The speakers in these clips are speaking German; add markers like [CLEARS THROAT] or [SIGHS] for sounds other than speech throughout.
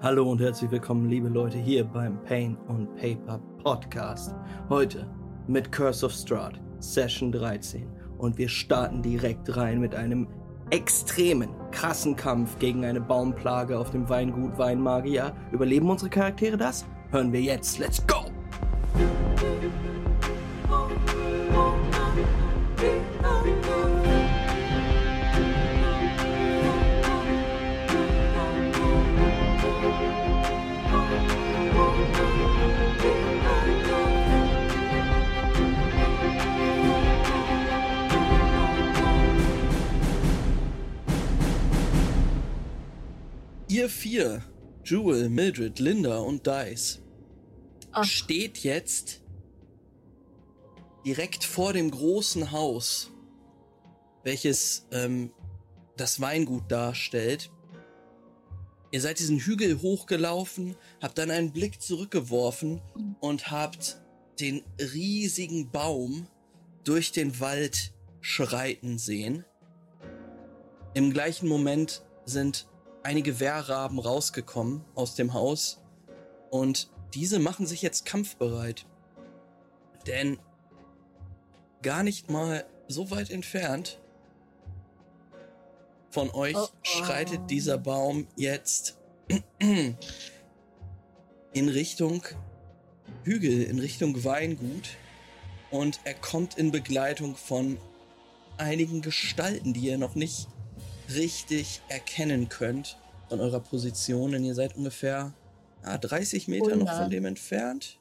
Hallo und herzlich willkommen, liebe Leute, hier beim Pain und Paper Podcast. Heute mit Curse of Strahd, Session 13. Und wir starten direkt rein mit einem extremen, krassen Kampf gegen eine Baumplage auf dem Weingut Weinmagier. Überleben unsere Charaktere das? Hören wir jetzt. Let's go! Vier, Jewel, Mildred, Linda und Dice, Ach. steht jetzt direkt vor dem großen Haus, welches ähm, das Weingut darstellt. Ihr seid diesen Hügel hochgelaufen, habt dann einen Blick zurückgeworfen und habt den riesigen Baum durch den Wald schreiten sehen. Im gleichen Moment sind einige Wehrraben rausgekommen aus dem Haus und diese machen sich jetzt kampfbereit. Denn gar nicht mal so weit entfernt von euch Oh, oh. schreitet dieser Baum jetzt in Richtung Hügel, in Richtung Weingut und er kommt in Begleitung von einigen Gestalten, die ihr noch nicht richtig erkennen könnt von eurer Position, denn ihr seid ungefähr ah, 30 Meter noch 100. von dem entfernt.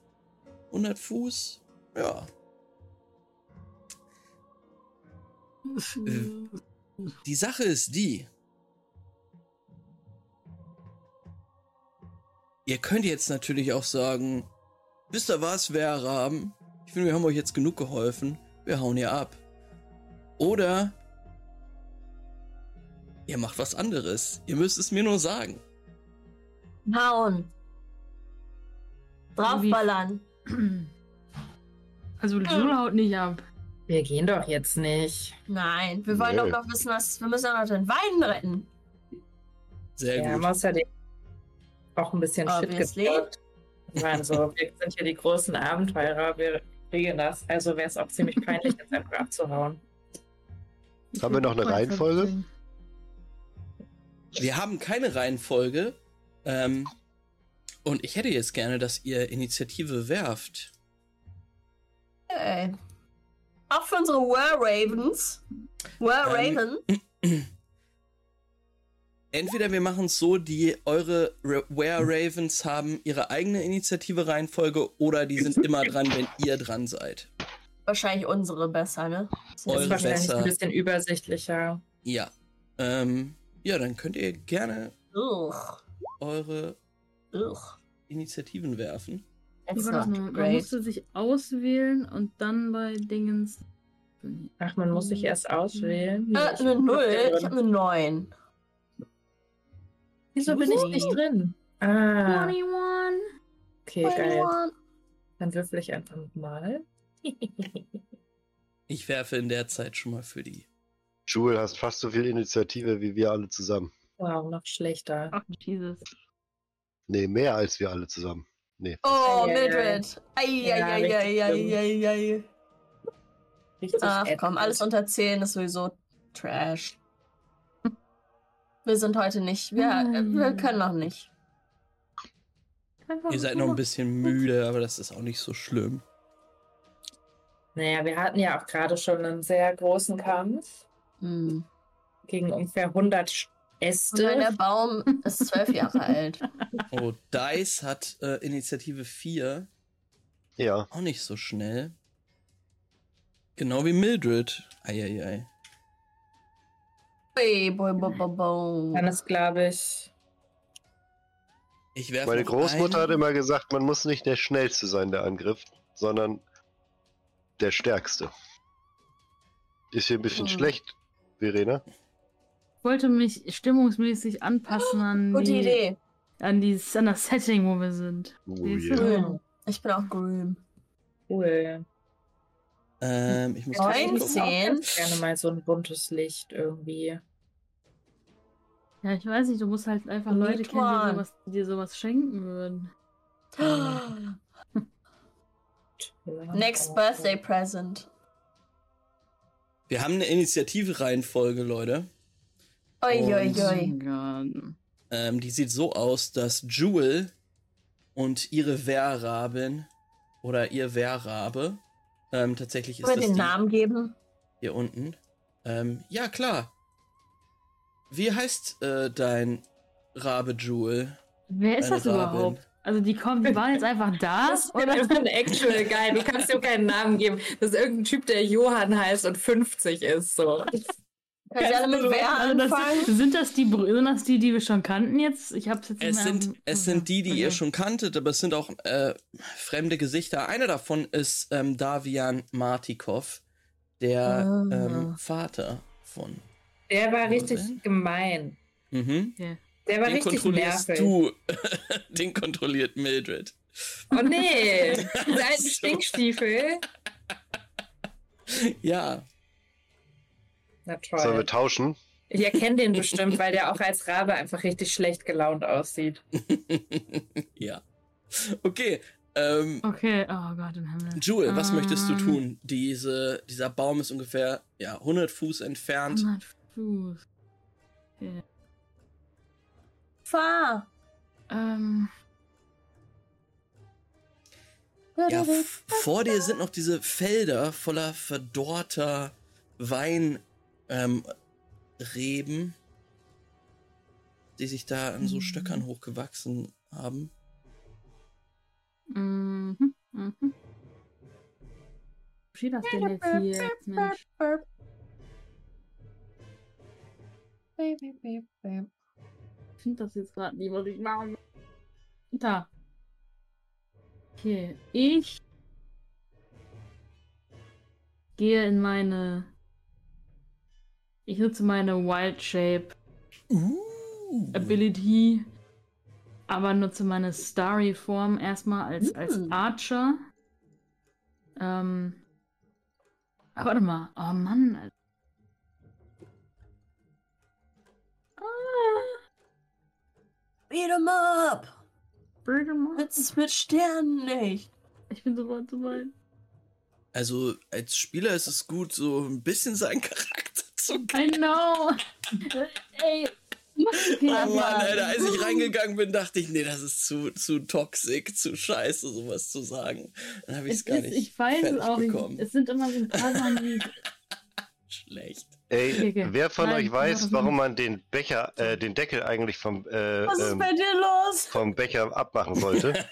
100 Fuß, ja. Die Sache ist die. Ihr könnt jetzt natürlich auch sagen, wisst ihr was, Wehrraben? Ich finde, wir haben euch jetzt genug geholfen. Wir hauen hier ab. Oder ihr macht was anderes. Ihr müsst es mir nur sagen. Hauen. Draufballern. Also Jule haut nicht ab. Wir gehen doch jetzt nicht. Nein, wir wollen Nee. doch noch wissen, was. Wir müssen doch noch den Wein retten. Sehr Ja, gut. ja den auch ein bisschen Shit Obviously. gebaut. Ich meine, so, wir sind hier die großen Abenteurer, wir regeln das. Also wäre es auch ziemlich peinlich, jetzt einfach abzuhauen. Haben wir noch eine Reihenfolge? Wir haben keine Reihenfolge. Ähm, und ich hätte jetzt gerne, dass ihr Initiative werft. Ey. Auch für unsere Were-Ravens. Were-Raven. Entweder wir machen es so, die eure Ra- Were Ravens haben ihre eigene Initiative Reihenfolge oder die sind immer dran, wenn ihr dran seid. Wahrscheinlich unsere besser, ne? Das Eure ist wahrscheinlich besser. ein bisschen übersichtlicher. Ja. Ähm, ja, dann könnt ihr gerne Ugh. eure Ugh. Initiativen werfen. Wie war das? Man great. musste sich auswählen und dann bei Dingens. Ach, man muss sich erst auswählen. Äh, Ich- eine Null. drin. Ich habe eine Neun. Wieso bin ich nicht drin? Ah, 21. okay, geil. 21. Dann würfel ich einfach nochmal. [LAUGHS] Ich werfe in der Zeit schon mal für die. Jewel, hast fast so viel Initiative wie wir alle zusammen. Wow, noch schlechter. Ach, Jesus. Nee, mehr als wir alle zusammen. Nee. Oh. Mildred. Eieieiei. Ach komm, alles unter 10 ist sowieso Trash. Wir sind heute nicht. Wir, Hm. wir können noch nicht. Ihr seid noch ein bisschen müde, aber das ist auch nicht so schlimm. Naja, wir hatten ja auch gerade schon einen sehr großen Kampf Hm. gegen ungefähr 100 Und Äste. wenn der Baum ist zwölf Jahre alt. [LAUGHS] Oh, Dice hat äh, Initiative 4. Ja, Auch nicht so schnell. Genau wie Mildred. Eieiei. Ui, boy, bo, bo, bo. Dann ist, glaube ich, Ich werfe meine Großmutter hat einen. immer gesagt, man muss nicht der Schnellste sein, der Angriff, sondern der Stärkste. Ist hier ein bisschen Hm. schlecht, Verena. Ich wollte mich stimmungsmäßig anpassen an, Gute die, Idee. an, die, an das Setting, wo wir sind. Oh, yeah. Ich bin auch grün. cool. Ähm, ich muss Neun, kurz gucken. zehn. Gerne mal so ein buntes Licht irgendwie. Ja, ich weiß nicht, du musst halt einfach Need Leute kennen, die sowas, die dir sowas schenken würden. [GASPS] Next birthday present. Wir haben eine Initiative-Reihenfolge, Leute. Oi, oi, Und- oi. God. Ähm, die sieht so aus, dass Jewel und ihre Wehrrabin oder ihr Wehrrabe, ähm, tatsächlich ist Können wir den Namen geben? hier unten. Ähm, ja, klar. Wie heißt äh, dein Rabe Jewel? Wer ist das Rabin. überhaupt? Also die kommen, die waren jetzt einfach da? [LAUGHS] Das ist Oder? ein actual guy. Du kannst ihm keinen Namen geben. Das ist irgendein Typ, der Johann heißt und 50 ist. So. Können Sie alle mit Wer Also das, anfangen? sind, das die, sind das die, die wir schon kannten jetzt? Ich hab's jetzt nicht Es mehr sind, es sind die, die ihr Okay. schon kanntet, aber es sind auch äh, fremde Gesichter. Einer davon ist ähm, Davian Martikov, der Ah. ähm, Vater von. Der war richtig Wahnsinn. gemein. Mhm. Okay. Der war Den richtig kontrollierst nervig. du. [LAUGHS] Den kontrolliert Mildred. Oh nee, [LAUGHS] diese alten. Stinkstiefel. Ja. Na Sollen wir toll. tauschen? Ich erkenne den bestimmt, weil der auch als Rabe einfach richtig schlecht gelaunt aussieht. [LAUGHS] ja. Okay. Ähm, Okay, oh Gott im Himmel. Jewel, was möchtest du Ähm, tun? Diese, dieser Baum ist ungefähr ja, 100 Fuß entfernt. 100 Fuß. Okay. Fahr. Ähm, Ja, vor dir sind noch diese Felder voller verdorrter Weinreben, ähm, die sich da an so Mhm. Stöckern hochgewachsen haben. mhm, mhm. Steht das denn jetzt hier? Jetzt, Mensch? Finde das jetzt gerade nicht, was ich mache. Da. Okay, ich gehe in meine. Ich nutze meine Wild Shape Uh. Ability, aber nutze meine Starry Form erstmal als, als Mm. Archer. Ähm. Warte mal. Oh Mann. Beat 'em up. Bird Mit, mit Sternen nicht. Ich bin so weit, so weit. Also als Spieler ist es gut, so ein bisschen seinen Charakter [LAUGHS] zu kennen. I know. [LAUGHS] Ey. Oh Mann, Mann. Alter, als ich reingegangen bin, dachte ich, nee, das ist zu, zu toxic, zu scheiße, sowas zu sagen. Dann habe ich es gar ist, nicht ich weiß es auch. Ich, bekommen. es sind immer so ein paar Sachen, die. [LAUGHS] Schlecht. Ey, wer von Nein, euch ich weiß, warum man den Becher, äh, den Deckel eigentlich vom, äh, Was ist ähm, vom Becher abmachen sollte? [LAUGHS]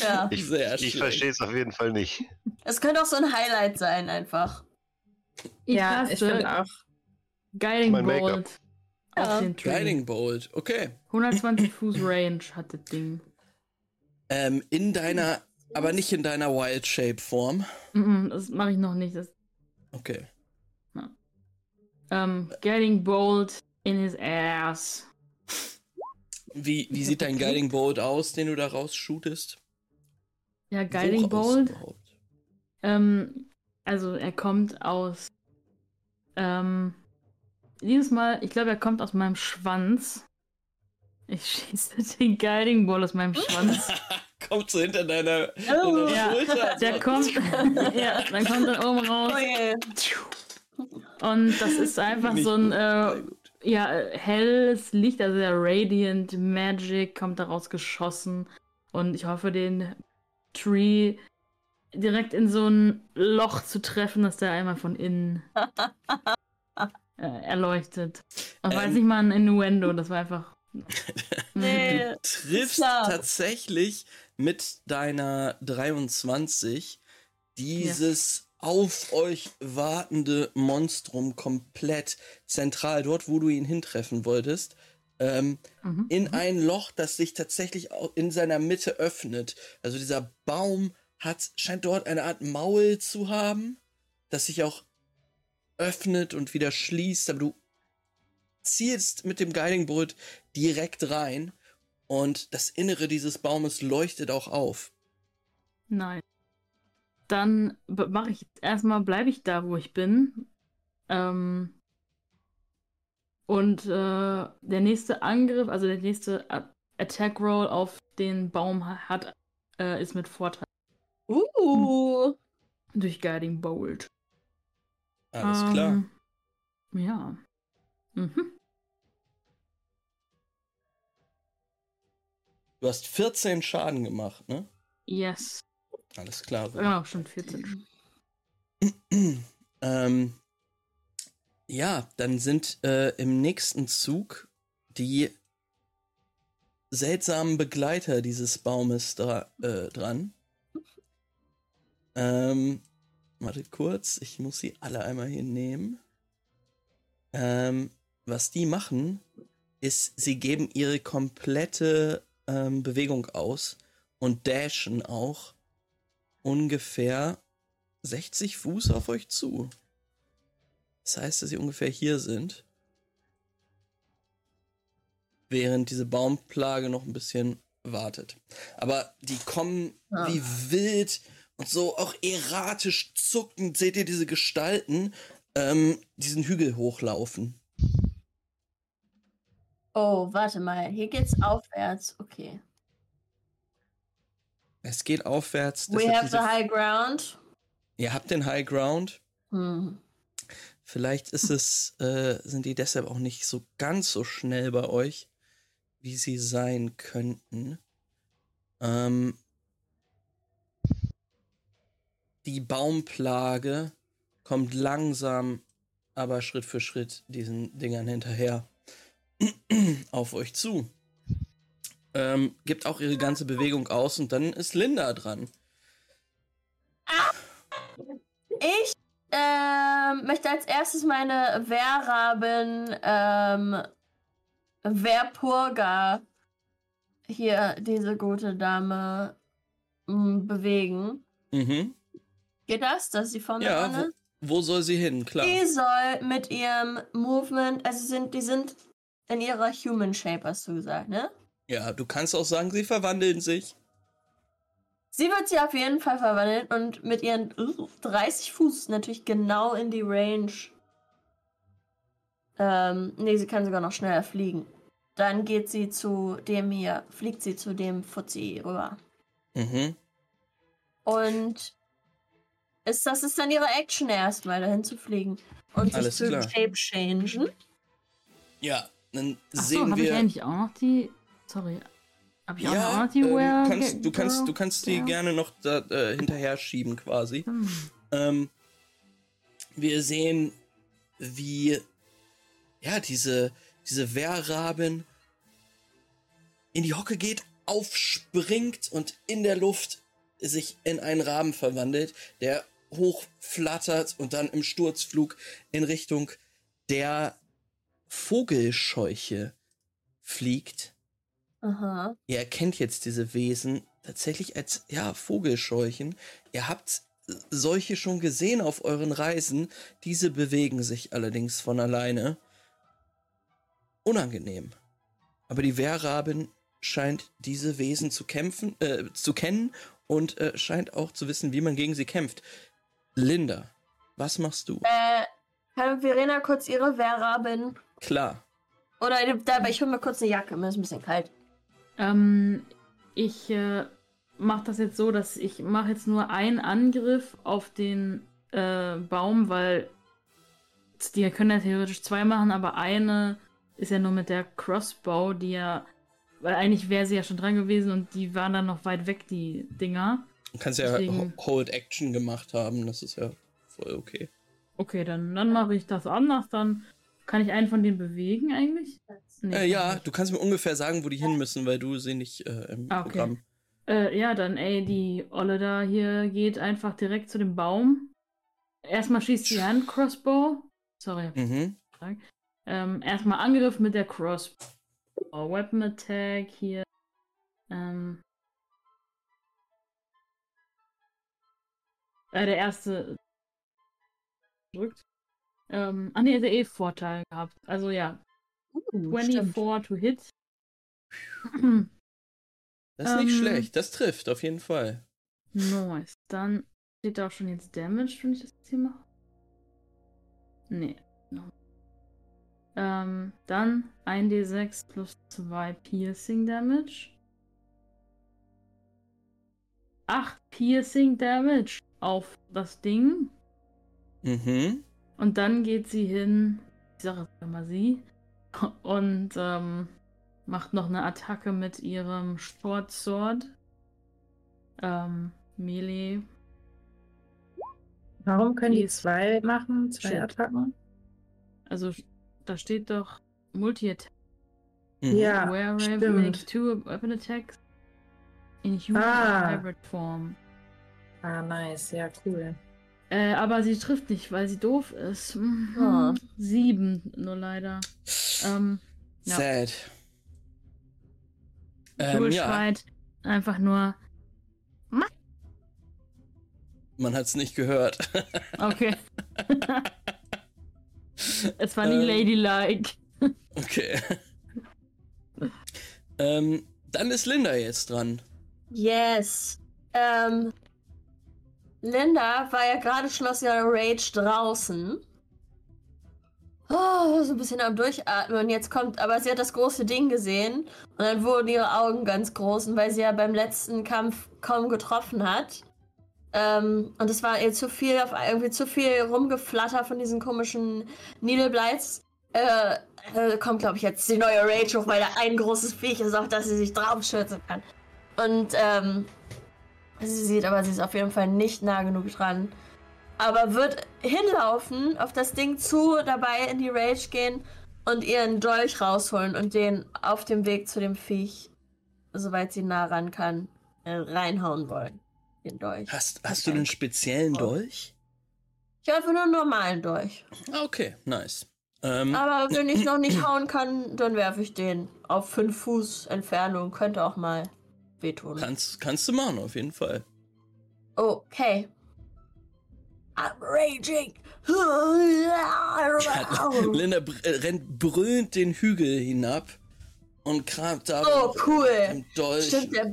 Ja. Ich, ich verstehe es auf jeden Fall nicht. Es könnte auch so ein Highlight sein, einfach. Ich ja, ich lasse finde auch. Guiding Mein Bolt Ja. Guiding Bolt, okay. 120 Fuß Range hat das Ding. Ähm, in deiner, aber nicht in deiner Wild Shape Form. Mhm, das mache ich noch nicht. Das, Okay. Ähm, Guiding Bolt in his ass. Wie, wie sieht dein. Guiding Bolt aus, den du da rausshootest? Ja, Guiding Bolt. Ähm, also er kommt aus. Ähm, dieses Mal, ich glaube, er kommt aus meinem Schwanz. Ich schieße [LAUGHS] den Guiding Ball aus meinem Schwanz. [LAUGHS] Kommt so hinter deiner, Oh. deiner Ja, Schulter. Der kommt, [LAUGHS] ja, dann kommt er oben raus. Oh je. Und das ist einfach so ein äh, ja, helles Licht, also der Radiant Magic kommt daraus geschossen. Und ich hoffe, den Tree direkt in so ein Loch zu treffen, dass der einmal von innen [LAUGHS] äh, erleuchtet. Weiß Ähm. nicht mal ein Innuendo, das war einfach. [LAUGHS] Nee. triffst Klar. tatsächlich mit deiner 23 dieses auf euch wartende Monstrum komplett zentral, dort wo du ihn hintreffen wolltest, ähm, Mhm. in ein Loch, das sich tatsächlich au- in seiner Mitte öffnet. Also dieser Baum hat, scheint dort eine Art Maul zu haben, das sich auch öffnet und wieder schließt, aber du zielst mit dem Guiding Bolt direkt rein und das Innere dieses Baumes leuchtet auch auf. Nein. Dann mache ich erstmal, bleibe ich da, wo ich bin. Ähm, Und äh, der nächste Angriff, also der nächste Attack Roll auf den Baum ha- hat, äh, ist mit Vorteil Uh. durch Guiding Bolt. Alles klar. Ähm, Ja. Mhm. Du hast 14 Schaden gemacht, ne? Yes. Alles klar. Genau, schon 14. ähm, ja, dann sind äh, im nächsten Zug die seltsamen Begleiter dieses Baumes dra äh, dran. Ähm, warte kurz, ich muss sie alle einmal hier nehmen. Ähm, was die machen, ist, sie geben ihre komplette ähm, Bewegung aus und dashen auch ungefähr 60 Fuß auf euch zu. Das heißt, dass sie ungefähr hier sind. Während diese Baumplage noch ein bisschen wartet. Aber die kommen Ah. wie wild und so auch erratisch zuckend. Seht ihr diese Gestalten ähm, diesen Hügel hochlaufen? Oh, warte mal. Hier geht's aufwärts. Okay. Es geht aufwärts. We deshalb have the high ground. ihr habt den High Ground. Hm. Vielleicht ist es, äh, sind die deshalb auch nicht so ganz so schnell bei euch, wie sie sein könnten. Ähm, die Baumplage kommt langsam, aber Schritt für Schritt diesen Dingern hinterher auf euch zu. Ähm, gibt auch ihre ganze Bewegung aus und dann ist Linda dran. Ich ähm, möchte als erstes meine Wehrraben ähm, Verpurga hier diese gute Dame m, bewegen. Mhm. Geht das, dass sie vor mir Ja, dran wo, ist? wo soll sie hin? Klar. Die soll mit ihrem Movement, also sind, die sind in ihrer Human Shape, hast du gesagt, ne? Ja, du kannst auch sagen, sie verwandeln sich. Sie wird sie auf jeden Fall verwandeln und mit ihren uh, 30 Fuß natürlich genau in die Range. Ähm, nee, sie kann sogar noch schneller fliegen. Dann geht sie zu dem hier, fliegt sie zu dem Fuzzi rüber. Mhm. Und ist, das ist dann ihre Action erstmal, dahin zu fliegen. Und Alles sich zu klar. shape changen. Ja, dann Achso, sehen ich wir. eigentlich auch noch die. Sorry. Habe ich auch ja, noch die du kannst, du kannst, du kannst die Ja. gerne noch da, äh, hinterher schieben quasi. Hm. Ähm, wir sehen, wie ja diese diese Wehrraben in die Hocke geht, aufspringt und in der Luft sich in einen Raben verwandelt, der hochflattert und dann im Sturzflug in Richtung der Vogelscheuche fliegt. Aha. Ihr erkennt jetzt diese Wesen tatsächlich als ja Vogelscheuchen. Ihr habt solche schon gesehen auf euren Reisen. Diese bewegen sich allerdings von alleine. Unangenehm. Aber die Wehrrabin scheint diese Wesen zu kämpfen, äh, zu kennen und äh, scheint auch zu wissen, wie man gegen sie kämpft. Linda, was machst du? Äh, kann Verena kurz ihre Wehrraben? Klar. Oder dabei, ich hole mir kurz eine Jacke, mir ist ein bisschen kalt. Ähm, ich äh, mache das jetzt so, dass ich mache jetzt nur einen Angriff auf den äh, Baum, weil die können ja theoretisch zwei machen, aber eine ist ja nur mit der Crossbow, die ja, weil eigentlich wäre sie ja schon dran gewesen und die waren dann noch weit weg, die Dinger. Du kannst ja Deswegen- Hold Action gemacht haben, das ist ja voll okay. Okay, dann, dann mache ich das anders, dann kann ich einen von denen bewegen eigentlich? Nee, Äh, ja, du kannst mir ungefähr sagen, wo die hin müssen, weil du sie nicht äh, im Ah, okay. Programm. Äh, ja, dann, ey, die Olle da hier geht einfach direkt zu dem Baum. Erstmal schießt die Hand Crossbow. Sorry, Mhm. Ähm, erstmal Angriff mit der Crossbow. Weapon Attack hier. Ähm. Äh, der erste drückt. Ähm, ah ne, der eh Vorteil gehabt. Also ja, Uh, 24 to hit. [CLEARS THROAT] Das ist nicht Ähm. schlecht, das trifft auf jeden Fall. Nice. Dann steht da auch schon jetzt Damage, wenn ich das jetzt hier mache. Nee. No. Ähm, dann 1d6 plus 2 Piercing Damage. 8 Piercing Damage auf das Ding. Mhm. Und dann geht sie hin, ich sage jetzt mal sie, und ähm, macht noch eine Attacke mit ihrem Short Sword. Ähm, Melee. Warum können die Die zwei machen? Zwei Shit. Attacken? Also da steht doch Multi-Attack. Mhm. Ja, Werewolf stimmt. make two weapon attacks in human Ah. hybrid form. Ah, nice. Ja, cool. Äh, aber sie trifft nicht, weil sie doof ist. Mhm. Ah. Sieben, nur leider. Ähm, ja. Sad. Ähm, ja, schreit einfach nur. man hat es nicht gehört. Okay. es war nie Ähm. ladylike. okay. ähm, dann ist Linda jetzt dran. Yes. Ähm, Linda war ja gerade schon aus ihrer Rage draußen. Oh, so ein bisschen am Durchatmen. Und jetzt kommt, aber sie hat das große Ding gesehen. Und dann wurden ihre Augen ganz groß. Und weil sie ja beim letzten Kampf kaum getroffen hat. Ähm, und es war ihr zu viel, auf irgendwie zu viel rumgeflatter von diesen komischen Needleblights. Äh, äh, kommt, glaube ich, jetzt die neue Rage hoch, weil da ein großes Viech ist, auf das sie sich draufschürzen kann. Und ähm, sie sieht aber, sie ist auf jeden Fall nicht nah genug dran. Aber wird hinlaufen, auf das Ding zu, dabei in die Rage gehen und ihren Dolch rausholen und den auf dem Weg zu dem Viech, soweit sie nah ran kann, reinhauen wollen. Den Dolch. Hast, hast du einen speziellen Oh. Dolch? Ich habe einfach nur einen normalen Dolch. Ah, okay, nice. Ähm, Aber wenn ich [CLEARS THROAT] noch nicht hauen kann, dann werfe ich den auf 5 Fuß Entfernung. Könnte auch mal wehtun. kannst, kannst du machen, auf jeden Fall. Okay. I'm raging. [LAUGHS] Linda br äh, rennt brüllend den Hügel hinab und kramt da Oh, cool. im Dolch. Stimmt, der,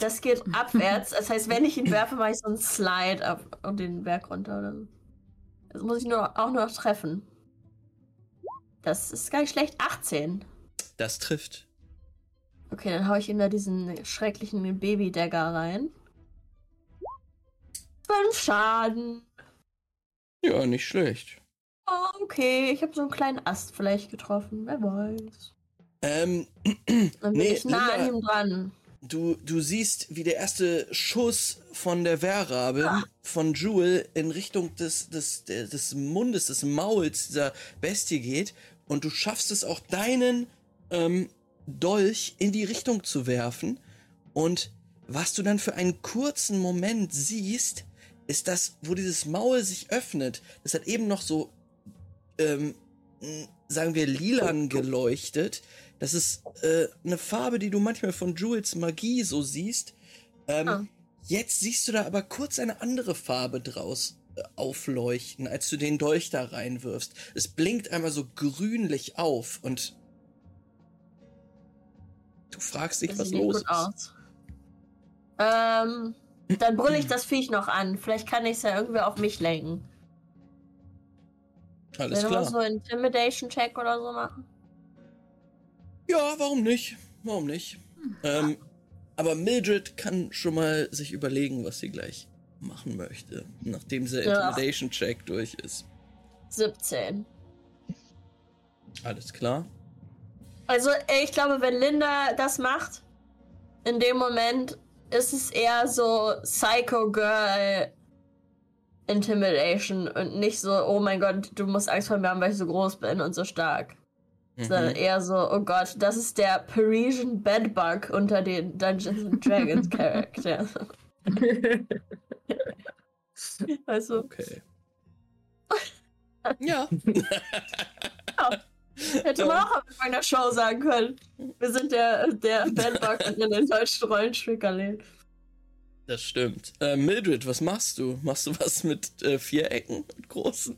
das geht abwärts. Das heißt, wenn ich ihn werfe, mache ich so einen Slide ab und den Berg runter. Oder so. Das muss ich nur, auch nur noch treffen. Das ist gar nicht schlecht. 18. Das trifft. Okay, dann hau ich ihm da diesen schrecklichen Baby-Dagger rein. Fünf Schaden. Ja, nicht schlecht. Oh, okay, ich habe so einen kleinen Ast vielleicht getroffen. Wer weiß. Ähm, [CLEARS THROAT] Dann bin Nee, ich nah an Linda- ihm dran. du, du siehst, wie der erste Schuss von der Wehrrabe von Jewel in Richtung des, des, des, des Mundes, des Mauls dieser Bestie geht und du schaffst es auch deinen ähm, Dolch in die Richtung zu werfen und was du dann für einen kurzen Moment siehst, ist das, wo dieses Maul sich öffnet. Es hat eben noch so, ähm, sagen wir, lilan geleuchtet. Das ist äh, eine Farbe, die du manchmal von Jules Magie so siehst. Ähm, Ah. Jetzt siehst du da aber kurz eine andere Farbe draus äh, aufleuchten, als du den Dolch da reinwirfst. Es blinkt einmal so grünlich auf und du fragst dich, Das was los ist. aus. Ähm, dann brülle ich das Viech noch an. Vielleicht kann ich es ja irgendwie auf mich lenken. Alles Wenn wir klar. so einen Intimidation-Check oder so machen. Ja, warum nicht? Warum nicht? Ähm, aber Mildred kann schon mal sich überlegen, was sie gleich machen möchte, nachdem der Ja. Intimidation-Check durch ist. 17. Alles klar. Also, ich glaube, wenn Linda das macht, in dem Moment ist es eher so Psycho Girl Intimidation und nicht so, oh mein Gott, du musst Angst vor mir haben, weil ich so groß bin und so stark. Sondern Mhm. eher so, oh Gott, das ist der Parisian Bedbug unter den Dungeons and Dragons [LAUGHS] Charakter. Also, [LAUGHS] Okay. ja. [LAUGHS] hätte man auch am Anfang der Show sagen können. Wir sind der, der Bedbug in den deutschen Rollenspielkanälen. Das stimmt. Äh, Mildred, was machst du? Machst du was mit äh, Vierecken und großen?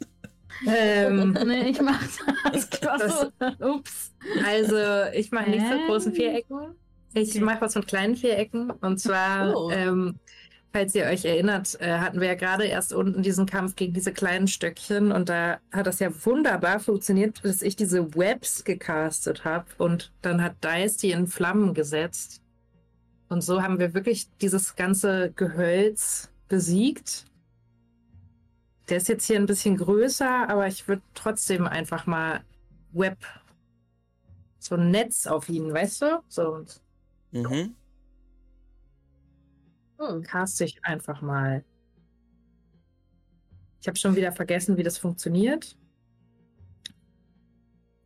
ähm, [LAUGHS] Nee, ich mach das. Das- Ups. also, ich mache nicht so Hä? großen Vierecken. Ich mache was mit kleinen Vierecken. Und zwar Oh. ähm, falls ihr euch erinnert, äh, hatten wir ja gerade erst unten diesen Kampf gegen diese kleinen Stöckchen und da hat das ja wunderbar funktioniert, dass ich diese Webs gecastet habe und dann hat Dice die in Flammen gesetzt. Und so haben wir wirklich dieses ganze Gehölz besiegt. Der ist jetzt hier ein bisschen größer, aber ich würde trotzdem einfach mal Web, so ein Netz auf ihn, weißt du? So Mhm. Hm. cast ich einfach mal. Ich habe schon wieder vergessen, wie das funktioniert.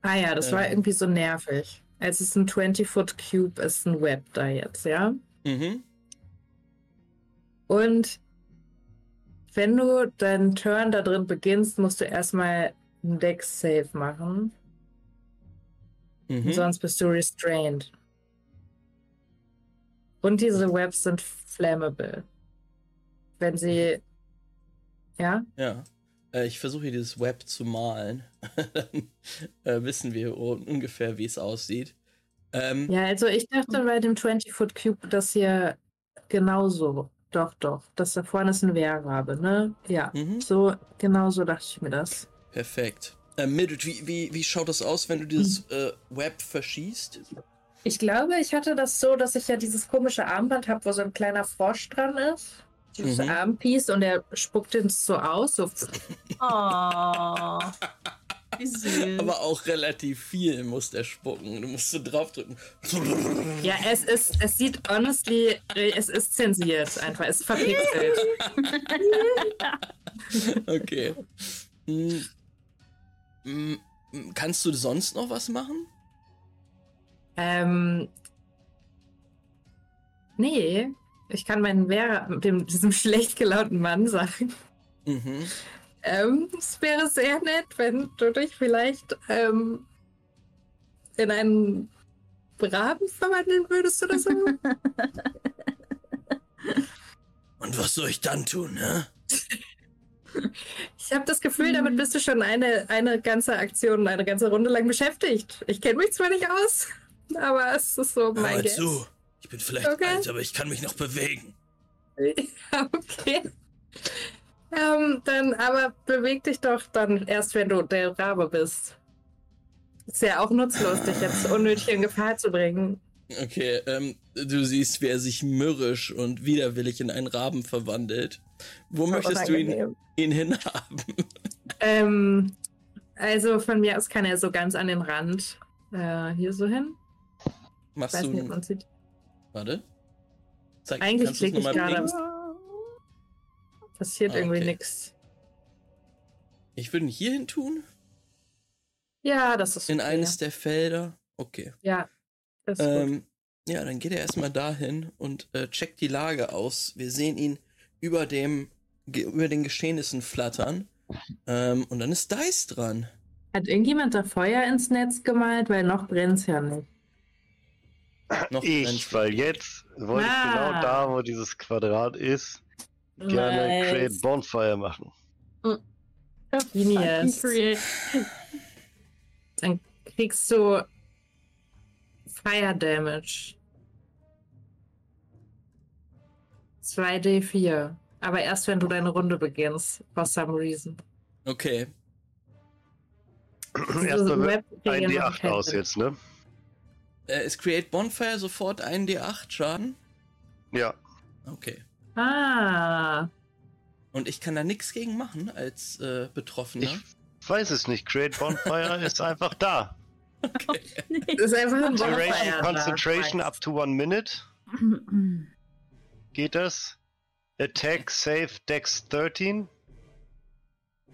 Ah ja, das war Ähm. irgendwie so nervig. Es ist ein 20-Foot-Cube, ist ein Web da jetzt, ja? Mhm. Und wenn du deinen Turn da drin beginnst, musst du erstmal einen Dex-Save machen. Mhm. Sonst bist du restrained. Und diese Webs sind flammable. Wenn sie. Ja? Ja. Äh, ich versuche hier dieses Web zu malen. [LAUGHS] Dann äh, wissen wir un- ungefähr, wie es aussieht. Ähm, Ja, also ich dachte bei dem 20-Foot-Cube, das hier genauso. Doch, doch. Das da vorne ist ein Wehrrabe, ne? Ja. Mhm. So, genauso dachte ich mir das. Perfekt. Äh, Mildred, wie, wie, wie schaut das aus, wenn du dieses Hm. äh, Web verschießt? Ich glaube, ich hatte das so, dass ich ja dieses komische Armband habe, wo so ein kleiner Frosch dran ist. Dieses Mhm. Armpiece und der spuckt es so aus. So. [LAUGHS] Oh. Wie süß. Aber auch relativ viel muss der spucken. Du musst so draufdrücken. Ja, es ist, es sieht honestly, es ist zensiert einfach, es ist verpixelt. [LAUGHS] Okay. Hm. Hm, hm, Kannst du sonst noch was machen? Ähm, nee, ich kann meinen Wehr, dem, diesem [LAUGHS] schlecht gelaunten Mann sagen, Mhm. ähm, es wäre sehr nett, wenn du dich vielleicht ähm, in einen Raben verwandeln würdest oder so. [LAUGHS] Und was soll ich dann tun, ne? Ich habe das Gefühl, damit bist du schon eine, eine ganze Aktion, eine ganze Runde lang beschäftigt. Ich kenne mich zwar nicht aus, aber es ist so mein Hör Guess. zu. Ich bin vielleicht Okay. alt, aber ich kann mich noch bewegen. Ja, [LAUGHS] okay. Ähm, dann aber beweg dich doch dann erst, wenn du der Rabe bist. Ist ja auch nutzlos, dich jetzt unnötig in Gefahr zu bringen. Okay, ähm, du siehst, wie er sich mürrisch und widerwillig in einen Raben verwandelt. Wo möchtest du ihn, ihn hinhaben? Ähm, also von mir aus kann er so ganz an den Rand äh, hier so hin. Ich Machst weiß du. nicht, man sieht. Warte. Zeig, Eigentlich klicke ich gerade. Passiert Ah, irgendwie okay. nichts. Ich würde ihn hier hin tun? Ja, das ist In okay. eines der Felder? Okay. Ja, das ist gut. Ähm, ja, dann geht er erstmal dahin und äh, checkt die Lage aus. Wir sehen ihn über dem über den Geschehnissen flattern. Ähm, und dann ist Dice dran. Hat irgendjemand da Feuer ins Netz gemalt? Weil noch brennt es ja nicht. Noch Ich, weil jetzt wollte ich Ah. genau da, wo dieses Quadrat ist, gerne Nice. Create Bonfire machen. Genius. Create. Dann kriegst du Fire Damage. 2d4. Aber erst wenn du deine Runde beginnst, for some reason. Okay. Erstmal wird Web ein regeln machen D8 keinen aus Sinn. jetzt, ne? Äh, ist Create Bonfire sofort ein D8 Schaden? Ja. Okay. Ah. Und ich kann da nichts gegen machen als äh, Betroffener. Ich weiß es nicht. Create Bonfire ist einfach da. [LAUGHS] Das ist einfach ein Duration, Bonfire da. Concentration up to one minute. [CLEARS THROAT] Geht das? Attack, Save, Dex 13.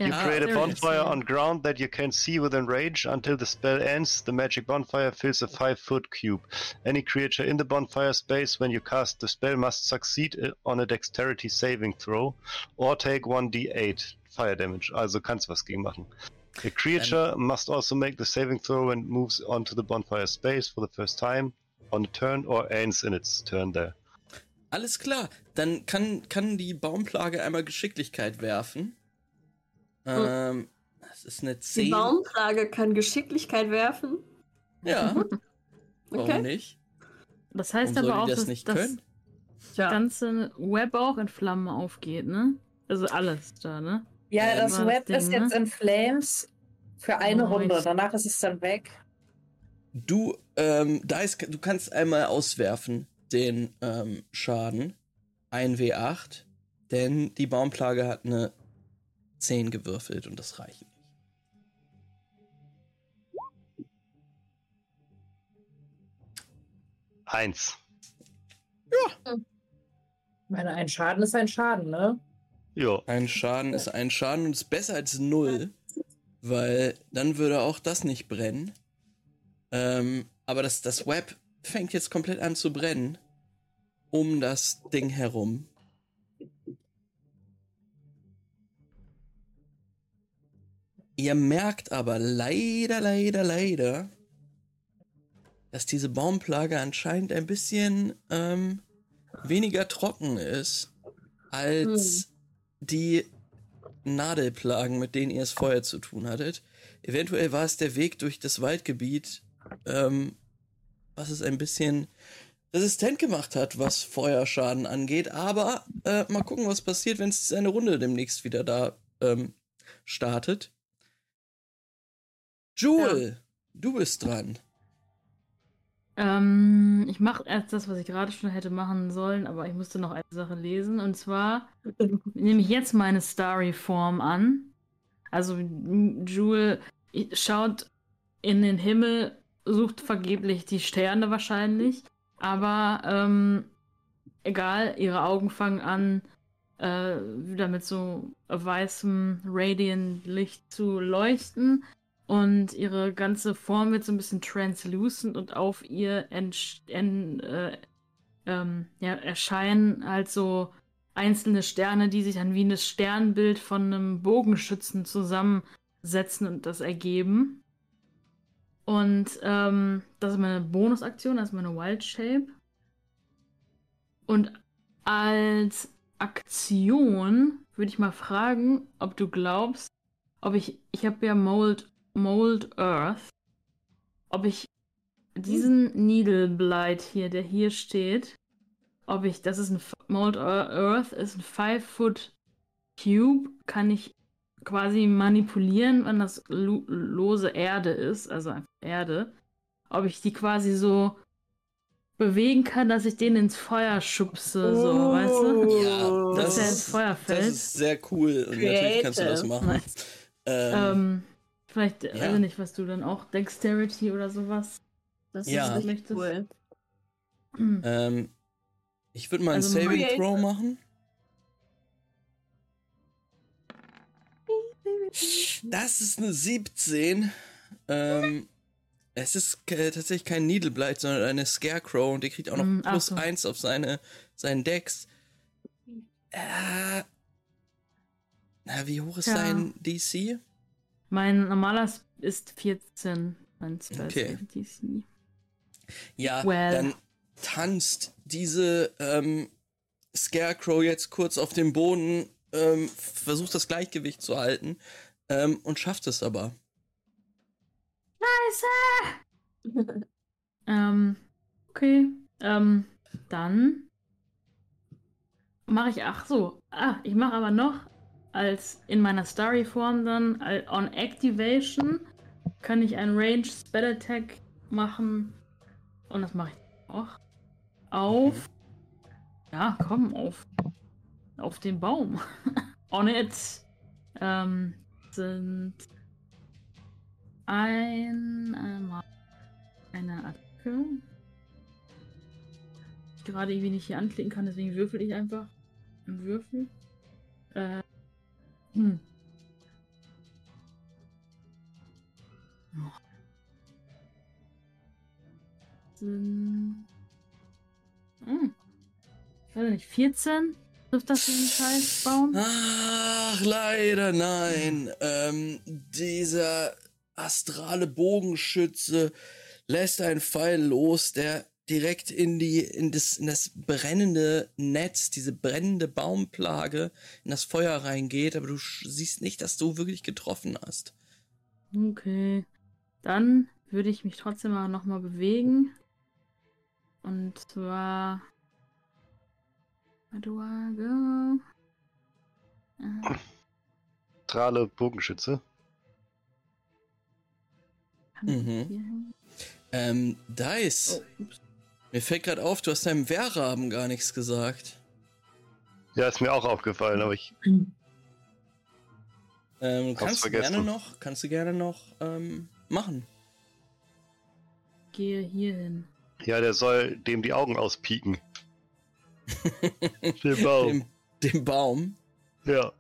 You create a there it is, bonfire on ground that you can see within range. Until the spell ends, the magic bonfire fills a 5 foot cube. Any creature in the bonfire space when you cast the spell must succeed uh, on a dexterity saving throw or take 1d8 fire damage. Also kannst was gegen machen. A creature must also make the saving throw when it moves onto the bonfire space for the first time on a turn or ends in its turn there. Alles klar. Dann kann, kann die Baumplage einmal Geschicklichkeit werfen. Ähm, das ist eine Die 10. Baumplage kann Geschicklichkeit werfen. Ja, [LAUGHS] warum Okay. nicht? Das heißt Warum aber auch, die das dass, nicht dass, können? Tja. ganze Web auch in Flammen aufgeht, ne? Also alles da, ne? Ja, Ähm, das das Web Ding, ist ne? jetzt in Flames für eine Nice. Runde. Danach ist es dann weg. Du, ähm, da ist, du kannst einmal auswerfen den ähm, Schaden. Ein W8. Denn die Baumplage hat eine 10 gewürfelt und das reicht nicht. Eins. Ich meine, ein Schaden ist ein Schaden, ne? Ja. Ein Schaden ist ein Schaden und ist besser als null, weil dann würde auch das nicht brennen. Ähm, aber das, das Web fängt jetzt komplett an zu brennen. Um das Ding herum. Ihr merkt aber leider, leider, leider, dass diese Baumplage anscheinend ein bisschen ähm, weniger trocken ist als die Nadelplagen, mit denen ihr es vorher zu tun hattet. Eventuell war es der Weg durch das Waldgebiet, ähm, was es ein bisschen resistent gemacht hat, was Feuerschaden angeht. Aber äh, mal gucken, was passiert, wenn es eine Runde demnächst wieder da ähm, startet. Jewel, du bist dran. Ähm, ich mache erst das, was ich gerade schon hätte machen sollen, aber ich musste noch eine Sache lesen. Und zwar [LAUGHS] nehme ich jetzt meine Starry-Form an. Also Jewel schaut in den Himmel, sucht vergeblich die Sterne wahrscheinlich. Aber ähm, egal, ihre Augen fangen an, äh, wieder mit so weißem Radiant-Licht zu leuchten. Und ihre ganze Form wird so ein bisschen translucent und auf ihr entsch- en, äh, ähm, ja, erscheinen halt so einzelne Sterne, die sich dann wie ein Sternbild von einem Bogenschützen zusammensetzen und das ergeben. Und ähm, das ist meine Bonusaktion, das ist meine Wild Shape. Und als Aktion würde ich mal fragen, ob du glaubst, ob ich, ich habe ja Mold, Mold Earth, ob ich diesen Needle Blight hier, der hier steht, ob ich, das ist ein Mold Earth, ist ein 5 Foot Cube, kann ich quasi manipulieren, wenn das lo lose Erde ist, also einfach Erde, ob ich die quasi so bewegen kann, dass ich den ins Feuer schubse, so, weißt du? Ja, Dass das der ins ist, Feuer das fällt. ist sehr cool und natürlich kannst du das Creative. machen. Nice. Ähm, Ähm, vielleicht, ja. weiß ich nicht, was du dann auch, Dexterity oder sowas. Das Ja. ist richtig cool. ähm, ich würde mal einen Also Saving Creative. Throw machen. Das ist eine 17. Ähm, es ist äh, tatsächlich kein Needle Blight, sondern eine Scarecrow und der kriegt auch noch Mm, plus so. 1 auf seine, seinen Dex. Äh, na, wie hoch ist Ja. sein DC? Mein normaler ist 14, mein Spell Okay. DC. Ja, Well. dann tanzt diese ähm, Scarecrow jetzt kurz auf dem Boden, ähm, versucht das Gleichgewicht zu halten ähm, und schafft es aber. [LAUGHS] Ähm, okay. Ähm, dann mache ich, ach so, ah, ich mache aber noch als in meiner Starry-Form dann on Activation kann ich ein Range Spell Attack machen und das mache ich auch auf, ja, komm, auf, auf den Baum. [LAUGHS] on it ähm, sind ein, einmal eine Attacke. Ich gerade irgendwie nicht hier anklicken kann, deswegen würfel ich einfach im Würfel. Äh, hm. Hm. Ich weiß nicht, 14? Trifft das den Scheißbaum? Ach, leider nein. Ähm, dieser astrale Bogenschütze lässt einen Pfeil los, der direkt in die in das in das brennende Netz, diese brennende Baumplage, in das Feuer reingeht, aber du siehst nicht, dass du wirklich getroffen hast. Okay. Dann würde ich mich trotzdem mal nochmal bewegen. Und zwar Where do I go? Trale Bogenschütze. kann Mhm. Ähm, Dice, Oh, ups. Mir fällt gerade auf, du hast deinem Wehrraben gar nichts gesagt. Ja, ist mir auch aufgefallen, aber ich. [CLEARS THROAT] Ähm, kannst du gerne noch, kannst du gerne noch ähm, machen. Gehe hier hin. Ja, der soll dem die Augen auspieken. [LAUGHS] Den Baum. Dem, dem Baum. Ja.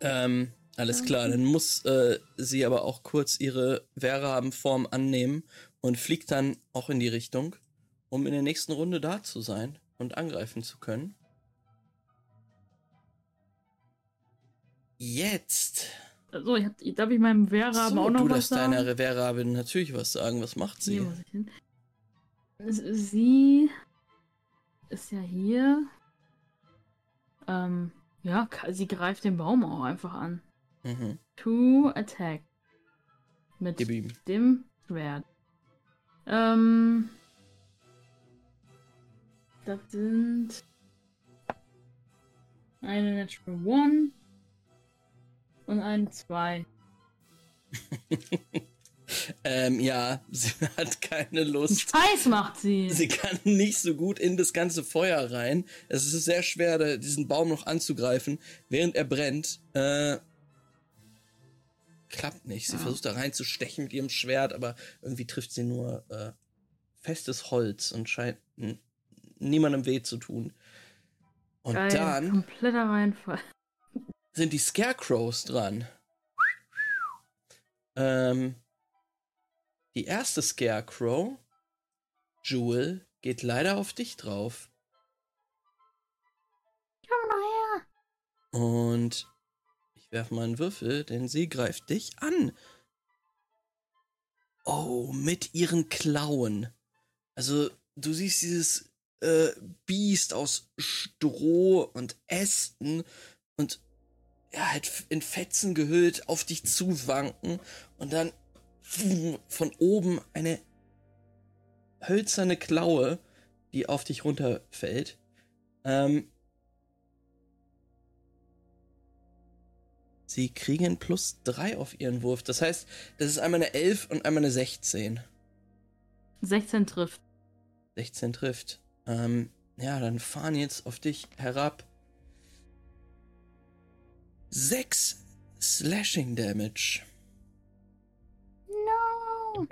Ähm, alles klar, dann muss äh, sie aber auch kurz ihre Wehrrabenform annehmen und fliegt dann auch in die Richtung, um in der nächsten Runde da zu sein und angreifen zu können. Jetzt. So, ich hab, darf ich meinem Wehrraben So, auch noch du was darfst sagen? deiner Wehrrabin natürlich was sagen. Was macht sie? Sie ist ja hier. Ähm, ja, sie greift den Baum auch einfach an. Mhm. To attack. Mit dem Schwert. Ähm. Das sind. Eine Natural One. Und ein Zwei. [LAUGHS] Ähm, ja, sie [LAUGHS] hat keine Lust. Scheiß macht sie! Sie kann nicht so gut in das ganze Feuer rein. Es ist sehr schwer, diesen Baum noch anzugreifen, während er brennt. Äh, klappt nicht. Sie Ja. versucht da reinzustechen mit ihrem Schwert, aber irgendwie trifft sie nur äh, festes Holz und scheint n- niemandem weh zu tun. Und Geil, dann Kompletter Reinfall. [LAUGHS] sind die Scarecrows dran. Ähm, die erste Scarecrow, Jewel, geht leider auf dich drauf. Komm mal her! Und ich werfe mal einen Würfel, denn sie greift dich an. Oh, mit ihren Klauen. Also, du siehst dieses äh, Biest aus Stroh und Ästen und ja, halt in Fetzen gehüllt auf dich zuwanken und dann von oben eine hölzerne Klaue, die auf dich runterfällt. Ähm, Sie kriegen plus 3 auf ihren Wurf. Das heißt, das ist einmal eine 11 und einmal eine 16. 16 trifft. 16 trifft. Ähm, ja, dann fahren jetzt auf dich herab. 6 Slashing Damage. No!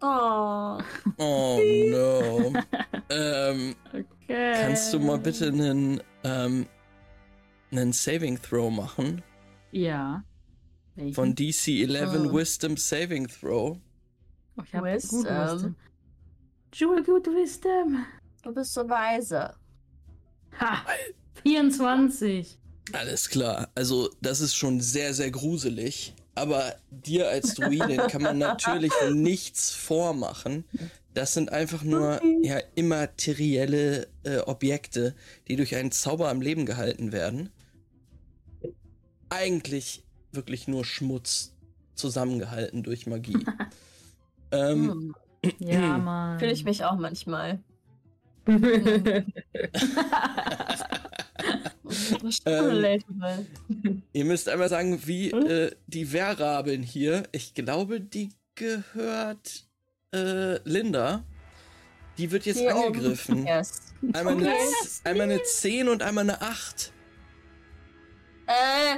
Oh. Oh no. [LAUGHS] ähm, Okay. kannst du mal bitte einen, ähm, einen Saving Throw machen? Ja. Welchen? Von DC 11 Oh. Wisdom Saving Throw. Oh, ich hab Wisdom. Jewel, gut Wisdom. Du bist so weise. Ha! 24. Alles klar. Also, das ist schon sehr, sehr gruselig. Aber dir als Druidin kann man natürlich [LAUGHS] nichts vormachen. Das sind einfach nur ja, immaterielle äh, Objekte, die durch einen Zauber am Leben gehalten werden. Eigentlich wirklich nur Schmutz zusammengehalten durch Magie. [LAUGHS] ähm, Hm. Ja, Mann. Fühle ich mich auch manchmal. [LAUGHS] Ähm. Ihr müsst einmal sagen, wie äh, die Wehrrabin hier, ich glaube, die gehört äh, Linda. Die wird jetzt Hier oben. angegriffen. Yes. Einmal, eine, Okay. Z- einmal eine 10 und einmal eine 8. Äh,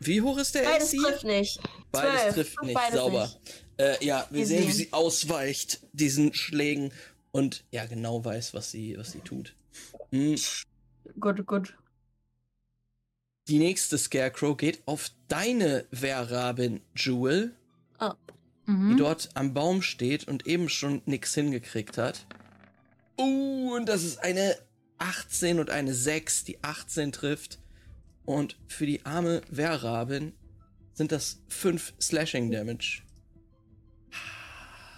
Wie hoch ist der beides AC? trifft nicht. Beides Zwölf. trifft nicht, Beides sauber. nicht. Äh, ja, wir sehen, wie sie ausweicht diesen Schlägen und ja, genau weiß, was sie, was sie tut. Hm, Gut, gut. Die nächste Scarecrow geht auf deine Wehrrabin, Jewel. die Mhm. dort am Baum steht und eben schon nix hingekriegt hat. Uh, und das ist eine 18 und eine 6, die 18 trifft. Und für die arme Wehrrabin sind das 5 Slashing Damage.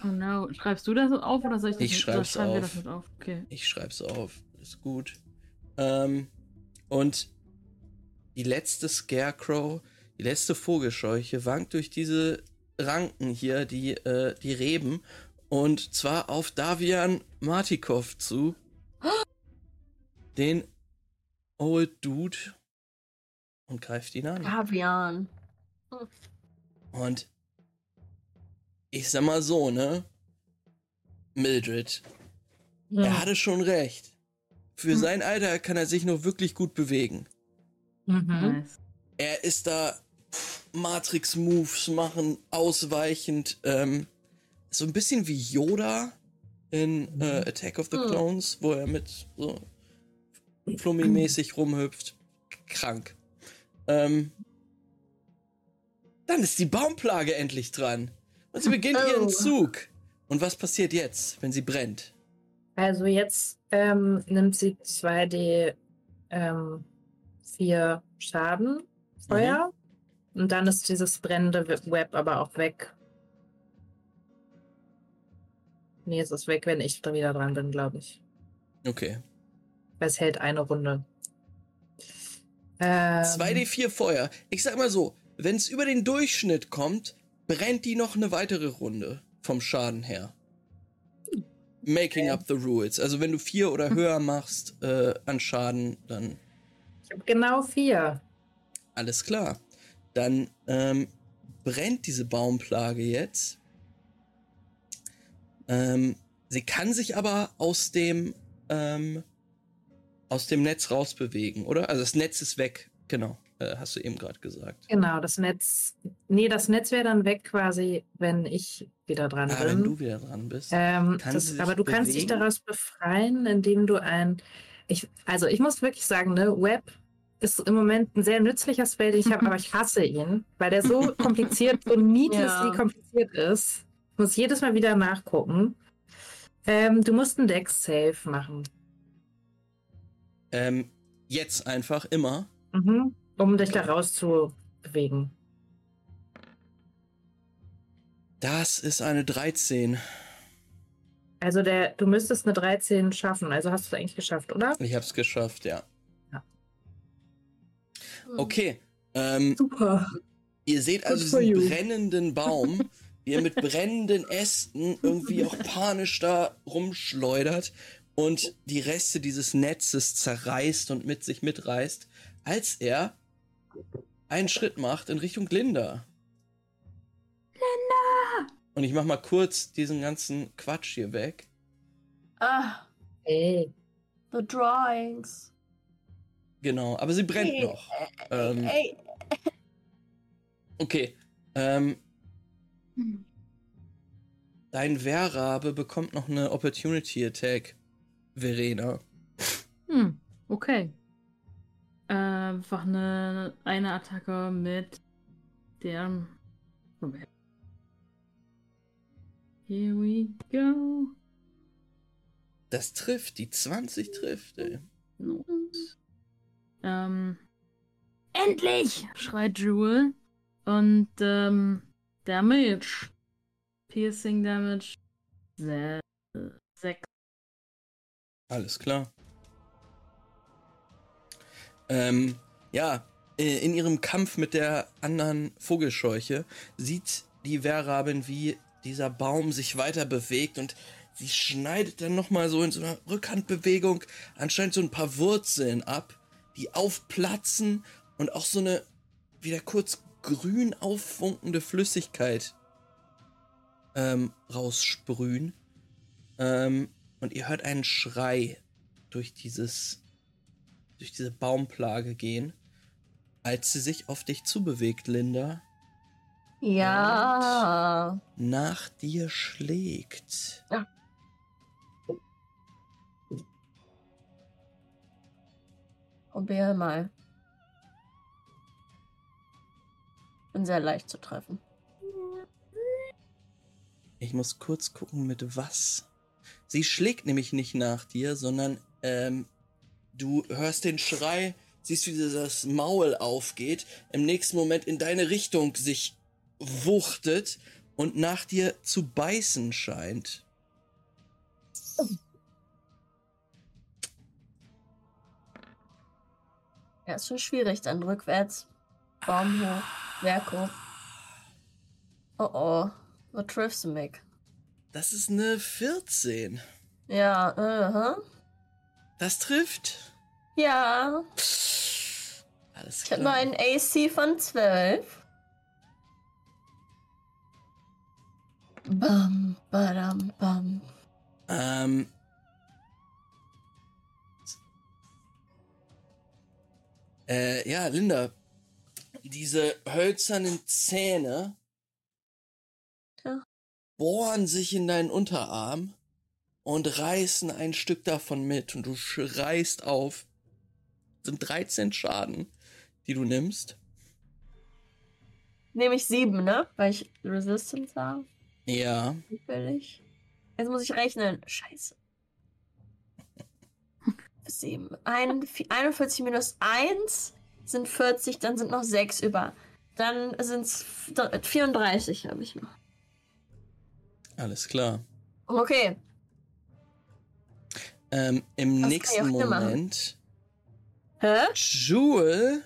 Oh no. Schreibst du das auf oder soll ich das Ich mit- schreib's schreiben wir auf. das mit auf? Okay. Ich schreib's auf, ist gut. Ähm, und die letzte Scarecrow, die letzte Vogelscheuche wankt durch diese Ranken hier, die, äh, die Reben Und zwar auf Davian Martikov zu. Den Old Dude. Und greift ihn an. Gavian. Und ich sag mal so, ne? Mildred, er hatte schon recht. Für Hm. sein Alter kann er sich noch wirklich gut bewegen. Mhm. Er ist da Matrix-Moves machen, ausweichend. Ähm, so ein bisschen wie Yoda in äh, Attack of the Hm. Clones, wo er mit so Flummi-mäßig rumhüpft. Krank. Ähm, dann ist die Baumplage endlich dran. Und sie beginnt Oh. ihren Zug. Und was passiert jetzt, wenn sie brennt? Also jetzt ähm, nimmt sie 2D ähm, 4 Schaden Feuer. Und dann ist dieses brennende Web aber auch weg. Nee, es ist weg, wenn ich da wieder dran bin, glaube ich. Okay. Weil es hält eine Runde. Ähm, 2D4 Feuer. Ich sag mal so, wenn es über den Durchschnitt kommt, brennt die noch eine weitere Runde vom Schaden her. Making up the rules. Also wenn du vier oder höher machst äh, an Schaden, dann Ich habe genau vier. alles klar. Dann ähm, brennt diese Baumplage jetzt. Ähm, sie kann sich aber aus dem ähm, aus dem Netz rausbewegen, oder? Also das Netz ist weg. Genau, äh, hast du eben gerade gesagt. Genau, das Netz. Nee, das Netz wäre dann weg quasi, wenn ich wieder dran Ah, bin. wenn du wieder dran bist. Ähm, das, aber du kannst dich bewegen? daraus befreien, indem du ein. Ich, also ich muss wirklich sagen, ne, Web ist im Moment ein sehr nützlicher Spell, den ich habe, [LAUGHS] aber ich hasse ihn, weil der so [LAUGHS] kompliziert und needlessly Ja. kompliziert ist. Ich muss jedes Mal wieder nachgucken. Ähm, du musst einen Dex-Save machen, Ähm, jetzt einfach immer. mhm. Um dich da rauszubewegen. Das ist eine 13. Also der, du müsstest eine 13 schaffen, also hast du es eigentlich geschafft, oder? Ich hab's geschafft, ja. Hm. Okay. Ähm, Super. ihr seht also diesen you. brennenden Baum, [LAUGHS] wie er mit brennenden Ästen irgendwie auch panisch da rumschleudert und die Reste dieses Netzes zerreißt und mit sich mitreißt, als er einen Schritt macht in Richtung Linda. Linda! Und ich mach mal kurz diesen ganzen Quatsch hier weg. Ah, Hey. the drawings. Genau, aber sie brennt Hey, noch. Ähm, Ey, Okay. Ähm, dein Wehrrabe bekommt noch eine Opportunity Attack, Verena. Hm, okay. Äh, einfach eine, eine Attacke mit der. Moment. Here we go. Das trifft, die 20 trifft, ey. Und, ähm, endlich! schreit Jewel. Und, ähm, Damage. Piercing Damage. Se sechs. Alles klar. Ähm, ja, äh, in ihrem Kampf mit der anderen Vogelscheuche sieht die Wehrrabin, wie dieser Baum sich weiter bewegt und sie schneidet dann nochmal so in so einer Rückhandbewegung anscheinend so ein paar Wurzeln ab, die aufplatzen und auch so eine wieder kurz grün auffunkende Flüssigkeit ähm, raussprühen. Ähm, und ihr hört einen Schrei durch dieses, durch diese Baumplage gehen, als sie sich auf dich zubewegt, Linda, ja. nach dir schlägt. Probier mal. Bin sehr leicht zu treffen. Ich muss kurz gucken, mit was. Sie schlägt nämlich nicht nach dir, sondern ähm, du hörst den Schrei, siehst, wie das Maul aufgeht, im nächsten Moment in deine Richtung sich wuchtet und nach dir zu beißen scheint. Ja, ist schon schwierig dann rückwärts. Baum hoch, Werk hoch. Oh oh, wo triffst du mich? Das ist eine 14. Ja, uh Das trifft. Ja. Alles Ich habe nur einen AC von 12. Bam, badam, bam. Ähm. Äh, ja, Linda. Diese hölzernen Zähne Ja. bohren sich in deinen Unterarm und reißen ein Stück davon mit und du schreist auf. Das sind 13 Schaden, die du nimmst. Nehme ich 7, ne? Weil ich Resistance habe. Ja. Zufällig. Jetzt muss ich rechnen. Scheiße. [LAUGHS] 7. Ein, 41 minus 1 sind 40, dann sind noch 6 über. Dann sind es 34 habe ich noch. Alles klar. Okay. Ähm, Im kann nächsten. Moment Hä? Jewel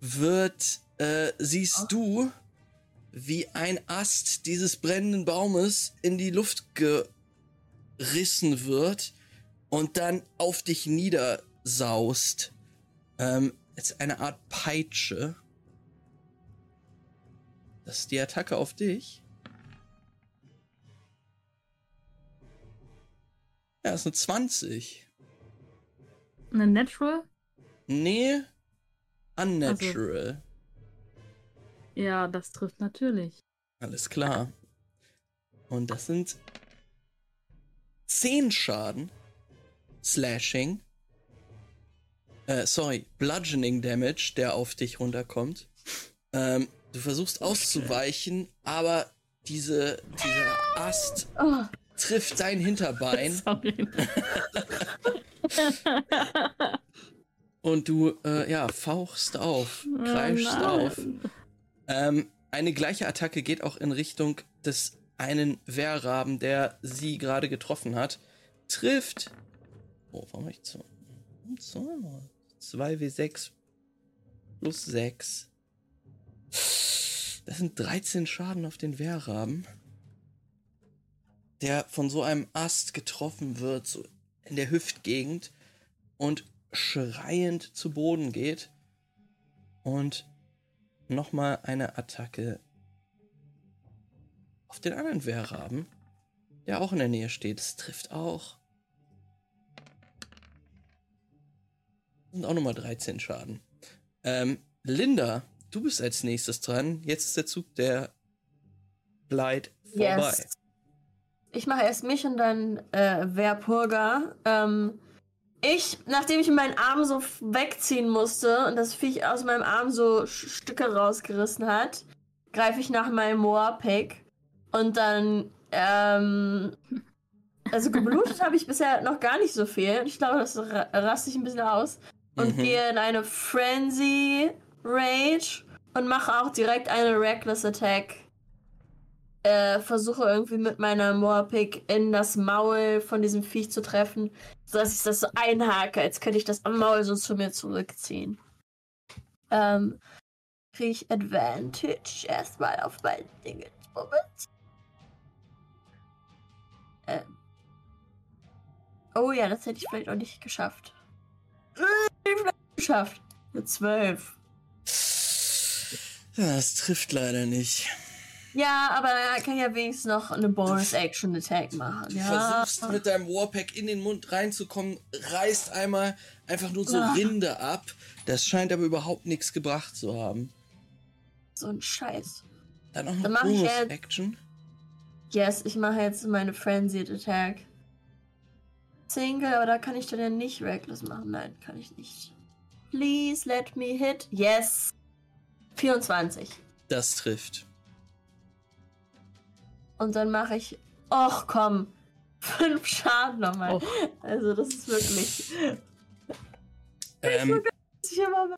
wird, äh, siehst Oh. du, wie ein Ast dieses brennenden Baumes in die Luft gerissen wird und dann auf dich niedersaust. Ähm, ist eine Art Peitsche. Das ist die Attacke auf dich. Ja, das ist eine 20. Eine Natural? Nee, unnatural. Ja, das trifft natürlich. Alles klar. Und das sind 10 Schaden. Slashing. Äh, sorry, Bludgeoning Damage, der auf dich runterkommt. Ähm, du versuchst auszuweichen, aber diese, dieser Ast Oh, trifft dein Hinterbein [LAUGHS] [LAUGHS] und du, äh, ja, fauchst auf, kreischst Oh auf. Ähm, eine gleiche Attacke geht auch in Richtung des einen Wehrraben, der sie gerade getroffen hat. Trifft. Oh, warum hab ich so? 2W6 plus 6. Das sind 13 Schaden auf den Wehrraben. Der von so einem Ast getroffen wird, so in der Hüftgegend und schreiend zu Boden geht. Und nochmal eine Attacke auf den anderen Wehrraben, der auch in der Nähe steht. Das trifft auch. Und auch nochmal 13 Schaden. Ähm, Linda, du bist als nächstes dran. Jetzt ist der Zug der Bleit vorbei. yes. Ich mache erst mich und dann äh, Werpurga. Ähm, ich, nachdem ich meinen Arm so wegziehen musste und das Viech aus meinem Arm so Stücke rausgerissen hat, greife ich nach meinem Moa-Pick und dann, ähm, [LAUGHS] also geblutet habe ich bisher noch gar nicht so viel. Ich glaube, das ra raste ich ein bisschen aus und Mhm. gehe in eine Frenzy Rage und mache auch direkt eine Reckless Attack. Äh, versuche irgendwie mit meiner Moorpick in das Maul von diesem Viech zu treffen, sodass ich das so einhake, als könnte ich das am Maul so zu mir zurückziehen. Ähm, kriege ich Advantage erstmal auf mein Ding. Moment. Ähm. Oh ja, das hätte ich vielleicht auch nicht geschafft. Vielleicht geschafft. Eine 12. Das trifft leider nicht. Ja, aber er kann ja wenigstens noch eine Bonus-Action-Attack machen. Du Ja. versuchst mit deinem Warpack in den Mund reinzukommen, reißt einmal einfach nur so Ah. Rinde ab. Das scheint aber überhaupt nichts gebracht zu haben. So ein Scheiß. Dann noch eine Bonus-Action. Yes, ich mache jetzt meine Frenzied Attack. Single, aber da kann ich dann ja nicht Reckless machen. Nein, kann ich nicht. Please let me hit. Yes. 24. Das trifft. Und dann mache ich. Och komm. [LAUGHS] Fünf Schaden nochmal. Och. Also, das ist wirklich. [LAUGHS] Ähm, Ich immer...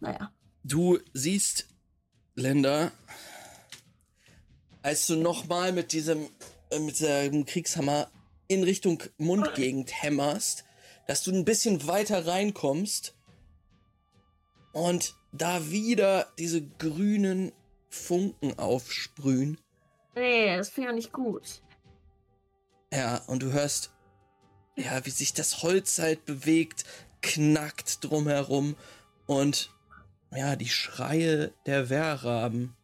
Naja. du siehst, Linda, als du nochmal mit diesem, äh, mit diesem Kriegshammer in Richtung Mundgegend hämmerst, dass du ein bisschen weiter reinkommst und da wieder diese grünen Funken aufsprühen Nee, das finde ich auch nicht gut. Ja, und du hörst, ja, wie sich das Holz halt bewegt, knackt drumherum und ja, die Schreie der Wehrraben.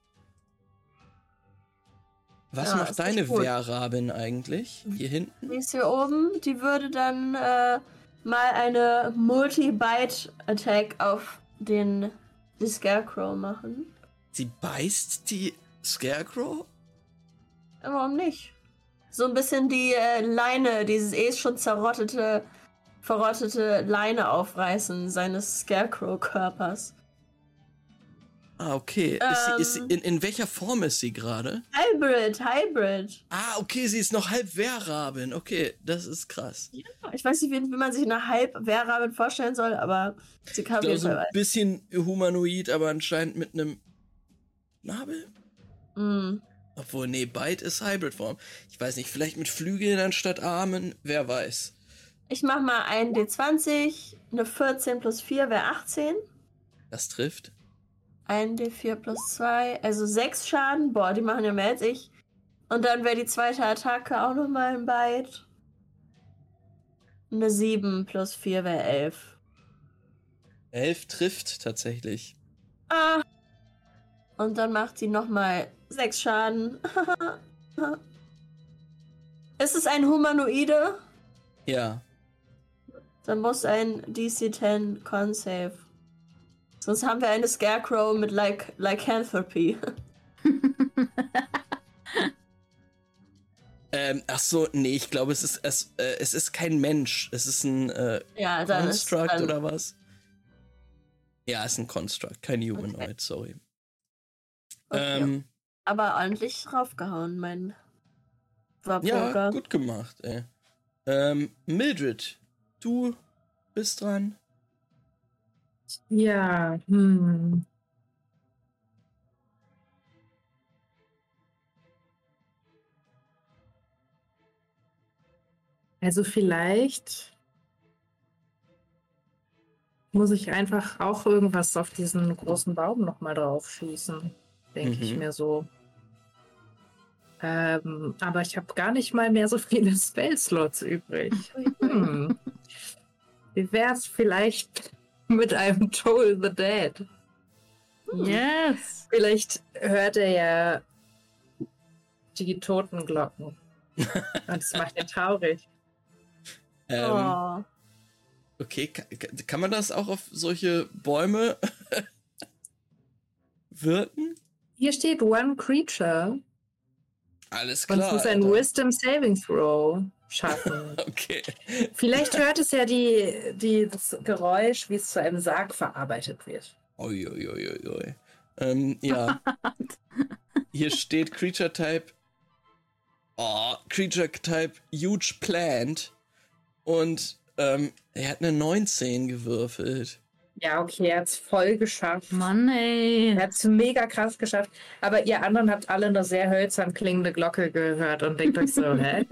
Was Ja, macht deine. Wehrrabin eigentlich? Hier hinten? Die ist hier oben, die würde dann äh, mal eine Multi-Bite-Attack auf den Scarecrow machen. Sie beißt die Scarecrow? Ja, Warum nicht? So ein bisschen die äh, Leine, dieses eh schon zerrottete, verrottete Leine aufreißen seines Scarecrow-Körpers. Ah, okay. Ist sie, ist sie, Ähm. in, in welcher Form ist sie gerade? Hybrid, Hybrid. Ah, okay, sie ist noch halb Wehrrabin. Okay, das ist krass. Ich weiß nicht, wie, wie man sich eine Halb-Wehrrabbit vorstellen soll, aber sie kann auf Ich jeden so ein bisschen humanoid, aber anscheinend mit einem Schnabel? Mm. Obwohl, nee, Bite ist Hybrid-Form. Ich weiß nicht, vielleicht mit Flügeln anstatt Armen, wer weiß. Ich mach mal einen D20, eine 14 plus 4 wäre 18. Das trifft. Ein D4 plus 2, also 6 Schaden. Boah, die machen ja mehr als ich. Und dann wäre die zweite Attacke auch nochmal ein Bite. Eine 7 plus 4 wäre 11. Elf trifft tatsächlich. Ah! Und dann macht sie nochmal 6 Schaden. [LAUGHS] Ist es ein Humanoide? Ja. Dann muss ein DC 10 Con Save. Sonst haben wir eine Scarecrow mit Lyc Lycanthropy. [LAUGHS] Ähm, ach so, nee, ich glaube, es ist, es, äh, es ist kein Mensch. Es ist ein äh, ja, ist Construct dann, oder was? Ja, es ist ein Construct, kein Humanoid, sorry. Okay. Ähm, Aber ordentlich draufgehauen, mein ja, Wappoker. gut gemacht, ey. Ähm, Mildred, du bist dran. Ja, hm. Also vielleicht muss ich einfach auch irgendwas auf diesen großen Baum nochmal drauf schießen, denke ich Mhm. mir so. Ähm, aber ich habe gar nicht mal mehr so viele [LAUGHS] Spellslots übrig. Hm. Wie wär's vielleicht mit einem Toll the Dead? Yes! Vielleicht hört er ja die Totenglocken. [LAUGHS] Und das macht ihn traurig. Ähm, Oh. Okay, kann, kann man das auch auf solche Bäume [LAUGHS] wirken? Hier steht One Creature. Alles Und klar. es muss ein Alter. Wisdom Saving Throw schaffen. [LAUGHS] Okay. Vielleicht hört es ja die, die, das Geräusch, wie es zu einem Sarg verarbeitet wird. Uiuiuiui. Ähm, ja. [LAUGHS] Hier steht Creature Type. Oh, Creature Type Huge Plant. Und ähm, er hat eine 19 gewürfelt. Ja, okay, er hat es voll geschafft. Mann, ey. Er hat es mega krass geschafft. Aber ihr anderen habt alle eine sehr hölzern klingende Glocke gehört und denkt euch so, [LAUGHS] hä?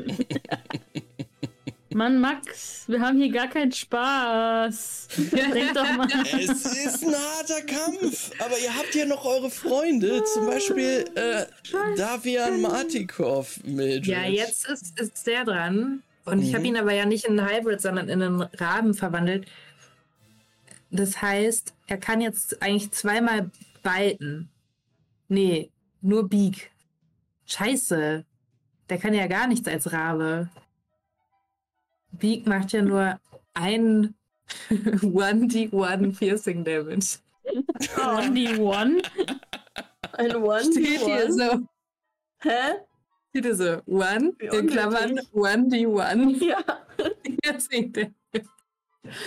Mann, Max, wir haben hier gar keinen Spaß. Denk doch mal. [LAUGHS] Es ist ein harter Kampf, aber ihr habt ja noch eure Freunde, zum Beispiel äh, Davian Martikov, Mildred. Ja, jetzt ist, ist der dran. Und ich habe Mhm. ihn aber ja nicht in einen Hybrid, sondern in einen Raben verwandelt. Das heißt, er kann jetzt eigentlich zweimal biten. Nee, nur Beak. Scheiße. Der kann ja gar nichts als Rabe. Beak macht ja nur ein [LAUGHS] 1d1 Piercing Damage. On the one. Ein One. Steht hier One. so. Hä? Steht hier so. One Wie in Klammern 1d1 Ja. [LAUGHS] Piercing Damage.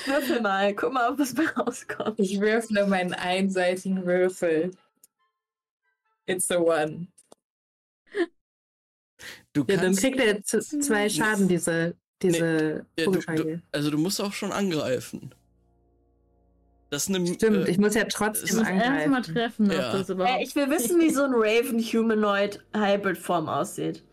Würfel mal. Guck mal, ob was bei rauskommt. Ich würfle meinen einseitigen Würfel. It's a one. Du Ja, dann kriegt er zwei Schaden, diese, diese ja, du, du, also du musst auch schon angreifen. Das nimmt. Stimmt, äh, ich muss ja trotzdem ist Erstmal angreifen. treffen, Ja. ob das Äh, überhaupt. ich will wissen, wie so ein Raven-Humanoid-Hybrid-Form aussieht.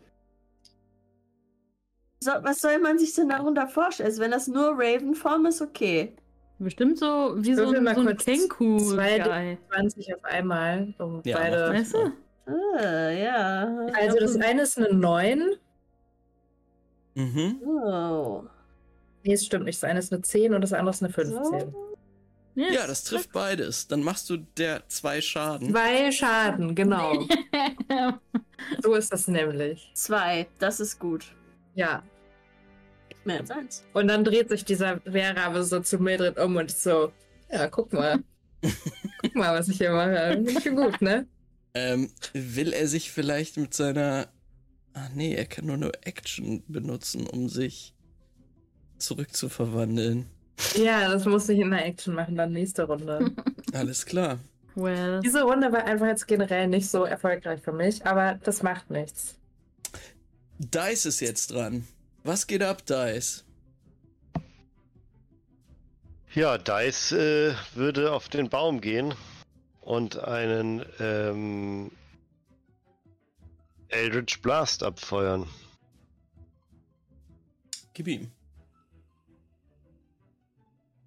So, was soll man sich denn darunter vorstellen? Also, wenn das nur Raven-Form ist, okay. Bestimmt so wie so ein, mal so ein Kenku-Guy. 20 auf einmal. Um Ja, beide. Weißt du? Ah, ja. Also das eine ist eine 9. Mhm. Oh. Nee, es stimmt nicht. Das eine ist eine 10 und das andere ist eine 15. So. Ja, das trifft beides. Dann machst du der zwei Schaden. Zwei Schaden, genau. [LAUGHS] so ist das nämlich. Zwei, das ist gut. Ja. Mehr als eins. Und dann dreht sich dieser Wehrrabe so zu Mildred um und ist so, ja, guck mal. [LAUGHS] guck mal, was ich hier mache. Nicht so gut, ne? Ähm, will er sich vielleicht mit seiner. Ach nee, er kann nur eine Action benutzen, um sich zurückzuverwandeln. Ja, das muss ich in der Action machen, dann nächste Runde. [LAUGHS] Alles klar. well. Diese Runde war einfach jetzt generell nicht so erfolgreich für mich, aber das macht nichts. Dice ist jetzt dran. Was geht ab, Dice? Ja, Dice äh, würde auf den Baum gehen und einen ähm, Eldritch Blast abfeuern. Gib ihm.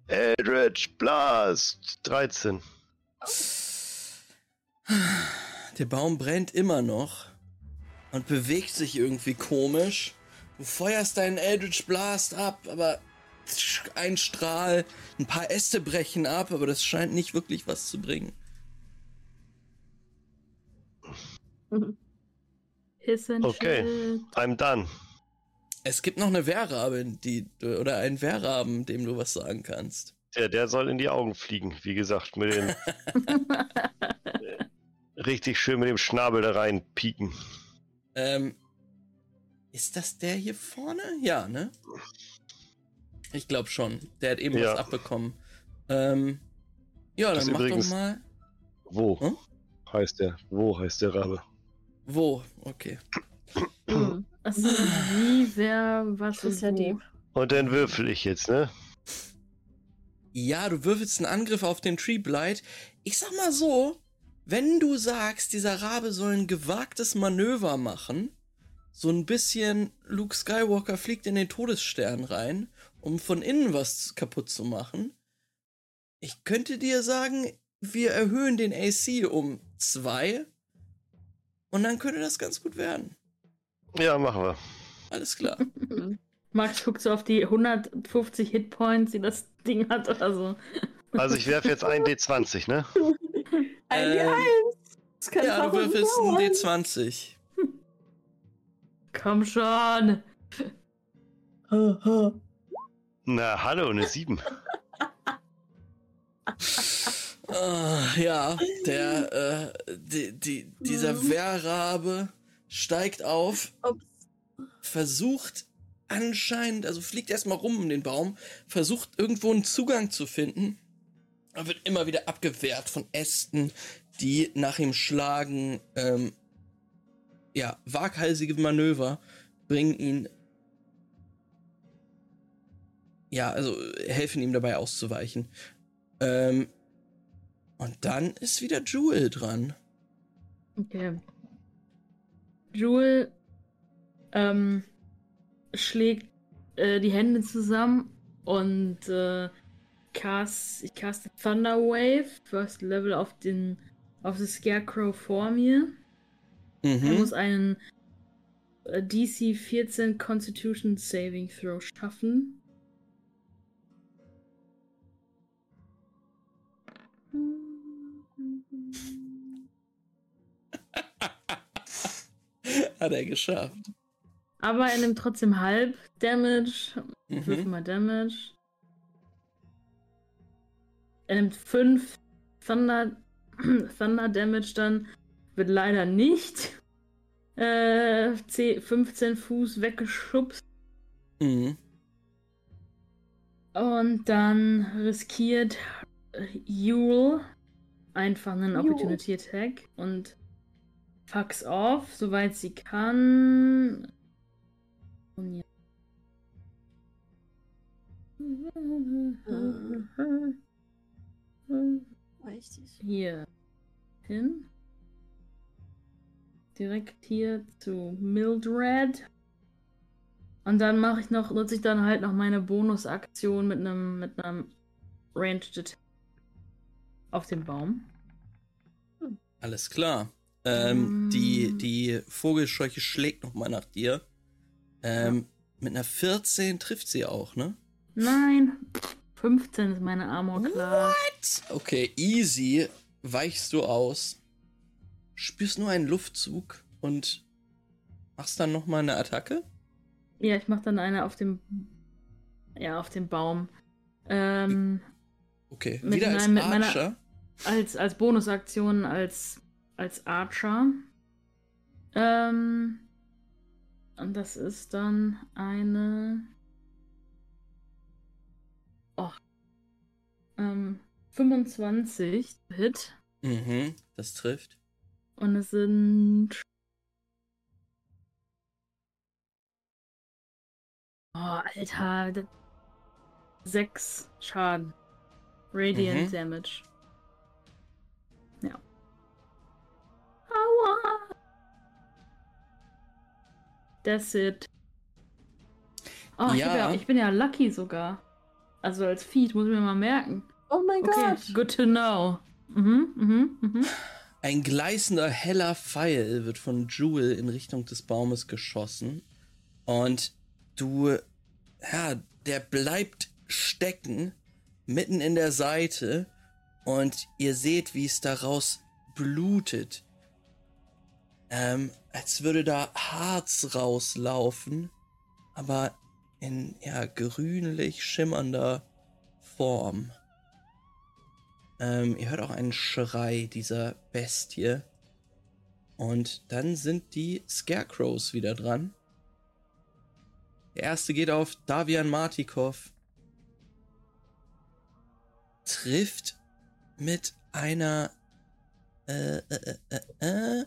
Eldritch Blast! 13. Der Baum brennt immer noch und bewegt sich irgendwie komisch. Du feuerst deinen Eldritch Blast ab, aber ein Strahl, ein paar Äste brechen ab, aber das scheint nicht wirklich was zu bringen. [LAUGHS] Okay. I'm done. Es gibt noch eine Wehrrabe, die oder einen Wehrraben, dem du was sagen kannst. Der, der soll in die Augen fliegen, wie gesagt, mit dem [LAUGHS] richtig schön mit dem Schnabel da rein pieken. Ähm, ist das der hier vorne? Ja, ne? Ich glaube schon. Der hat eben Ja. was abbekommen. Ähm, ja, Das dann mach übrigens- doch mal. Wo Hm? heißt der? Wo heißt der Rabe? Wo? Okay. Hm. Also, wie, wer, was Das ist ja die. Und dann würfel ich jetzt, ne? Ja, du würfelst einen Angriff auf den Tree Blight. Ich sag mal so, wenn du sagst, dieser Rabe soll ein gewagtes Manöver machen, so ein bisschen Luke Skywalker fliegt in den Todesstern rein, um von innen was kaputt zu machen. Ich könnte dir sagen, wir erhöhen den AC um zwei und dann könnte das ganz gut werden. Ja, machen wir. Alles klar. [LAUGHS] Max guckt so auf die 150 Hitpoints, die das Ding hat oder so. Also ich werfe jetzt ein D20, ne? [LAUGHS] Ein Ähm, Eins. Das kann Ja, du würfelst ein dauern. D20. Komm schon. Na, hallo, eine 7. Ah, ja, der, äh, die, die, dieser Wehrrabe steigt auf, Ups. versucht anscheinend, also fliegt erstmal rum um den Baum, versucht irgendwo einen Zugang zu finden, aber wird immer wieder abgewehrt von Ästen, die nach ihm schlagen. Ähm, ja, waghalsige Manöver bringen ihn. Ja, also helfen ihm dabei auszuweichen. Ähm, und dann ist wieder Jewel dran. Okay. Jewel ähm, schlägt äh, die Hände zusammen und äh, cast, ich caste Thunder Wave, First Level auf den auf das Scarecrow vor mir. Er Mhm. muss einen äh, DC 14 Constitution Saving Throw schaffen. [LAUGHS] Hat er geschafft. Aber er nimmt trotzdem halb Damage. Würfel Mhm. mal Damage. Er nimmt 5 Thunder, [CLEARS THROAT] Thunder Damage dann. Wird leider nicht äh, 10, 15 Fuß weggeschubst. Mhm. Und dann riskiert Yule einfach einen Yule. Opportunity Attack und fucks off, soweit sie kann. Und ja. Richtig. Hier hin. Direkt hier zu Mildred. Und dann mache ich noch, nutze ich dann halt noch meine Bonusaktion mit einem mit einem Ranged Attack auf den Baum. Alles klar. Ähm, Mm. die, die Vogelscheuche schlägt nochmal nach dir. Ähm, Mit einer 14 trifft sie auch, ne? Nein. 15 ist meine Armor Class. Okay, easy. Weichst du aus. Spürst nur einen Luftzug und machst dann nochmal eine Attacke? Ja, ich mach dann eine auf dem. Ja, auf dem Baum. Ähm, Okay, Mit wieder als meinem- mit meiner- Archer. als, als Bonusaktion als, als Archer. Ähm, und das ist dann eine. Oh. Ähm, 25 Hit. Mhm, das trifft. Und es sind. Oh, Alter. Sechs Schaden. Radiant Mhm. Damage. Ja. Aua! That's it. Oh, ich, Ja. ja, ich bin ja lucky sogar. Also als Feed, muss ich mir mal merken. Oh mein Okay, Gott. good to know. Mhm, mhm, mhm. Ein gleißender, heller Pfeil wird von Jewel in Richtung des Baumes geschossen. Und du, ja, der bleibt stecken, mitten in der Seite. Und ihr seht, wie es daraus blutet. Ähm, als würde da Harz rauslaufen. Aber in, ja, grünlich schimmernder Form. Ähm, ihr hört auch einen Schrei dieser Bestie. Und dann sind die Scarecrows wieder dran. Der erste geht auf Davian Martikov. Trifft mit einer. Äh, äh, äh, äh, äh,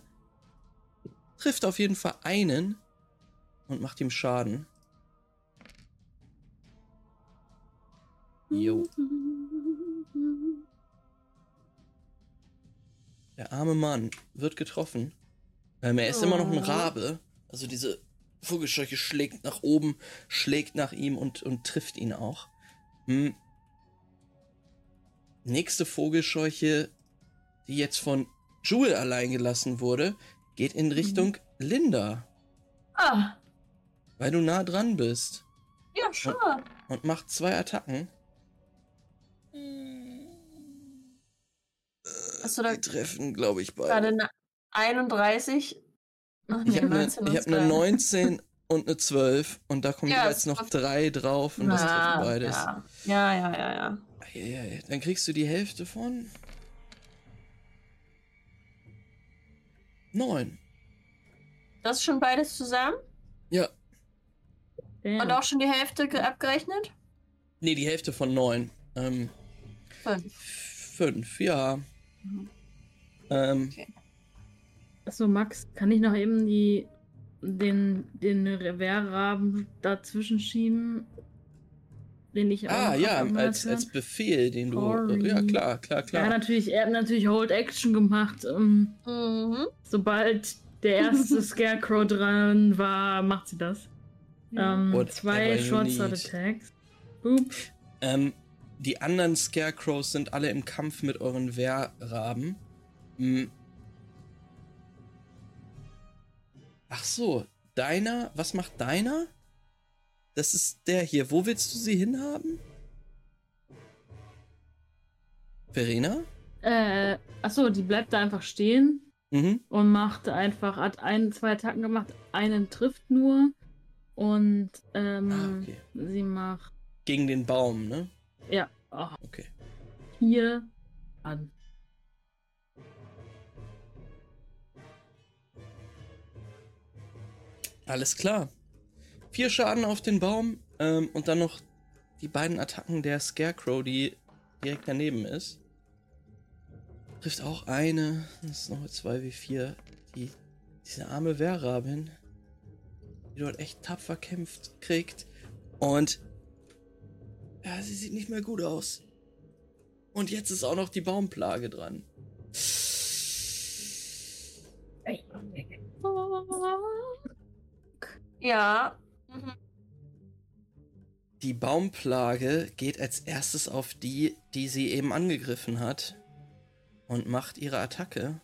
trifft auf jeden Fall einen und macht ihm Schaden. Jo. [LAUGHS] Der arme Mann wird getroffen. Ähm, er ist immer noch ein Oh. Rabe. Also diese Vogelscheuche schlägt nach oben, schlägt nach ihm und, und trifft ihn auch. Hm. Nächste Vogelscheuche, die jetzt von Jewel allein gelassen wurde, geht in Richtung Linda, Ah, weil du nah dran bist. ja, sure. Und macht zwei Attacken. Hast da Die treffen, glaube ich, beide. gerade eine 31? Ach, Ich nee, habe eine 19 und hab ne zwei. 19 und eine 12 und da kommen Ja, jeweils noch drei drauf und das Ah, trifft beides. Ja, ja, ja, ja. ja. Eieiei, Dann kriegst du die Hälfte von 9. Das ist schon beides zusammen? Ja, Damn. Und auch schon die Hälfte ge- abgerechnet? nee, die Hälfte von 9. Ähm, Fünf. 5, ja. Mhm. Ähm, Achso, Max, kann ich noch eben die, den, den Wehrraben dazwischen schieben? Den ich auch ah, ja, als, als Befehl, den du. Sorry. Ja, klar, klar, Ja, klar. natürlich, er hat natürlich Hold Action gemacht. Ähm, Mhm. sobald der erste [LAUGHS] Scarecrow dran war, macht sie das. Ähm, zwei Short Sword. Attacks. Boop. Ähm, die anderen Scarecrows sind alle im Kampf mit euren Wehrraben. Hm. Ach so, deiner, was macht deiner? Das ist der hier. Wo willst du sie hinhaben? Verena? Äh, achso, die bleibt da einfach stehen Mhm. und macht einfach, hat ein, zwei Attacken gemacht, einen trifft nur und ähm, Ah, okay. sie macht, Gegen den Baum, ne? Ja, oh, Okay. hier an. Alles klar. Vier Schaden auf den Baum ähm, und dann noch die beiden Attacken der Scarecrow, die direkt daneben ist. Trifft auch eine. Das ist noch 2 wie 4. Die, diese arme Wehrrabin, die dort echt tapfer kämpft, kriegt. Und ja, sie sieht nicht mehr gut aus. Und jetzt ist auch noch die Baumplage dran. Ja. Mhm. Die Baumplage geht als erstes auf die, die sie eben angegriffen hat und macht ihre Attacke.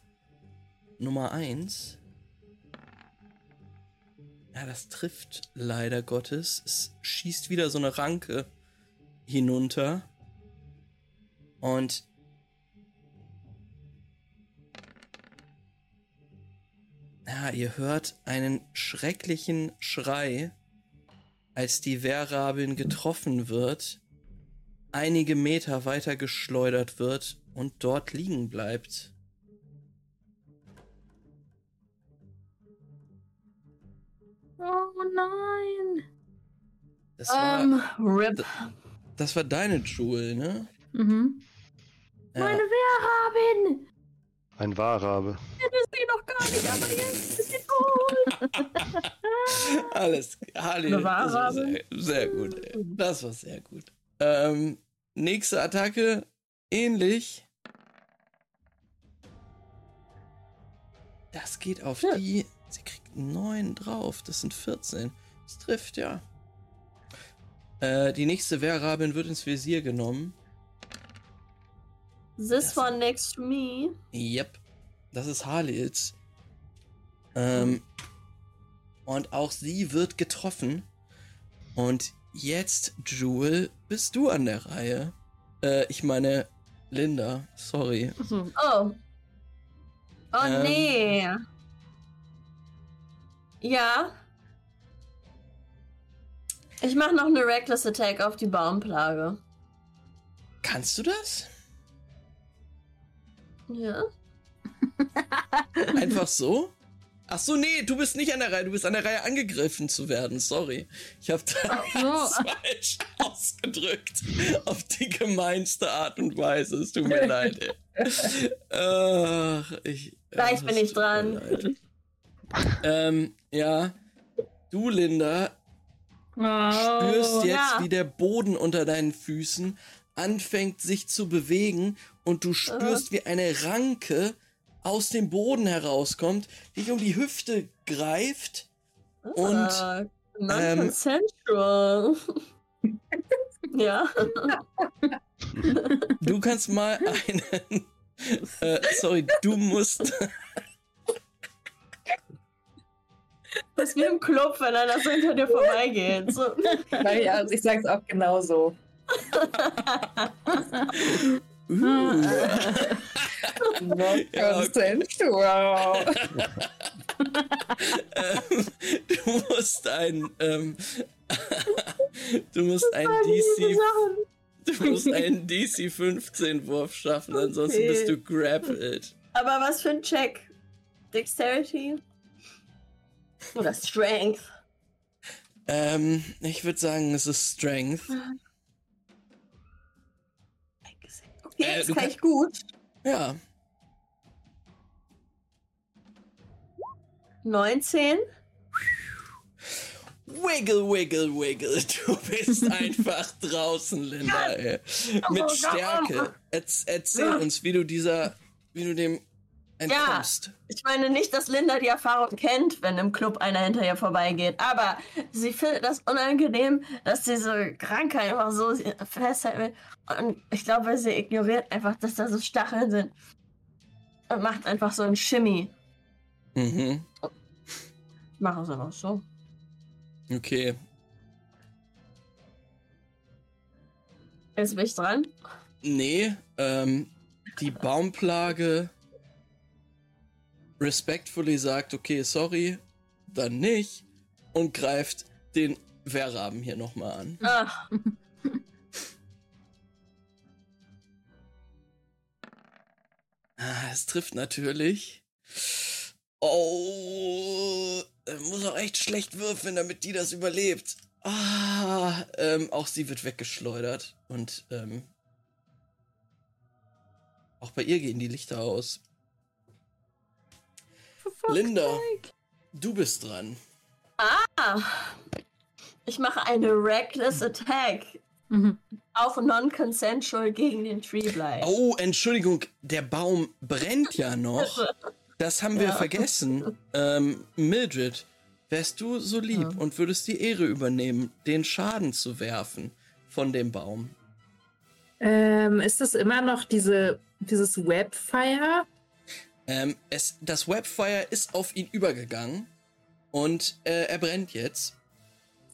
Nummer 1. Ja, das trifft leider Gottes. Es schießt wieder so eine Ranke hinunter. Und ja, ihr hört einen schrecklichen Schrei, als die Wehrrabin getroffen wird, einige Meter weiter geschleudert wird und dort liegen bleibt. Oh nein. Das war, Ähm, RIP. Das war deine Jewel, ne? Mhm. Ja. Meine Wehrrabin! Ein Wahrrabe. sie noch gar nicht, aber jetzt ist sie tot. [LAUGHS] Alles, Harley, Eine das war Wahrhabe? sehr, sehr gut. Ey. Das war sehr gut. Ähm, nächste Attacke, ähnlich. Das geht auf Ja. die. Sie kriegt 9 drauf. Das sind 14. Das trifft, ja. Äh, die nächste Wehrrabin wird ins Visier genommen. This one next to me. Yep. Das ist Harlils. Ähm, und auch sie wird getroffen. Und jetzt, Jewel, bist du an der Reihe. Äh, ich meine, Linda, sorry. Oh. Oh Ähm. nee. Ja. Ich mache noch eine Reckless Attack auf die Baumplage. Kannst du das? Ja. [LAUGHS] Einfach so? [LAUGHS] Ach so, nee, du bist nicht an der Reihe. Du bist an der Reihe, angegriffen zu werden. Sorry. Ich habe so. das [LAUGHS] falsch ausgedrückt. Auf die gemeinste Art und Weise. Es tut mir leid. Ey. Ach, ich, Gleich bin ich dran. Ähm, ja. Du, Linda, Oh, spürst jetzt, ja. wie der Boden unter deinen Füßen anfängt sich zu bewegen und du spürst, wie eine Ranke aus dem Boden herauskommt, dich um die Hüfte greift und Ah, Non-consensual. [LAUGHS] ja. du kannst mal einen. Äh, sorry, du musst. [LAUGHS] Club, wenn einer so hinter dir vorbeigeht. So. Naja, also ich sag's auch genauso. Uh, Not Ja, consensual. [LAUGHS] ähm, du musst ein. Ähm, [LAUGHS] du musst ein DC. Du musst einen DC 15 Wurf schaffen, ansonsten Okay. bist du grappled. Aber was für ein Check? Dexterity? Oder Strength? Ähm, ich würde sagen, es ist Strength. Okay, Äh, das kann kann- ich gut. Ja. 19. Wiggle, wiggle, wiggle. [LAUGHS] Du bist [LAUGHS] einfach draußen, Linda. Ey. Mit Stärke. Erz erzähl uns, wie du dieser, wie du dem entkommst. Ich meine nicht, dass Linda die Erfahrung kennt, wenn im Club einer hinter ihr vorbeigeht, aber sie findet das unangenehm, dass diese Krankheit einfach so festhalten will. Und ich glaube, sie ignoriert einfach, dass da so Stacheln sind. Und macht einfach so ein Shimmy. Mhm. Ich mache es einfach so. Okay. Jetzt bin ich dran. Nee, ähm, die Baumplage respectfully sagt, okay, sorry, dann nicht und greift den Wehrraben hier nochmal an. Ach, [LAUGHS] Ah, es trifft natürlich. Oh, muss auch echt schlecht würfeln, damit die das überlebt. Ah, ähm, auch sie wird weggeschleudert und ähm, auch bei ihr gehen die Lichter aus. Linda, du bist dran. ah. Ich mache eine Reckless Attack. Mhm. Auch non-consensual gegen den Tree Blight. Oh, Entschuldigung, der Baum brennt ja noch. [LAUGHS] Das haben wir Ja. vergessen. Ähm, Mildred, wärst du so lieb Ja. und würdest die Ehre übernehmen, den Schaden zu werfen von dem Baum? Ähm, ist das immer noch diese, dieses Webfire? Ähm, es, das Webfire ist auf ihn übergegangen und äh, er brennt jetzt.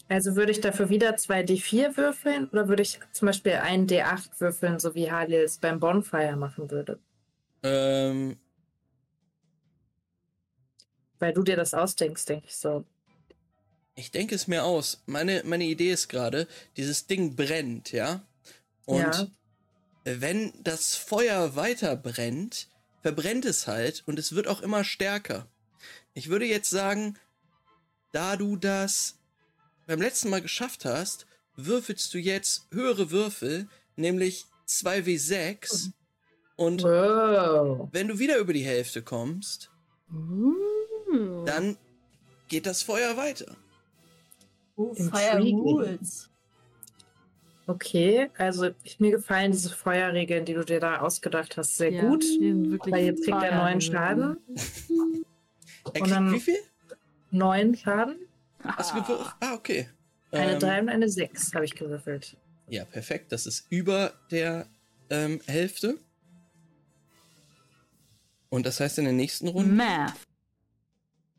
Also würde ich dafür wieder zwei D4 würfeln oder würde ich zum Beispiel einen D8 würfeln, so wie Halil es beim Bonfire machen würde? Ähm, Weil du dir das ausdenkst, denke ich so. ich denke es mir aus. Meine, meine Idee ist gerade, dieses Ding brennt, ja? Und Ja. wenn das Feuer weiter brennt, verbrennt es halt und es wird auch immer stärker. Ich würde jetzt sagen, da du das beim letzten Mal geschafft hast, würfelst du jetzt höhere Würfel, nämlich 2w6. Und Wow. wenn du wieder über die Hälfte kommst, dann geht das Feuer weiter. Uh, Fire. Rules. Okay, also ich, mir gefallen diese Feuerregeln, die du dir da ausgedacht hast, sehr Ja, gut. Weil jetzt kriegt er neun Schaden. Er Und kriegt dann- wie viel? Neun Schaden. Hast du gewürfelt? Ah, okay. Eine Ähm, drei und eine sechs habe ich gewürfelt. Ja, perfekt. Das ist über der ähm, Hälfte. Und das heißt, in der nächsten Runde Math.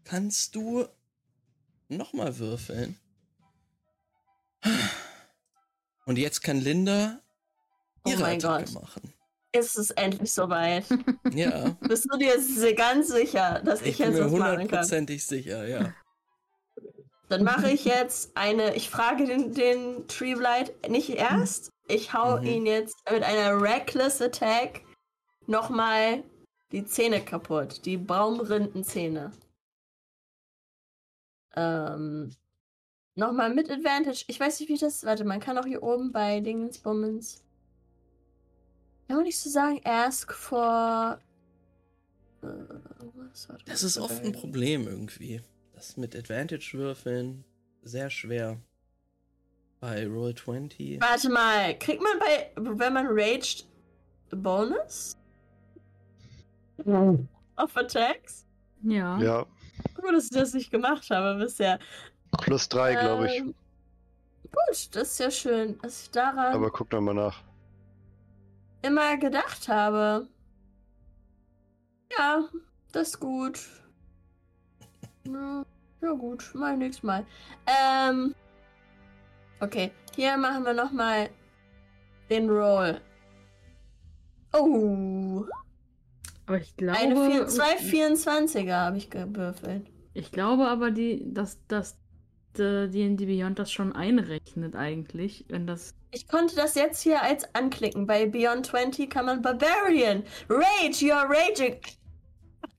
kannst du nochmal würfeln. Und jetzt kann Linda Oh ihre mein Attacke Gott. machen. Ist es endlich soweit? [LAUGHS] Ja, Bist du dir ganz sicher, dass ich, ich bin jetzt mir was machen kann? hundertprozentig sicher, ja. Dann mache ich jetzt eine. Ich frage den, den Treeblight nicht erst. Ich hau Mhm. ihn jetzt mit einer Reckless Attack nochmal die Zähne kaputt. Die Baumrindenzähne. Ähm. Nochmal mit Advantage. Ich weiß nicht, wie das. Warte, man kann auch hier oben bei Dingensbummens. Kann man nicht so sagen, ask for. Äh, was war Das ist oft ein Problem irgendwie. Das mit Advantage würfeln, sehr schwer. Bei Roll 20. Warte mal, kriegt man bei, wenn man raged, Bonus? Auf Attacks? Ja. Ja, Gut, dass ich das nicht gemacht habe bisher. Plus drei, glaube ich. Ähm, Gut, das ist ja schön, dass ich daran Aber guck noch mal nach. immer gedacht habe. Ja, das ist gut. Ja, ja gut, mal nächstes Mal. Ähm. Okay, hier machen wir nochmal den Roll. Oh, Aber ich glaube. eine vier, zwei 24er habe ich gewürfelt. Ich glaube aber, die, dass, dass äh, D&D Beyond das schon einrechnet eigentlich, wenn das. Ich konnte das jetzt hier als anklicken. Bei Beyond 20 kann man Barbarian, Rage, you're raging.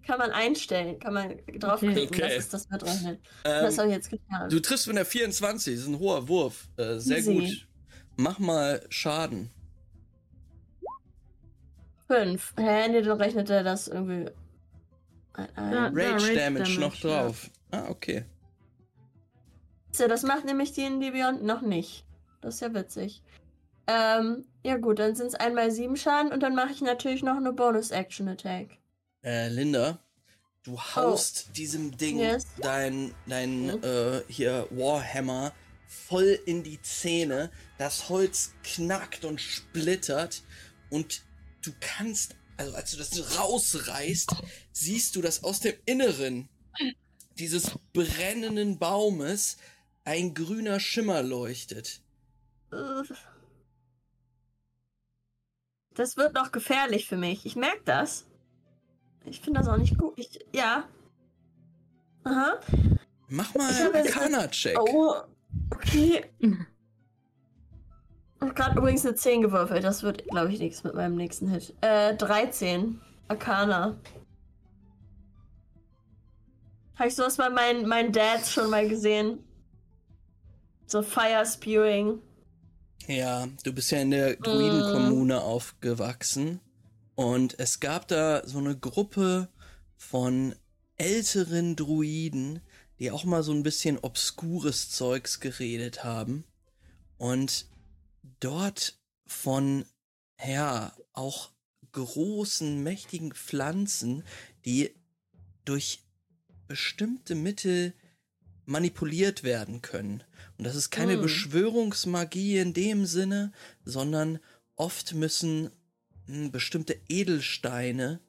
Kann man einstellen, kann man draufklicken, Okay. dass es das mitrechnet. das Ähm, habe ich jetzt getan. du triffst mit der 24, das ist ein hoher Wurf. Äh, sehr Easy. gut. Mach mal Schaden. Fünf. Hä, nee, dann rechnet er das irgendwie. Ein, ein. Ja. Rage, Rage Damage, Damage, noch ja. drauf. Ah, okay. So, das macht nämlich die in Beyond noch nicht. Das ist ja witzig. Ähm, ja gut, dann sind es einmal sieben Schaden und dann mache ich natürlich noch eine Bonus-Action-Attack. Äh, Linda, du haust diesem Ding Oh. Yes. dein, dein Mhm. äh, hier Warhammer voll in die Zähne. Das Holz knackt und splittert und du kannst, also als du das rausreißt, siehst du, dass aus dem Inneren dieses brennenden Baumes ein grüner Schimmer leuchtet. Das wird noch gefährlich für mich. Ich merke das. Ich finde das auch nicht gut. Ich, ja. Aha. Mach mal einen Arcana-Check. Oh, okay. Ich habe gerade übrigens eine 10 gewürfelt. Das wird, glaube ich, nichts mit meinem nächsten Hit. Äh, 13. Arcana. Habe ich sowas bei meinen, meinen Dads schon mal gesehen? So Fire Spewing. Ja, du bist ja in der Druidenkommune aufgewachsen. Und es gab da so eine Gruppe von älteren Druiden, die auch mal so ein bisschen obskures Zeugs geredet haben. Und dort von, ja, auch großen, mächtigen Pflanzen, die durch bestimmte Mittel manipuliert werden können. Und das ist keine Mm. Beschwörungsmagie in dem Sinne, sondern oft müssen hm, bestimmte Edelsteine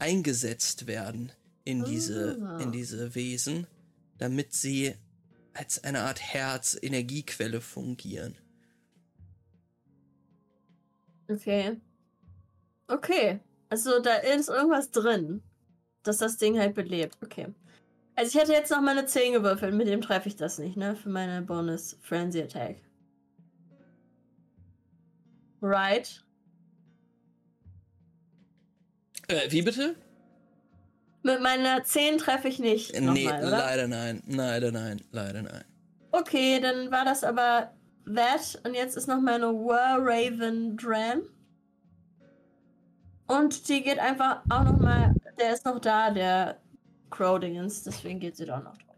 eingesetzt werden in diese, Ah. in diese Wesen, damit sie als eine Art Herz-Energiequelle fungieren. Okay. Okay. Also da ist irgendwas drin, dass das Ding halt belebt. Okay. Also ich hätte jetzt noch meine 10 gewürfelt, mit dem treffe ich das nicht, ne? Für meine Bonus Frenzy Attack. Right. Äh, wie bitte? Mit meiner 10 treffe ich nicht. nee, nochmal, oder? leider nein. Leider nein. Leider nein. Okay, dann war das aber that. Und jetzt ist noch meine War Raven Dram. Und die geht einfach auch noch mal. Der ist noch da, der Crow-Dingens. Deswegen geht sie doch noch drauf.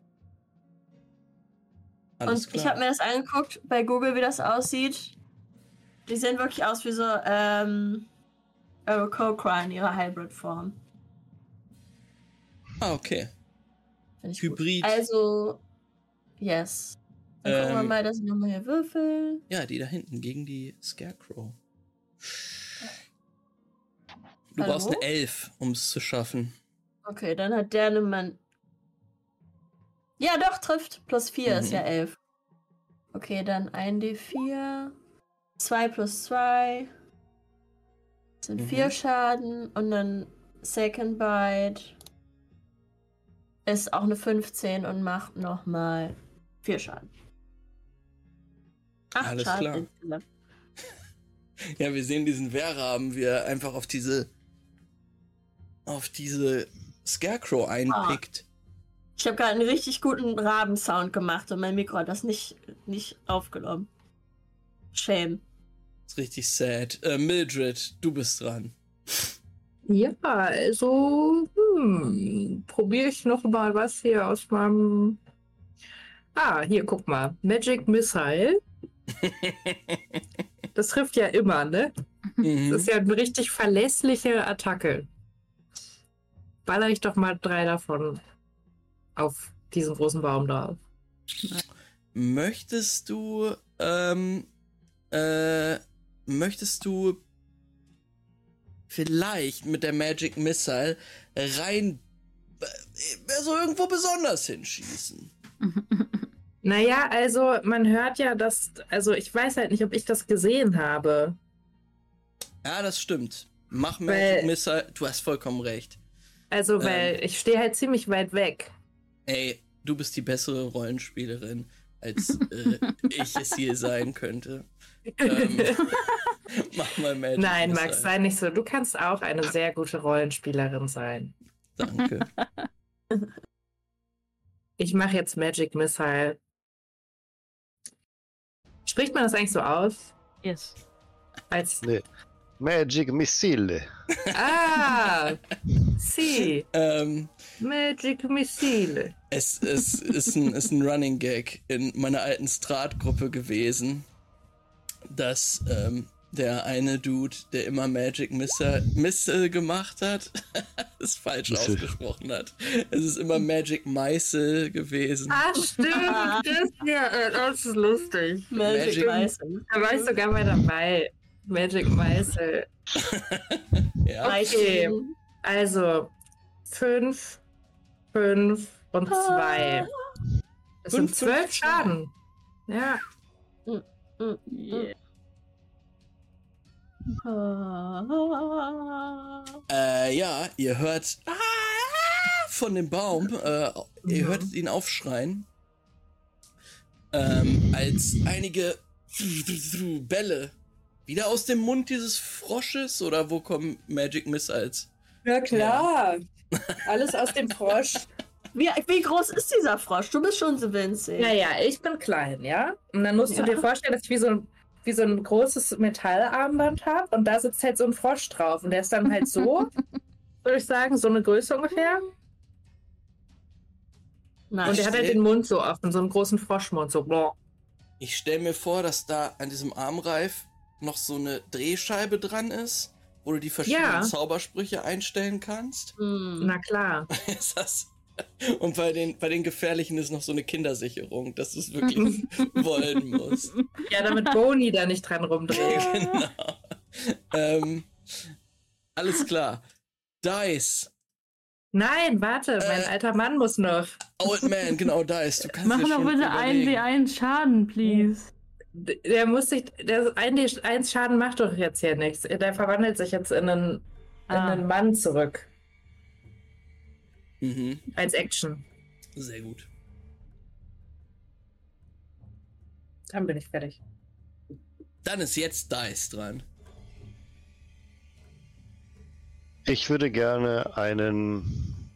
Alles Und klar. ich habe mir das angeguckt bei Google, wie das aussieht. Die sehen wirklich aus wie so ähm, Orocochra in ihrer Hybrid-Form. ah, okay. Ich gut. Hybrid. Also, yes. Dann gucken wir Ähm, mal, dass ich nochmal hier würfel. Ja, die da hinten gegen die Scarecrow. Du Hallo? brauchst eine Elf, um es zu schaffen. Okay, dann hat der eine Mann. Ja, doch, trifft. Plus 4 ist Mhm. ja 11. Okay, dann 1d4. 2 plus 2. Sind Mhm. 4 Schaden. Und dann Second Bite. Ist auch eine 15 und macht nochmal 4 Schaden. Acht Alles Schaden klar. insgesamt. [LAUGHS] Ja, wir sehen diesen Wehrraben, wie er einfach auf diese auf diese Scarecrow einpickt. Ich habe gerade einen richtig guten Rabensound gemacht und mein Mikro hat das nicht, nicht aufgenommen. Shame. Ist richtig sad. Äh, Mildred, du bist dran. Ja, also hm, probiere ich noch mal was hier aus meinem. Ah, hier, guck mal. Magic Missile. [LAUGHS] Das trifft ja immer, ne? Mhm. Das ist ja eine richtig verlässliche Attacke. Baller ich doch mal drei davon auf diesen großen Baum drauf. Möchtest du, ähm, äh, möchtest du vielleicht mit der Magic Missile rein, äh, so irgendwo besonders hinschießen? [LAUGHS] Naja, also man hört ja, dass, also ich weiß halt nicht, ob ich das gesehen habe. Ja, das stimmt. Mach Magic Weil- Missile, du hast vollkommen recht. Also, weil Ähm. ich stehe halt ziemlich weit weg. Ey, du bist die bessere Rollenspielerin, als [LAUGHS] äh, ich es hier sein könnte. Ähm, [LAUGHS] mach mal Magic Nein. Max, sei nicht so. Du kannst auch eine sehr gute Rollenspielerin sein. Danke. [LAUGHS] Ich mache jetzt Magic Missile. Spricht man das eigentlich so aus? Yes. Als Nee. Magic Missile. Ah! Sie! ähm, Magic Missile. Es, es ist, ein, ist ein Running Gag in meiner alten Strat-Gruppe gewesen, dass ähm, der eine Dude, der immer Magic Missile, Missile gemacht hat, [LAUGHS] es falsch Missile. ausgesprochen hat. Es ist immer Magic Meißel gewesen. Ah, stimmt. Das, ja, äh, das ist lustig. Magic- Meißel. Da war ich sogar mal dabei. Magic Meißel. [LAUGHS] Ja. Meißel. Also, fünf, fünf und zwei. Das sind Fünf, fünf, zwölf zwei. Schaden. Ja. Yeah. Ah. Äh, ja, ihr hört ah, von dem Baum, äh, ihr hört ihn aufschreien, ähm, als einige [TSK] Bälle wieder aus dem Mund dieses Frosches oder wo kommen Magic Missiles? Ja, klar. Alles aus dem Frosch. Wie, wie groß ist dieser Frosch? Du bist schon so winzig. Ja, ja, ich bin klein, ja. Und dann musst Ja. du dir vorstellen, dass ich wie so ein, wie so ein großes Metallarmband habe und da sitzt halt so ein Frosch drauf. Und der ist dann halt so, [LAUGHS] würde ich sagen, so eine Größe ungefähr. Nein. Und der hat halt den Mund so offen, so einen großen Froschmund, so. Ich stelle mir vor, dass da an diesem Armreif noch so eine Drehscheibe dran ist, wo du die verschiedenen Ja. Zaubersprüche einstellen kannst. Hm. Na klar. [LAUGHS] Ist das und bei den, bei den gefährlichen ist noch so eine Kindersicherung, dass du es wirklich [LAUGHS] wollen musst. Ja, damit Boni da nicht dran rumdreht. [LAUGHS] genau. Ähm, alles klar. Dice. Nein, warte, mein Äh. alter Mann muss noch. Old Man, genau, Dice. Du kannst Mach schon bitte einen überlegen. D1 Schaden, please. Der muss sich, der ein D1 Schaden macht doch jetzt hier nichts. Der verwandelt sich jetzt in einen, in Ah. einen Mann zurück. Mhm, Als Action. sehr gut. Dann bin ich fertig. Dann ist jetzt Dice dran. Ich würde gerne einen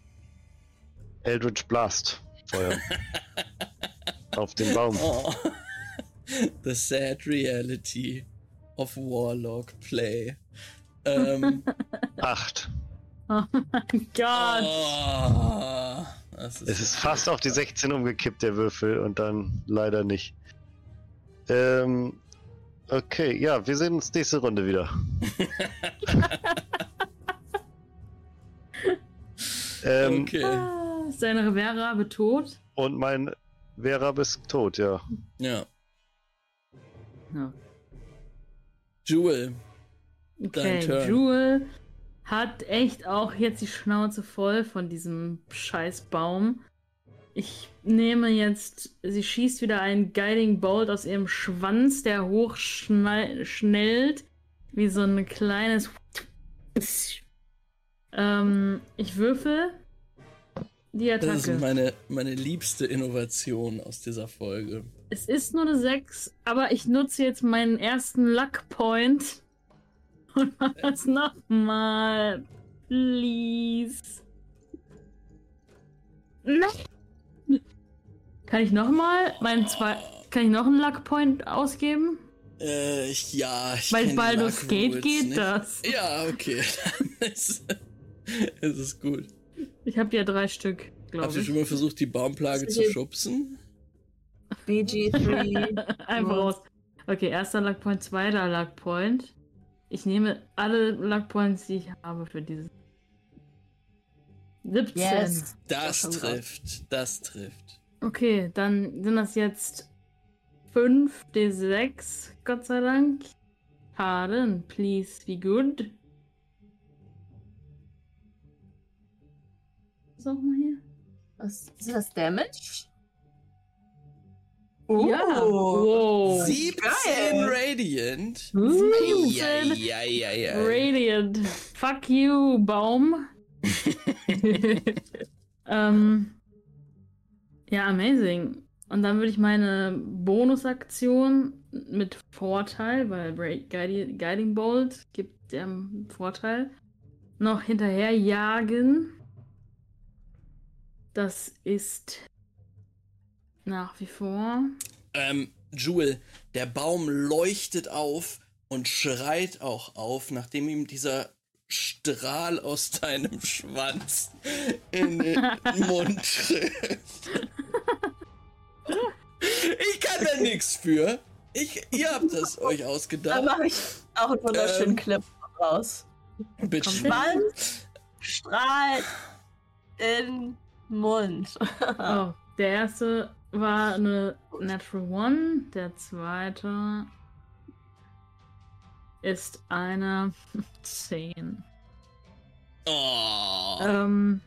Eldritch Blast feuern. [LAUGHS] Auf den Baum. Oh. The sad reality of Warlock Play. Ähm, [LAUGHS] Acht. Oh mein Gott. oh, das Es ist fast auf die 16 umgekippt, der Würfel, und dann leider nicht. Ähm, okay, ja, wir sehen uns nächste Runde wieder. [LAUGHS] ähm, Okay. Ah, Ist deine Rivera tot? Und mein Vera ist tot, ja. Ja. Ja. Jewel. Dein Okay, Turn. Jewel hat echt auch jetzt die Schnauze voll von diesem scheiß Baum. Ich nehme jetzt, sie schießt wieder einen Guiding Bolt aus ihrem Schwanz, der hochschnellt, wie so ein kleines. Ähm, ich würfel die Das ist Attacke. meine, meine liebste Innovation aus dieser Folge. Es ist nur eine 6, aber ich nutze jetzt meinen ersten Luck Point [LAUGHS] und mach das nochmal. Please. Nein. Kann ich nochmal meinen zwei. Kann ich noch einen Luck Point ausgeben? Äh, ja, ich Weil Baldur's Gate geht nicht. das. Ja, okay. [LAUGHS] Dann ist, es gut. Ich habe ja drei Stück, Habt glaube ihr ich. schon mal versucht, die Baumplage zu schubsen? BG3. Einfach raus. Okay, erster Luck Point, zweiter Luck Point. Ich nehme alle Luck Points, die ich habe für dieses. 17. Yes. Das trifft. Das trifft. Okay, dann sind das jetzt 5 D6, Gott sei Dank. Pardon, please be good. Was auch mal hier? Was ist das Damage? Ja. Oh. Wow. 17 geil. Radiant. Uh, Ja, 17 ja, ja, ja. Radiant. Fuck you, Baum. [LAUGHS] ähm, ja, amazing. Und dann würde ich meine Bonusaktion mit Vorteil, weil Guiding Bolt gibt dem Vorteil, noch hinterher jagen. Das ist nach wie vor. Ähm, Jewel, der Baum leuchtet auf und schreit auch auf, nachdem ihm dieser Strahl aus deinem Schwanz in den [LAUGHS] Mund trifft. Ich kann da nichts für. Ich, ihr habt das euch Da ausgedacht. mache ich auch einen wunderschönen Ähm. Clip raus. Bitte. Schwanz strahlt in Mund. Oh, der erste war eine Natural One, der zweite ist eine [LAUGHS] 10. Oh, Ähm,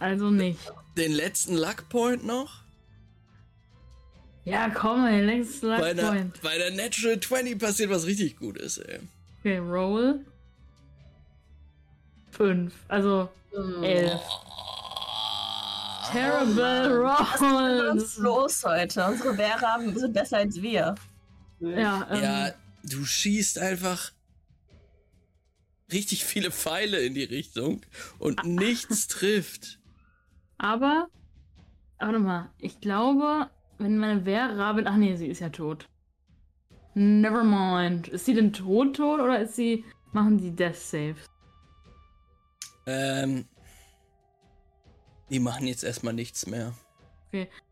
also nicht. den letzten Luck Point noch? Ja, komm, ey, nächstes Luck Bei der, bei der Natural 20 passiert was richtig Gutes, ey. Okay, Roll. 5, also Hm. 11. Oh, Terrible Was ist mit uns Rolls. los heute? Unsere Vera sind besser als wir. Ja, ähm, Ja, du schießt einfach richtig viele Pfeile in die Richtung und nichts trifft. aber, warte mal, ich glaube, wenn meine Wehrrabin, ach nee, sie ist ja tot. Never mind. Ist sie denn tot tot oder ist sie, machen die Death Saves? Ähm, die machen jetzt erstmal nichts mehr.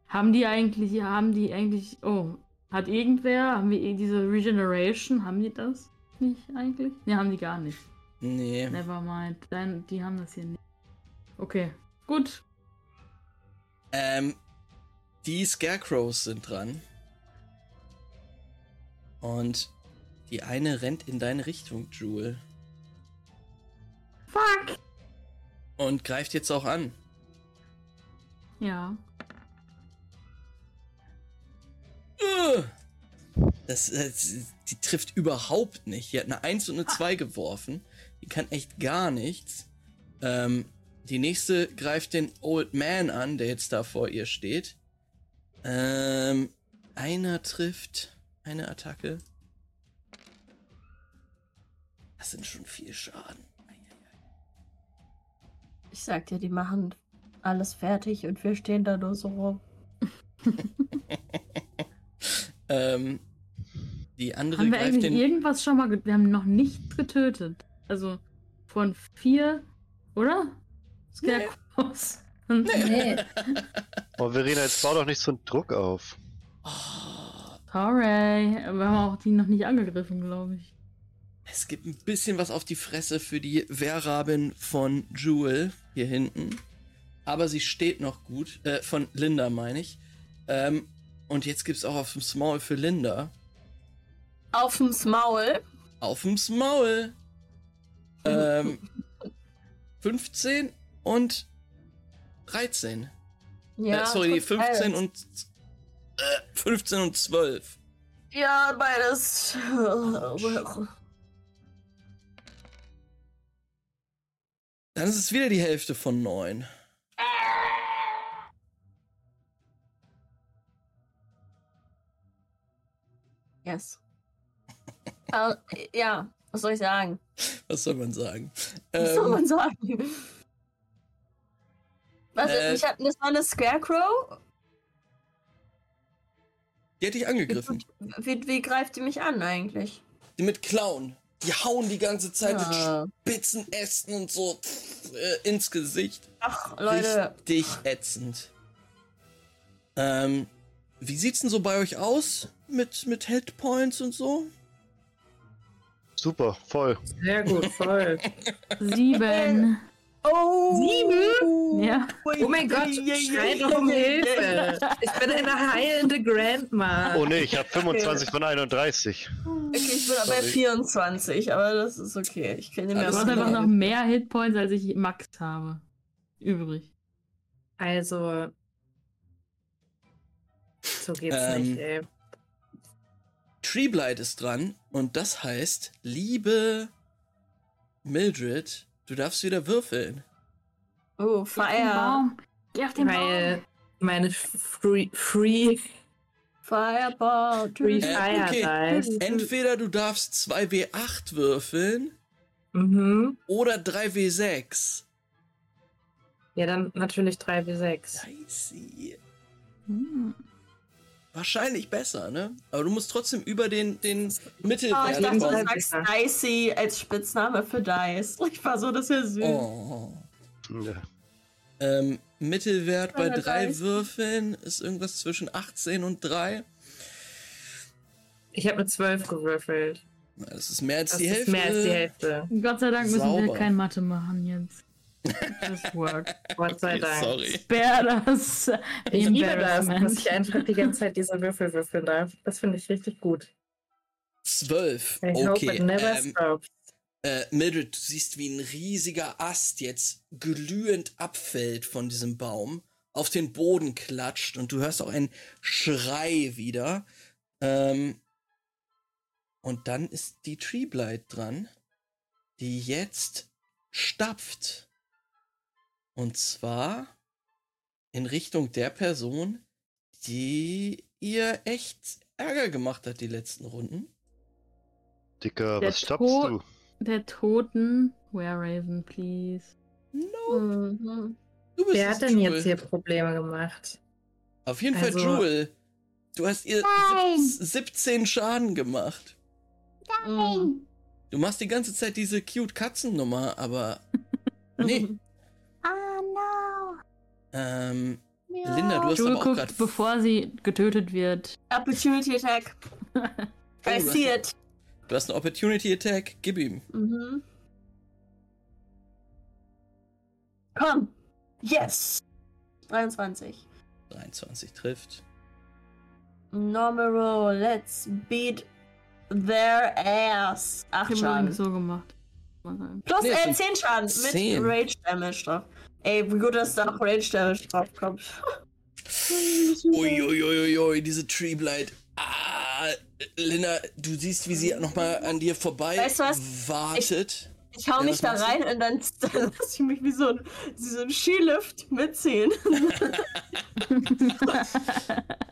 Haben die eigentlich, haben die eigentlich, oh, hat irgendwer, haben wir eh diese Regeneration, haben die das nicht eigentlich? Ne, haben die gar nicht. Nee. Never mind. Dann, die haben das hier nicht. Okay, gut. Ähm, die Scarecrows sind dran. Und die eine rennt in deine Richtung, Jewel. Fuck! Und greift jetzt auch an. Ja. Äh. Das, das, die trifft überhaupt nicht. Die hat eine 1 und eine 2 geworfen. Die kann echt gar nichts. Ähm, die nächste greift den Old Man an, der jetzt da vor ihr steht. Ähm, einer trifft eine Attacke. Das sind schon viel Schaden. Ich sag dir, die machen alles fertig und wir stehen da nur so rum. [LAUGHS] Ähm, die andere Haben wir greift eigentlich den. irgendwas schon mal... ge- Wir haben noch nichts getötet. Also von vier, oder? Scarecrows. Und Nee. [LAUGHS] [LAUGHS] Oh, Verena, jetzt bau doch nicht so einen Druck auf. Oh, Sorry, wir haben auch die noch nicht angegriffen, glaube ich. es gibt ein bisschen was auf die Fresse für die Wehrrabin von Jewel hier hinten. Aber sie steht noch gut. Äh, von Linda meine ich. Ähm, und jetzt gibt's auch auf dem Small für Linda. Aufs Maul. Auf dem Maul. Ähm, [LAUGHS] 15 und 13. Ja, äh, sorry, die trifft 15 beides. und äh, 15 und 12. Ja, beides. Dann ist es wieder die Hälfte von 9. Yes. äh, ja, was soll ich sagen? Was soll man sagen? Was soll Ähm, man sagen? Was, Äh, ich hab, das war eine Scarecrow? die hätte ich angegriffen. Wie, wie greift die mich an eigentlich? Die mit Klauen. Die hauen die ganze Zeit Ah. mit spitzen Ästen und so pff, äh, ins Gesicht. Ach, Leute. Richtig ätzend. Ähm, wie sieht's denn so bei euch aus? Mit, mit Hit-Points und so? Super, voll. Sehr gut, voll. [LAUGHS] Sieben. Oh! Sieben? Ja. Oh mein Gott, schrei doch um Hilfe. [LAUGHS] Ich bin eine heilende Grandma. Oh nee, ich habe 25 von 31. Okay, ich bin bei Sorry. 24, aber das ist okay. Ich kenne Du mir Alles hast einfach noch mehr Hitpoints, als ich Max habe. Übrig. Also. So geht's Ähm, nicht, ey. Treeblight ist dran und das heißt, liebe Mildred, du darfst wieder würfeln. Oh, Geh auf den Fire. Baum. Geh auf den Baum. Weil meine Free, free, Fireball. free Äh, okay. Entweder du darfst 2W8 würfeln Mhm. oder 3W6. Ja, dann natürlich 3 wie 6. Dicey. Hm. Wahrscheinlich besser, ne? Aber du musst trotzdem über den, den Oh, Mittelwert ich dachte, du sagst Dicey als Spitzname für Dice. [LAUGHS] Ich war so, das ja süß. Oh. Ja. Ähm, Mittelwert bei drei Dice. Würfeln ist irgendwas zwischen 18 und 3. Ich habe eine 12 gewürfelt. Das ist mehr als Das die ist Hälfte. mehr als die Hälfte. Gott sei Dank müssen Sauber. wir kein Mathe machen jetzt. Das work. Gott sei Okay, Dank. Sorry. Spare das. Ich liebe das, dass ich einfach die ganze Zeit diese Würfel würfeln darf. Das finde ich richtig gut. 12. I hope Okay. it never Ähm, stops. äh, Mildred, du siehst, wie ein riesiger Ast jetzt glühend abfällt von diesem Baum, auf den Boden klatscht und du hörst auch einen Schrei wieder. Ähm, und dann ist die Treeblight dran, die jetzt stapft. Und zwar in Richtung der Person, die ihr echt Ärger gemacht hat die letzten Runden. Dicker, Der was stoppst du? Der Toten. Where Raven, please. No, Mhm. du bist Wer hat denn Jewel. jetzt hier Probleme gemacht? Auf jeden Fall Also- Jewel. Du hast ihr Nein. sieb- 17 Schaden gemacht. Mhm. Du machst die ganze Zeit diese cute Katzennummer, aber [LAUGHS] nee. [LAUGHS] Ähm, Ja. Linda, du hast Jewel aber auch guckt, gerade bevor sie getötet wird. Opportunity Attack. Oh, [LAUGHS] I du see hast- it. Du hast eine Opportunity Attack, gib ihm. Mhm. Komm. Yes. 23. 23 trifft. Normal roll. Let's beat their ass. Acht Ich habe Schaden. übrigens so gemacht. Plus Nee, äh, es 10 Schaden mit Rage Damage drauf. Ey, wie gut, dass da auch Rage Damage drauf kommt. [LAUGHS] Uiuiuiui, diese Tree Blight. Ah, Linda, du siehst, wie sie nochmal an dir vorbei Weißt du was? wartet. Ich hau Ja, mich da machst du? rein und dann, [LAUGHS] dann lasse ich mich wie so ein, wie so ein Skilift mitziehen. [LAUGHS]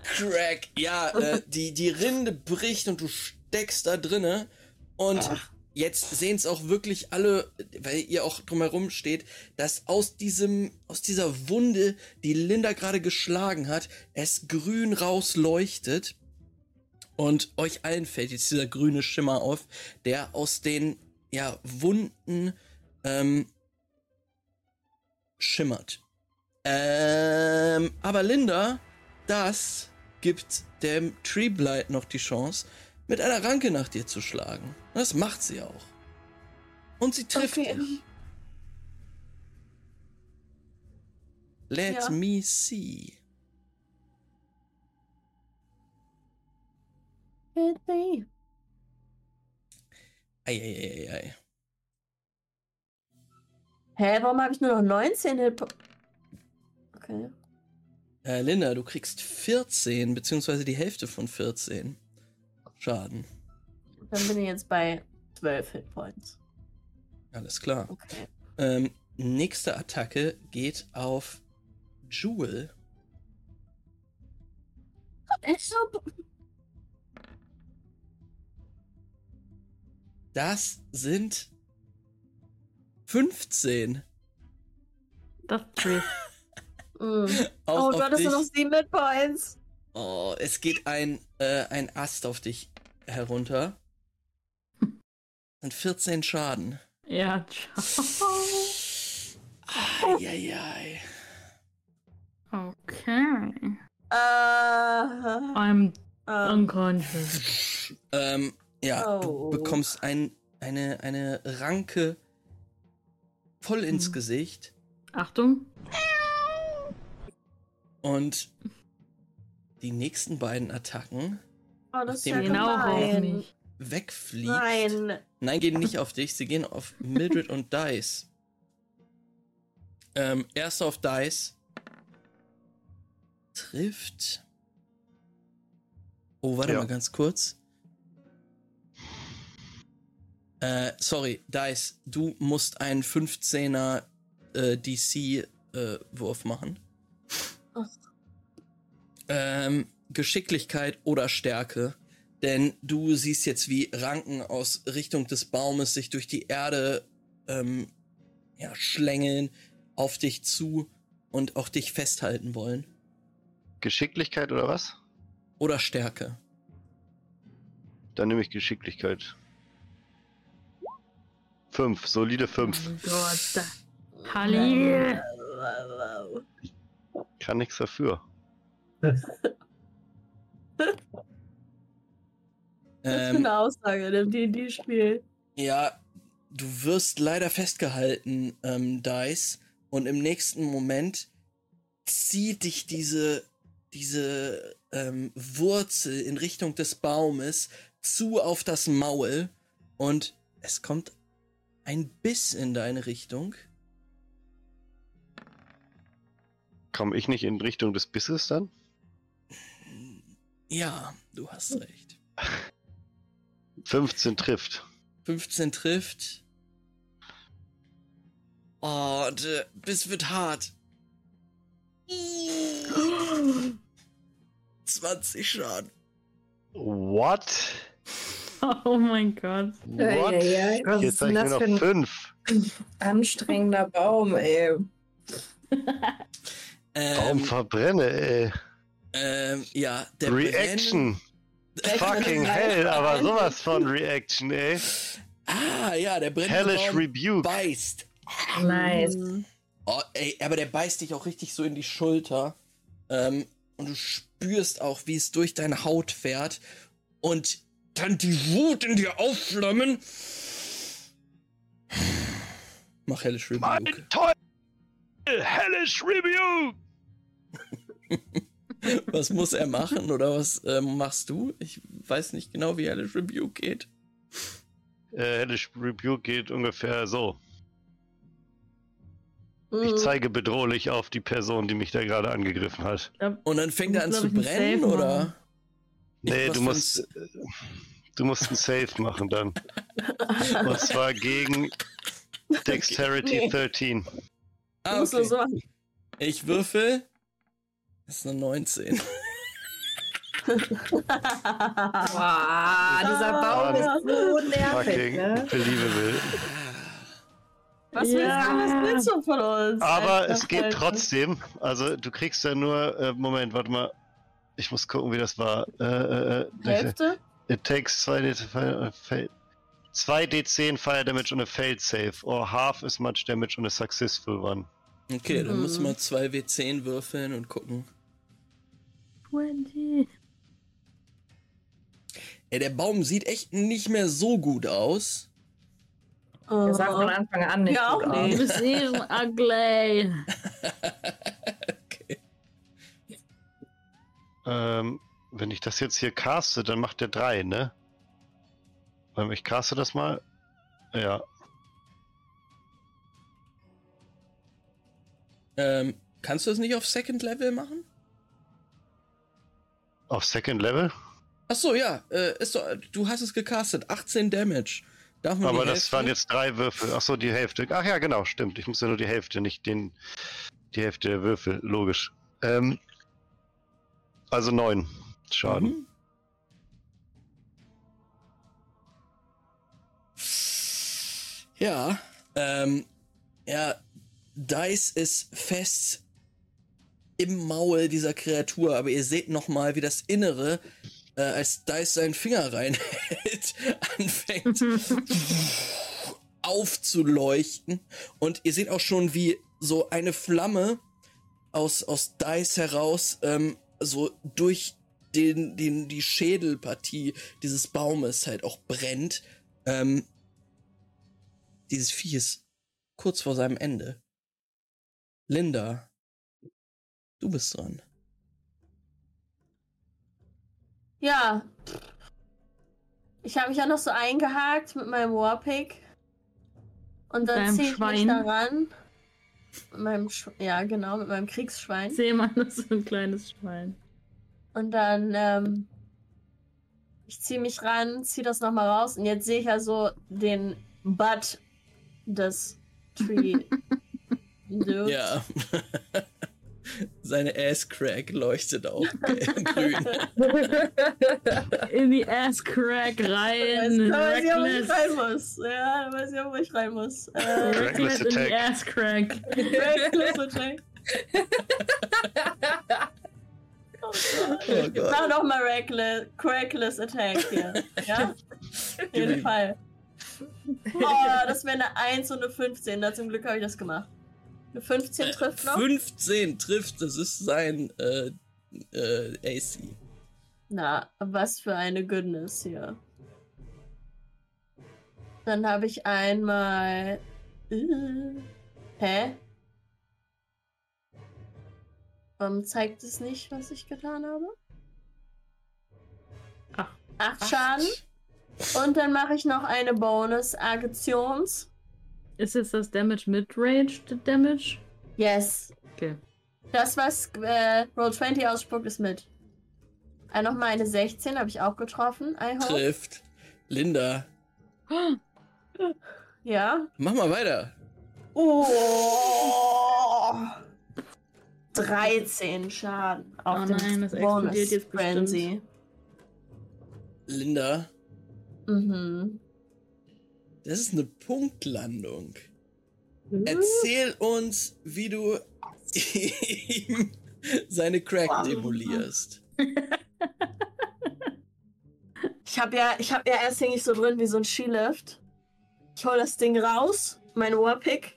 Crack. Ja, äh, die, die Rinde bricht und du steckst da drinne. Und jetzt sehen es auch wirklich alle, weil ihr auch drumherum steht, dass aus diesem, aus dieser Wunde, die Linda gerade geschlagen hat, es grün rausleuchtet. Und euch allen fällt jetzt dieser grüne Schimmer auf, der aus den ja, Wunden ähm, schimmert. Ähm, aber Linda, das gibt dem Treeblight noch die Chance, mit einer Ranke nach dir zu schlagen. Das macht sie auch. Und sie trifft Okay. dich. Let Ja. me see. Eieieiei. Hä, warum habe ich nur noch 19 Hit Okay. Äh, Linda, du kriegst 14, beziehungsweise die Hälfte von 14 Schaden. Dann bin ich jetzt bei 12 Hitpoints. Alles klar. Okay. Ähm, nächste Attacke geht auf Jewel. Das sind 15. [LAUGHS] Mm. Auch Oh, du hattest nur noch 7 Hitpoints. Oh, es geht ein, äh, ein Ast auf dich herunter. Sind 14 Schaden. Ja, ciao. Eieiei. Okay. Äh, I'm äh, unconscious. Ähm, ja, Oh. du bekommst ein, eine, eine Ranke voll ins Hm. Gesicht Achtung. und die nächsten beiden Attacken oh, das ist ja mich. wegfliegt. Nein. Nein, gehen nicht auf dich, sie gehen auf Mildred und Dice. Ähm, erster auf Dice. Trifft. Oh, warte Ja. mal ganz kurz. Äh, sorry, Dice, du musst einen 15er äh, DC-Wurf machen. Ach. Ähm, Geschicklichkeit oder Stärke. Denn du siehst jetzt, wie Ranken aus Richtung des Baumes sich durch die Erde ähm, ja, schlängeln auf dich zu und auch dich festhalten wollen. Geschicklichkeit oder was? Oder Stärke. Dann nehme ich Geschicklichkeit. Fünf, solide fünf. Oh Gott. Kann nichts dafür. [LAUGHS] Was für Ähm, eine Aussage in dem D&D-Spiel. ja, du wirst leider festgehalten, ähm, Dice. Und im nächsten Moment zieht dich diese, diese ähm, Wurzel in Richtung des Baumes zu auf das Maul. Und es kommt ein Biss in deine Richtung. Komme ich nicht in Richtung des Bisses dann? Ja, du hast recht. [LAUGHS] 15 trifft. 15 trifft. Oh, der Biss wird hart. [GASPS] 20 Schaden. What? [LAUGHS] Oh mein Gott. What? Eieiei, was Jetzt denn ich für noch ein fünf. anstrengender Baum, ey. [LAUGHS] Ähm, verbrenne, ey? ähm, ja, der Reaction. Vielleicht Fucking hell, aber sowas von Reaction, ey. Ah, ja, der brennende Hellish Baum Rebuke. beißt. Nice. Oh, ey, aber der beißt dich auch richtig so in die Schulter. Ähm, und du spürst auch, wie es durch deine Haut fährt. Und dann die Wut in dir aufflammen. Mach Hellish Mein Rebuke. Teufel! Hellish Rebuke! [LAUGHS] Was muss er machen oder was ähm, machst du? Ich weiß nicht genau, wie Hellish Rebuke geht. Äh, Hellish Rebuke geht ungefähr so. Ich Mhm. zeige bedrohlich auf die Person, die mich da gerade angegriffen hat. Und dann fängt er an zu brennen, oder? Nee, Was du ein musst, äh, du musst einen Save machen dann. [LAUGHS] Und zwar gegen Dexterity Nee. 13. Ah, okay. Ich würfel. Das ist eine 19. Wow, dieser Baum Ah. ist so nervig, ne? believable. Was willst du, was willst du von uns? Aber Alter es geht Falter? trotzdem. Also du kriegst ja nur. Äh, Moment, warte mal. Ich muss gucken, wie das war. Äh, äh, äh, Hälfte? It takes 2d10 2d10 Fire Damage on a failed save, or half as much damage on a successful one. Okay, dann Mhm. müssen wir 2W10 würfeln und gucken. 20. Ey, der Baum sieht echt nicht mehr so gut aus. Der sah von Oh. Anfang an nicht Ja, gut auch aus. nicht. Eh schon ugly. okay. Ähm, wenn ich das jetzt hier caste, dann macht der 3, ne? Ähm, Ich caste das mal. Ja. Ähm, kannst du das nicht auf Second Level machen? Auf Second Level? Ach so, ja. Äh, ist doch, du hast es gecastet. 18 Damage. Darf man Aber das Hälfte? waren jetzt drei Würfel. Ach so, die Hälfte. Ach ja, genau, stimmt. Ich muss ja nur die Hälfte, nicht den, die Hälfte der Würfel. Logisch. Ähm, also neun Schaden. Mhm. Ja, ähm, ja, Dice ist fest im Maul dieser Kreatur, aber ihr seht noch mal, wie das Innere, äh, als Dice seinen Finger reinhält, [LAUGHS] anfängt [LAUGHS] aufzuleuchten und ihr seht auch schon, wie so eine Flamme aus, aus Dice heraus ähm, so durch den, den, die Schädelpartie dieses Baumes halt auch brennt. Ähm, dieses Vieh ist kurz vor seinem Ende. Linda, du bist dran. Ja. Ich habe mich ja noch so eingehakt mit meinem Warpick. Und dann ziehe ich mich Schwein? daran. Mit meinem Sch ja, genau, mit meinem Kriegsschwein. Seemann ist so ein kleines Schwein. Und dann, ähm, ich ziehe mich ran, ziehe das nochmal raus und jetzt sehe ich ja so den Butt des Tree. [LAUGHS] Dude. Ja. [LAUGHS] Seine Ass-Crack leuchtet auch [LAUGHS] grün. In die Ass-Crack Weiß, rein. da weiß ich auch, wo ich rein muss. Ja, da weiß ich auch, wo ich rein muss. Äh, Reckless in die Attack. Ass-Crack. Reckless Attack. Oh Gott. Oh Gott. Mach noch mal Reckless, Crackless Attack hier. Ja? Auf jeden Fall. Oh, das wäre eine 1 und eine 15. Na, zum Glück habe ich das gemacht. Eine 15 trifft noch? 15 trifft, das ist sein äh, äh, AC. Na, was für eine Goodness hier. Dann habe ich einmal. Äh, hä? Warum zeigt es nicht, was ich getan habe? Ach. Acht Schaden. Und dann mache ich noch eine Bonus-Aktions. Ist jetzt das Damage Mid-Range Damage? Yes. Okay. Das, was äh, Roll 20 ausspuckt, ist mit. Äh, Nochmal eine 16, habe ich auch getroffen. I hope. Trifft. Linda, Ja. mach mal weiter. Oh. 13 Schaden auf Oh dem nein, das Bonus explodiert jetzt bestimmt. Frenzy. Linda, Mhm. Das ist eine Punktlandung. Erzähl uns, wie du ihm seine Crack demolierst. [LAUGHS] Ich habe ja, ich habe ja erst hing ich so drin wie so ein Skilift. Ich hol das Ding raus, mein Warpick,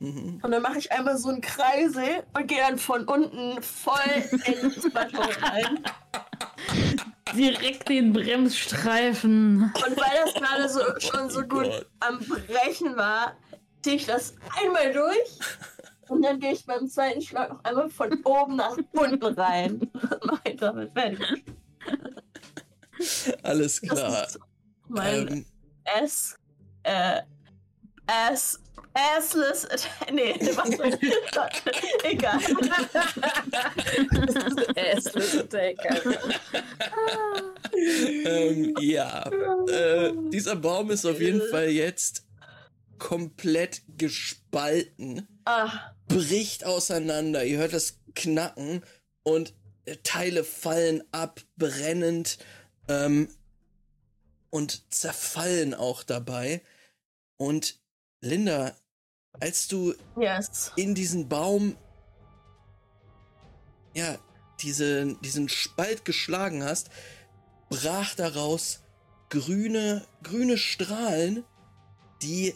Mhm. und dann mache ich einmal so einen Kreisel und gehe dann von unten voll ins Butthole rein. [LAUGHS] Direkt den Bremsstreifen. Und weil das gerade so schon so gut Gott. am Brechen war, ziehe ich das einmal durch. Und dann gehe ich beim zweiten Schlag noch einmal von oben nach unten rein. [LAUGHS] Und mache ich damit fertig. Alles Das klar. ist mein Ähm, S äh, ass, assless, [LAUGHS] nee, [LAUGHS] warte, egal. Assless Attack. Ähm, ja, äh, dieser Baum ist auf jeden Fall jetzt komplett gespalten, Ah, bricht auseinander. Ihr hört das Knacken und äh, Teile fallen ab, brennend ähm, und zerfallen auch dabei. Und Linda, als du yes. in diesen Baum, ja, diese, diesen Spalt geschlagen hast, brach daraus grüne, grüne Strahlen, die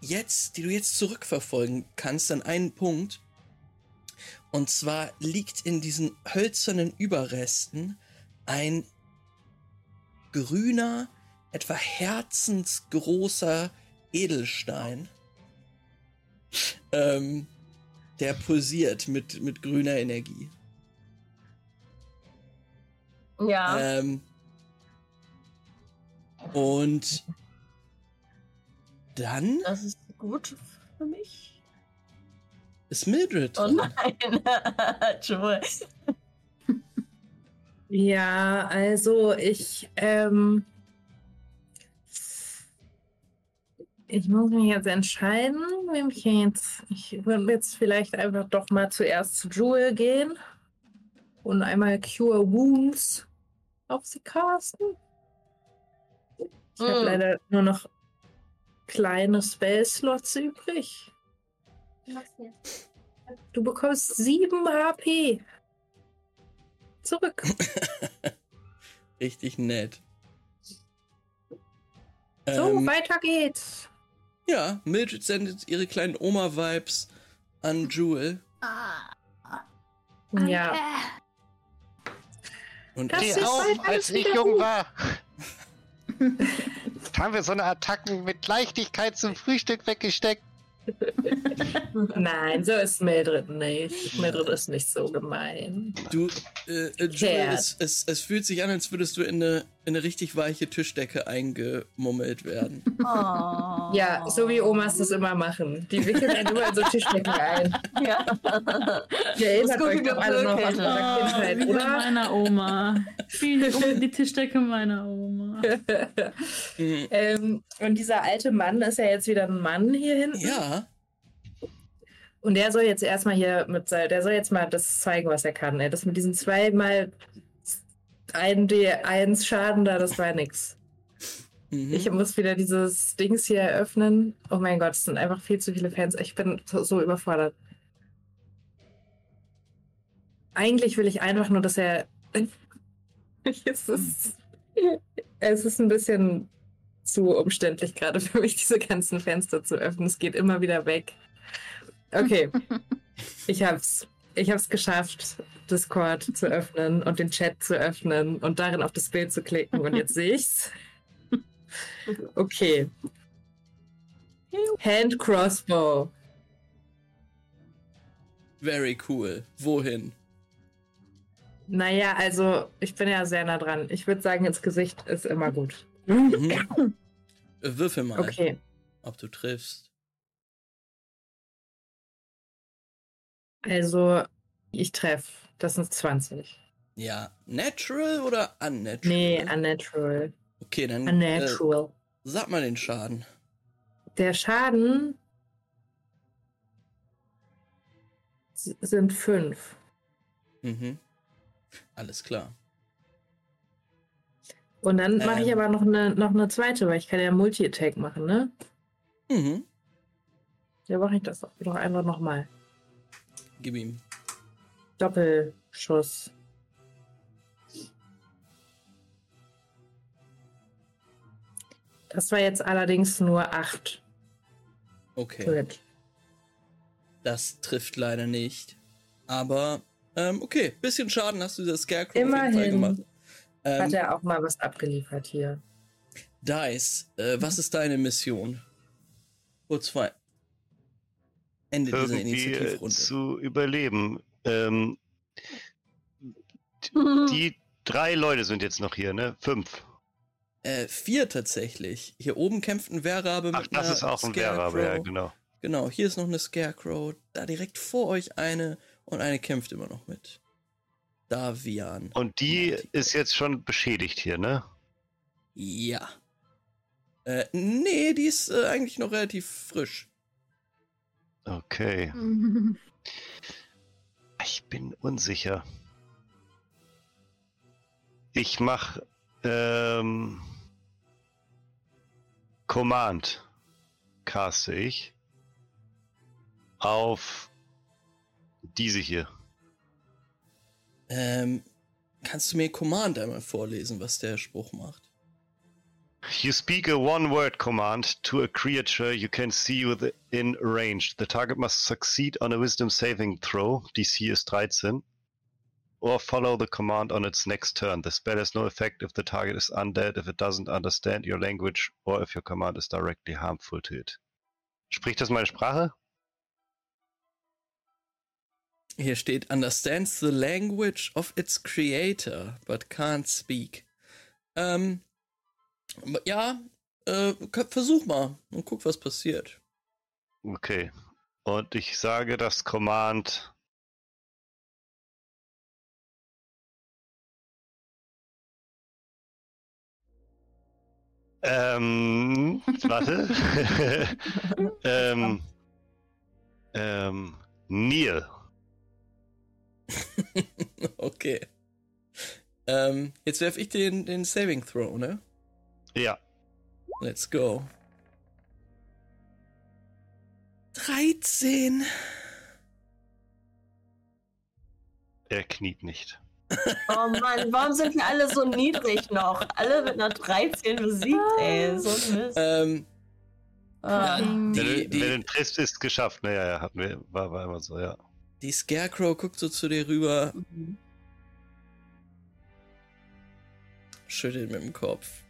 jetzt, die du jetzt zurückverfolgen kannst an einen Punkt. Und zwar liegt in diesen hölzernen Überresten ein grüner, etwa herzensgroßer Edelstein, ähm, der pulsiert mit, mit grüner Energie. Ja. Ähm, und dann Das ist gut für mich. ist Mildred. Oh dran. nein. [LAUGHS] Joel. Ja, also ich, ähm, ich muss mich jetzt entscheiden, wem ich jetzt, ich würde jetzt vielleicht einfach doch mal zuerst zu Jewel gehen und einmal Cure Wounds auf sie casten. Ich habe Mm. leider nur noch kleine Spell-Slots übrig. Du bekommst 7 HP. Zurück. [LAUGHS] Richtig nett. So, Ähm, weiter geht's. Ja, Mildred sendet ihre kleinen Oma-Vibes an Jewel. Ja. Und Das auf, bald als ich jung gut. war. [LAUGHS] Haben wir so eine Attacken mit Leichtigkeit zum Frühstück weggesteckt? Nein, so ist Mildred nicht. Mildred ist nicht so gemein. du, äh, äh, Jewel, es, es, es fühlt sich an, als würdest du in eine, in eine richtig weiche Tischdecke eingemummelt werden. [LAUGHS] Oh. Ja, so wie Omas das immer machen. Die wickeln einen immer in so Tischdecken ein. [LAUGHS] Ja. Ihr erinnert gut euch wie doch alle noch an gebröckelt. eure Ah, Kindheit, wie bei oder? meiner Oma. Wie um die Tischdecke meiner Oma. [LAUGHS] Mhm. ähm, und dieser alte Mann ist ja jetzt wieder ein Mann hier hinten. ja, Und der soll jetzt erstmal hier mit sein, der soll jetzt mal das zeigen, was er kann. Das mit diesen zweimal 1D1 Schaden da, das war nix. mhm. Ich muss wieder dieses Dings hier eröffnen. Oh mein Gott, es sind einfach viel zu viele Fans. Ich bin so, so überfordert. Eigentlich will ich einfach nur, dass er. [LAUGHS] es, ist, es ist ein bisschen zu umständlich gerade für mich, diese ganzen Fenster zu öffnen. Es geht immer wieder weg. Okay. [LAUGHS] Ich hab's. Ich hab's geschafft, Discord zu öffnen und den Chat zu öffnen und darin auf das Bild zu klicken. Und jetzt sehe ich's. [LAUGHS] Okay. Hand Crossbow. very cool. Wohin? Naja, also ich bin ja sehr nah dran. Ich würde sagen, ins Gesicht ist immer gut. Mhm. [LAUGHS] Würfel mal, Okay. ob du triffst. Also, ich treffe. Das sind 20. Ja, natural oder unnatural? Nee, unnatural. Okay, dann äh, Unnatural. sag mal den Schaden. Der Schaden sind 5. Mhm. Alles klar. Und dann mache ich Ähm. aber noch eine, noch eine zweite, weil ich kann ja Multi-Attack machen, ne? Mhm. Ja, mache ich das doch einfach nochmal. Gib ihm. Doppelschuss. Das war jetzt allerdings nur 8 Okay. Crit. Das trifft leider nicht. Aber, ähm, okay. Bisschen Schaden hast du dieser Scarecrow auf jeden Fall Immerhin. gemacht. Hat Ähm, er auch mal was abgeliefert hier. Dice, äh, was ist deine Mission? Kurz vor Ende dieser Irgendwie äh, Initiativrunde. zu überleben. Ähm, [LAUGHS] die drei Leute sind jetzt noch hier, ne? Fünf. Äh, vier tatsächlich. Hier oben kämpft ein Wehrrabe Ach, mit das einer ist auch ein. Wehrrabe, ja, genau. Genau, hier ist noch eine Scarecrow. Da direkt vor euch eine und eine kämpft immer noch mit. Davian. Und die ist jetzt schon beschädigt hier, ne? Ja. Äh, nee, die ist äh, eigentlich noch relativ frisch. Okay. [LAUGHS] Ich bin unsicher. Ich mach ähm, Command caste ich auf diese hier. Ähm, kannst du mir Command einmal vorlesen, was der Spruch macht? You speak a one-word command to a creature you can see within range. The target must succeed on a Wisdom saving throw. DC is 13. Or follow the command on its next turn. The spell has no effect if the target is undead, if it doesn't understand your language, or if your command is directly harmful to it. Spricht das meine Sprache? Hier steht, understands the language of its creator, but can't speak. Ähm, ja, äh, versuch mal und guck, was passiert. Okay. Und ich sage das Command. Ähm, warte. [LAUGHS] ähm, ähm, Neil. [LAUGHS] okay. Ähm, jetzt werf ich den, den Saving Throw, ne? Ja. Let's go. 13. Er kniet nicht. [LAUGHS] Oh Mann, warum sind wir alle so niedrig noch? Alle mit einer 13 besiegt, ey. So ein Mist. Ähm, Ah. ja, Wenn, die, die, du triffst, ist geschafft. Naja, ja, hatten wir, war, war immer so, ja. die Scarecrow guckt so zu dir rüber, schüttelt mit dem Kopf.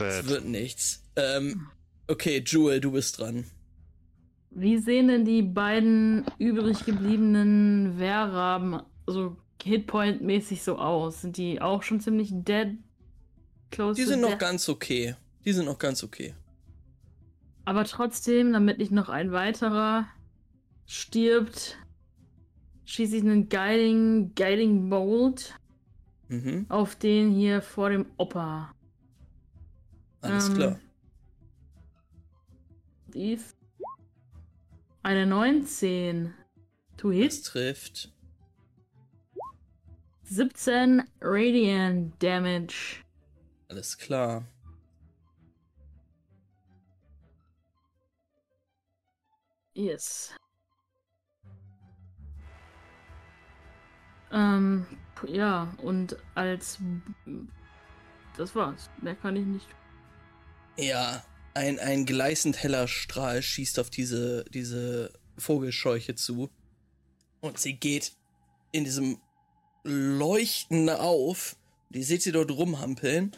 Es wird nichts. Ähm, okay, Jewel, du bist dran. Wie sehen denn die beiden übrig gebliebenen Wehrraben so Hitpoint-mäßig so aus? Sind die auch schon ziemlich dead? Close Die to sind noch death? ganz okay. Die sind noch ganz okay. Aber trotzdem, damit nicht noch ein weiterer stirbt, schieße ich einen Guiding, Guiding Bolt Mhm, auf den hier vor dem Opa. Alles Ähm, klar. Ist eine 19. To Das hit. trifft. 17 Radiant Damage. Alles klar. Yes. Ähm, ja, und als. Das war's. Mehr kann ich nicht. Ja, ein, ein gleißend heller Strahl schießt auf diese, diese Vogelscheuche zu. Und sie geht in diesem Leuchten auf. Die seht sie dort rumhampeln.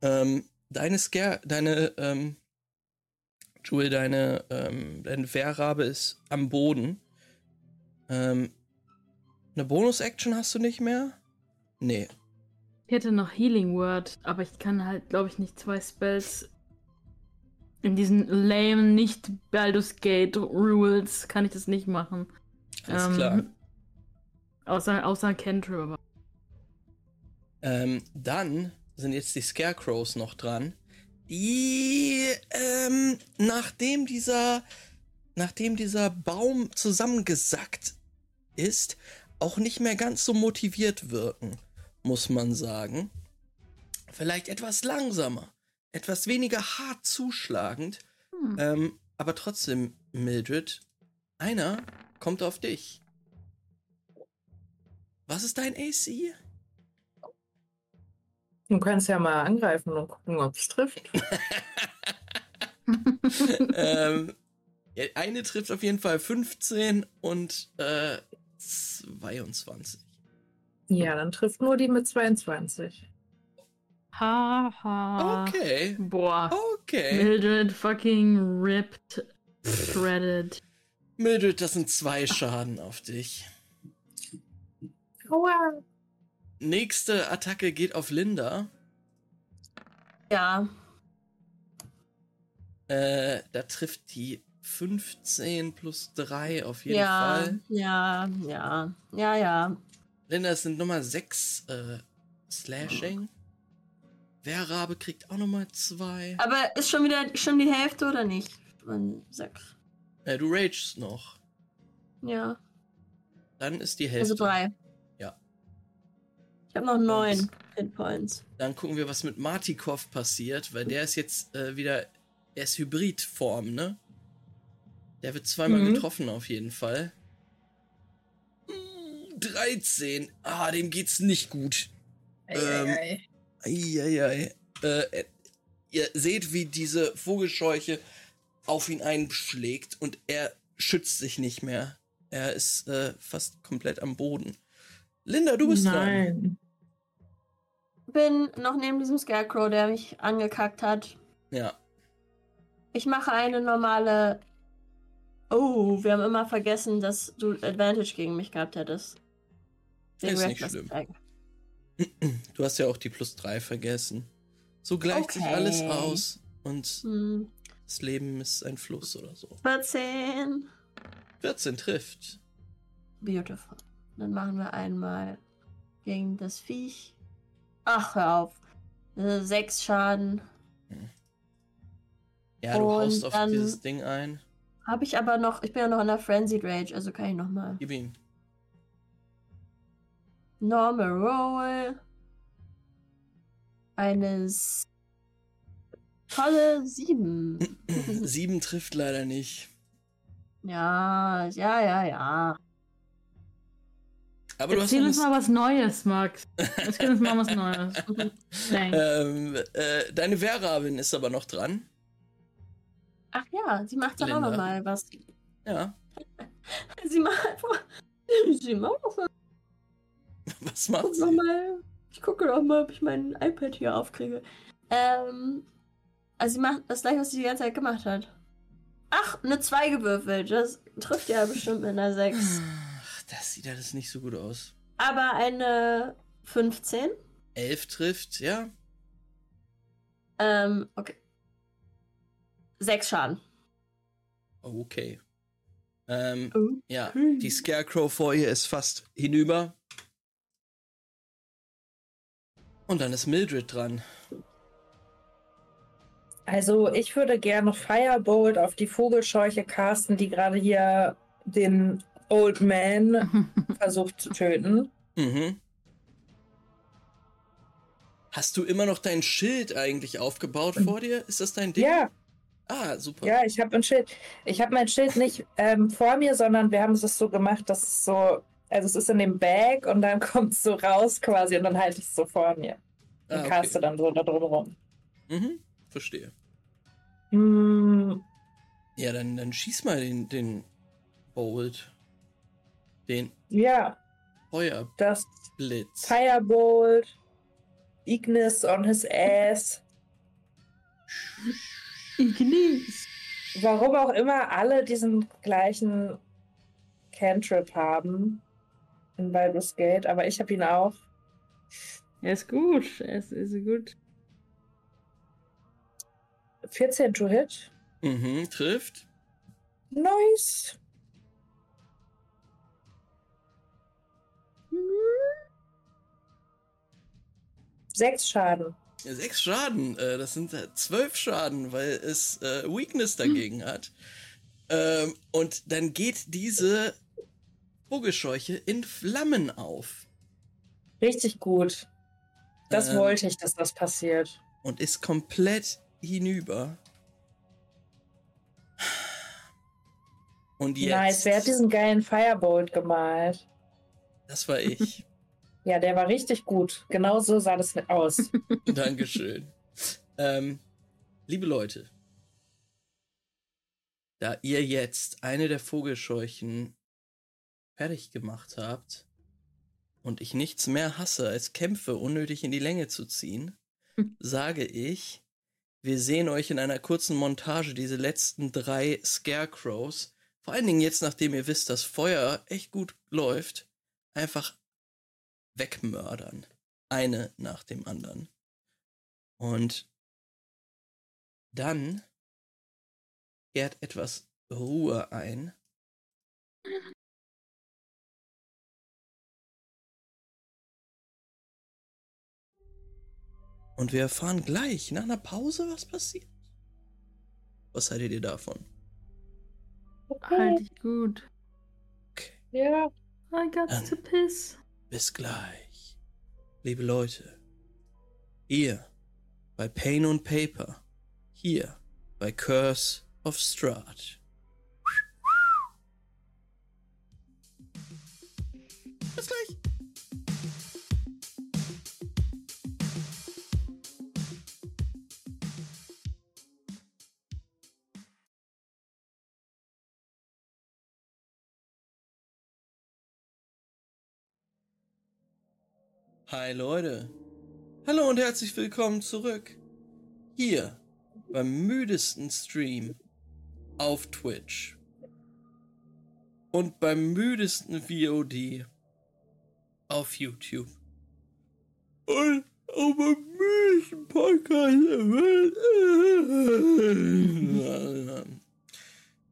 Ähm, deine Scare, deine, ähm, Jewel, deine, ähm, deine Wehrrabe ist am Boden. Ähm, eine Bonus-Action hast du nicht mehr? Nee. Ich hätte noch Healing Word, aber ich kann halt, glaube ich, nicht zwei Spells in diesen lame, nicht Baldur's Gate Rules kann ich das nicht machen. Alles Ähm, klar. Außer, außer Cantrip, aber. Ähm, dann sind jetzt die Scarecrows noch dran. Die, ähm, nachdem dieser, nachdem dieser Baum zusammengesackt ist, auch nicht mehr ganz so motiviert wirken, muss man sagen. Vielleicht etwas langsamer, etwas weniger hart zuschlagend, Hm. ähm, aber trotzdem, Mildred, einer kommt auf dich. Was ist dein AC? Du kannst ja mal angreifen und gucken, ob es trifft. [LAUGHS] [LAUGHS] ähm, eine trifft auf jeden Fall 15 und äh, 22. Ja, dann trifft nur die mit 22. Haha. Okay. Boah. Okay. Mildred fucking ripped, shredded. Mildred, das sind zwei Schaden auf dich. Aua. Nächste Attacke geht auf Linda. Ja. Äh, da trifft die 15 plus 3 auf jeden ja, Fall. ja, ja, ja, ja. Linda, es sind Nummer 6 äh, Slashing. Wehrrabe kriegt auch nochmal 2. Aber ist schon wieder schon die Hälfte oder nicht? Von sechs. Äh, du ragest noch. Ja. Dann ist die Also Hälfte. drei. Ja. Ich habe noch neun Hitpoints. Dann gucken wir, was mit Martikov passiert, weil der ist jetzt äh, wieder. Er ist Hybridform, ne? Der wird zweimal Mhm. getroffen auf jeden Fall. Mm, 13. Ah, dem geht's nicht gut. Ähm, Eieiei. Äh, ihr seht, wie diese Vogelscheuche auf ihn einschlägt und er schützt sich nicht mehr. Er ist äh, fast komplett am Boden. Linda, du bist dran. Nein. Bin noch neben diesem Scarecrow, der mich angekackt hat. Ja. Ich mache eine normale. Oh, wir haben immer vergessen, dass du Advantage gegen mich gehabt hättest. Wegen Ist nicht Reckless schlimm. Attack. Du hast ja auch die plus 3 vergessen. So gleicht sich Okay. alles aus und Hm, das Leben ist ein Fluss oder so. 14. 14 trifft. Beautiful. Dann machen wir einmal gegen das Viech. Ach, hör auf. Äh, Sechs Schaden. Ja, du Und haust auf dieses Ding ein. Habe ich aber noch. Ich bin ja noch in der Frenzied Rage, also kann ich nochmal. Gib ihm. Normal Roll. Eines. Tolle sieben. [CLEARS THROAT] 7 trifft leider nicht. ja, ja, ja, ja. Aber du hast Erzähl noch uns mal was Neues, Max. Erzähl uns mal was [LAUGHS] Neues. Ähm, äh, deine Wehrrabin ist aber noch dran. Ach ja, sie macht dann auch Linda. nochmal was. Ja. [LAUGHS] Sie macht einfach. [LAUGHS] Sie macht noch [LAUGHS] Was macht noch mal. Ich gucke noch mal, ob ich mein iPad hier aufkriege. Ähm. Also sie macht das gleiche, was sie die ganze Zeit gemacht hat. Ach, eine 2 gewürfelt. Das trifft ja bestimmt mit einer 6. [SIGHS] Ach, das sieht alles nicht so gut aus. Aber eine 15. 11 trifft, ja. Ähm, okay. 6 Schaden. Okay. Ähm, Oh. ja, die Scarecrow vor ihr ist fast hinüber. Und dann ist Mildred dran. Also ich würde gerne Firebolt auf die Vogelscheuche casten, die gerade hier den Old Man [LAUGHS] versucht zu töten. Mhm. Hast du immer noch dein Schild eigentlich aufgebaut vor dir? Ist das dein Ding? Ja, Ah, super. ja, ich habe ein Schild. Ich habe mein Schild nicht ähm, vor mir, sondern wir haben es so gemacht, dass es so, also es ist in dem Bag und dann kommt es so raus quasi und dann halte ich es so vor mir. Und Ah, okay. caste dann so da drum rum. Mhm, verstehe. Hm, Ja, dann, dann schieß mal den, den Bolt. Den ja, Feuerblitz. das Firebolt, Ignis on his ass. Ignis. Warum auch immer alle diesen gleichen Cantrip haben in Baldur's Gate, aber ich habe ihn auch. Er ist gut. Er ist, ist gut. 14 to hit. Mhm, trifft. Nice. Sechs Schaden. Ja, Sechs Schaden. Äh, das sind äh, zwölf Schaden, weil es äh, Weakness dagegen hat. Ähm, und dann geht diese Vogelscheuche in Flammen auf. Richtig gut. Das Ähm. wollte ich, dass das passiert. und ist komplett hinüber. Und jetzt. Nice. Wer hat diesen geilen Firebolt gemalt? Das war ich. [LAUGHS] [LAUGHS] Ja, der war richtig gut. Genau so sah das aus. [LAUGHS] Dankeschön. Ähm, liebe Leute, da ihr jetzt eine der Vogelscheuchen fertig gemacht habt und ich nichts mehr hasse, als Kämpfe unnötig in die Länge zu ziehen, Hm. sage ich, wir sehen euch in einer kurzen Montage diese letzten drei Scarecrows. Vor allen Dingen jetzt, nachdem ihr wisst, dass Feuer echt gut läuft, einfach wegmördern. Eine nach dem anderen. Und Dann kehrt etwas Ruhe ein. Und wir erfahren gleich nach einer Pause, was passiert. Was haltet ihr davon? Halt dich gut. Okay. Ja. I got Dann- to piss. Bis gleich. Liebe Leute, hier bei Pain und Paper, hier bei Curse of Strahd. Bis gleich. Hi Leute. Hallo und herzlich willkommen zurück. Hier beim müdesten Stream auf Twitch. Und beim müdesten VOD auf YouTube. Und auf dem müdesten Podcast der Welt.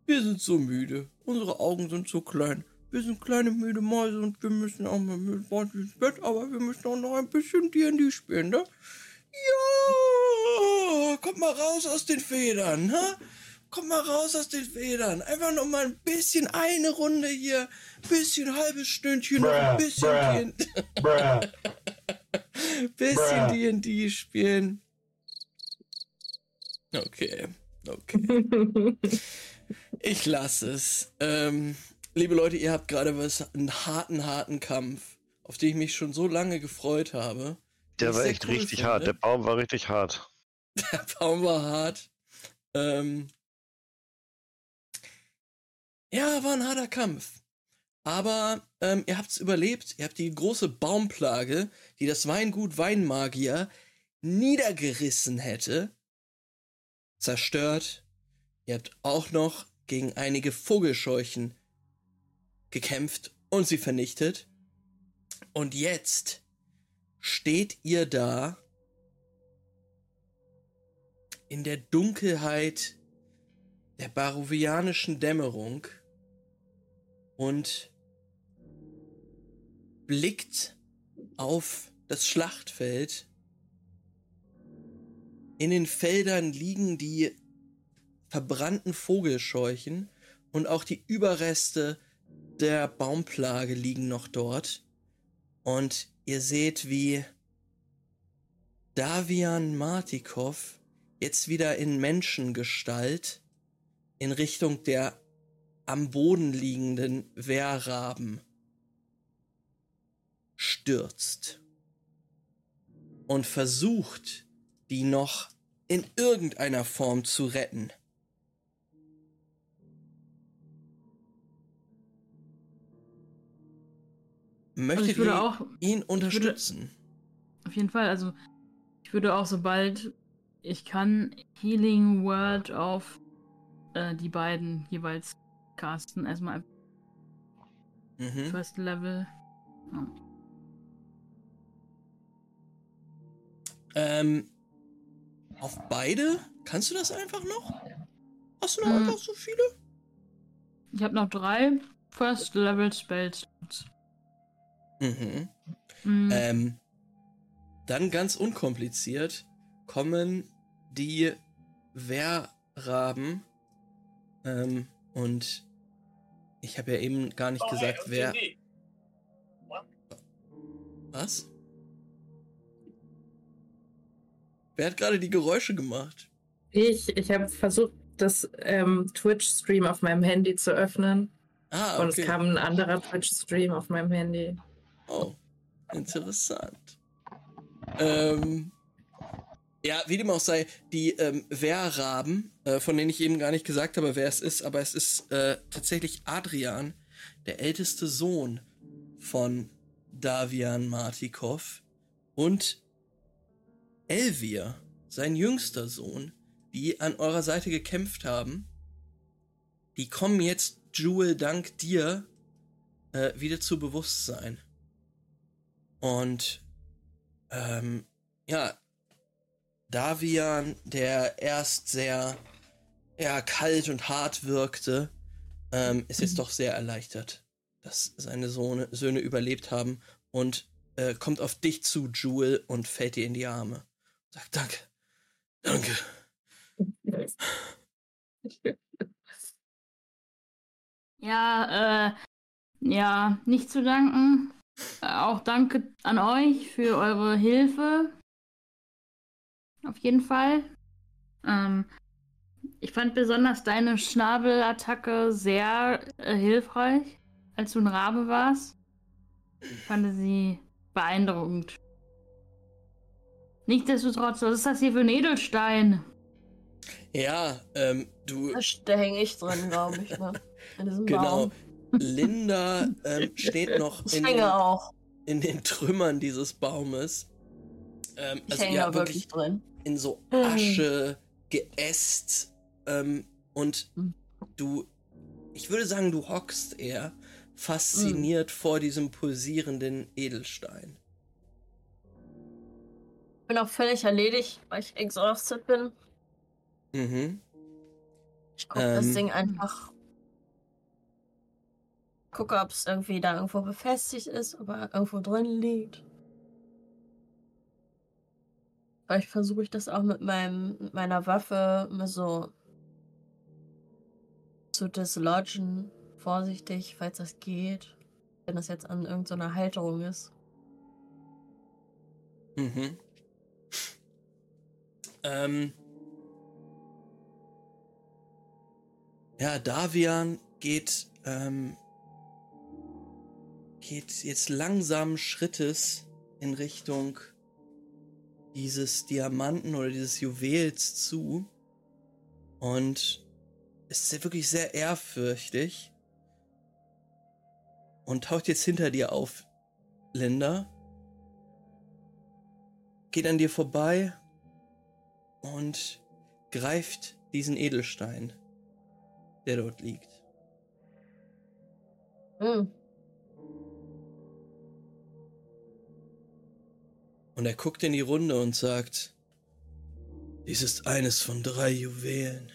Wir sind so müde. Unsere Augen sind so klein. Wir sind kleine müde Mäuse und wir müssen auch mal mit uns ins Bett, aber wir müssen auch noch ein bisschen D&D spielen, ne? Ja! Kommt mal raus aus den Federn, ha? Kommt mal raus aus den Federn. Einfach noch mal ein bisschen eine Runde hier. Bisschen halbes Stündchen, noch ein bisschen bruh. D&D [LAUGHS] bisschen D&D spielen. Okay, okay. [LAUGHS] Ich lasse es. Ähm, liebe Leute, ihr habt gerade was, einen harten, harten Kampf, auf den ich mich schon so lange gefreut habe. Der war echt cool richtig finde. hart. Der Baum war richtig hart. [LAUGHS] Der Baum war hart. Ähm, ja, war ein harter Kampf. Aber ähm, ihr habt's überlebt. Ihr habt die große Baumplage, die das Weingut Weinmagier niedergerissen hätte, zerstört. Ihr habt auch noch gegen einige Vogelscheuchen gekämpft und sie vernichtet. Und jetzt steht ihr da in der Dunkelheit der barovianischen Dämmerung und blickt auf das Schlachtfeld. In den Feldern liegen die verbrannten Vogelscheuchen und auch die Überreste der Baumplage liegen noch dort. Und ihr seht, wie Davian Martikov jetzt wieder in Menschengestalt in Richtung der am Boden liegenden Wehrraben stürzt und versucht, die noch in irgendeiner Form zu retten. Möchtet Also ich würde ihr auch ihn unterstützen? Auf jeden Fall, also ich würde auch sobald ich kann Healing Word auf äh, die beiden jeweils casten. Erstmal Mhm. First Level. Ja. Ähm, auf beide? Kannst du das einfach noch? Hast du noch Mhm. einfach so viele? Ich habe noch drei First Level Spells. Mhm. Mhm. Ähm, dann ganz unkompliziert kommen die Wehrraben ähm, und ich habe ja eben gar nicht gesagt, wer. Was? Wer hat gerade die Geräusche gemacht? Ich, ich habe versucht, das ähm, Twitch-Stream auf meinem Handy zu öffnen. Ah, Und okay. es kam ein anderer Twitch-Stream auf meinem Handy. Oh, interessant. Ähm, ja, wie dem auch sei, die ähm, Wehrraben, äh, von denen ich eben gar nicht gesagt habe, wer es ist, aber es ist äh, tatsächlich Adrian, der älteste Sohn von Davian Martikov und Elvir, sein jüngster Sohn, die an eurer Seite gekämpft haben. Die kommen jetzt, Jewel, dank dir, äh, wieder zu Bewusstsein. Und ähm, ja, Davian, der erst sehr ja, kalt und hart wirkte, ähm, ist jetzt doch sehr erleichtert, dass seine Sohne, Söhne überlebt haben und äh, kommt auf dich zu, Jewel, und fällt dir in die Arme. Sagt Danke. Danke. Ja, äh, ja, nicht zu danken. Äh, Auch danke an euch für eure Hilfe. Auf jeden Fall. Ähm, ich fand besonders deine Schnabelattacke sehr äh, hilfreich, als du ein Rabe warst. Ich fand sie beeindruckend. Nichtsdestotrotz, was ist das hier für ein Edelstein? Ja, ähm, du, Da, hänge ich drin, glaube ich. Ne? [LAUGHS] In diesem genau. Baum. Linda ähm, steht noch Ich in den, in den Trümmern dieses Baumes. Ähm, Ich also hänge ja, da wirklich drin. in so Mhm. Asche geäst ähm, und Mhm. du, ich würde sagen, du hockst eher fasziniert vor diesem pulsierenden Edelstein. Bin auch völlig erledigt, weil ich exhausted bin. Mhm. Ich gucke Ähm. das Ding einfach. Gucke, ob es irgendwie da irgendwo befestigt ist, ob er irgendwo drin liegt. Vielleicht versuche ich das auch mit meinem meiner Waffe mal so zu dislodgen. Vorsichtig, falls das geht. Wenn das jetzt an irgendeiner Halterung ist. Mhm. Ähm. Ja, Davian geht, ähm, geht jetzt langsam Schrittes in Richtung dieses Diamanten oder dieses Juwels zu und ist wirklich sehr ehrfürchtig und taucht jetzt hinter dir auf, Linda geht an dir vorbei und greift diesen Edelstein, der dort liegt. Hm. Und er guckt in die Runde und sagt, dies ist eines von drei Juwelen.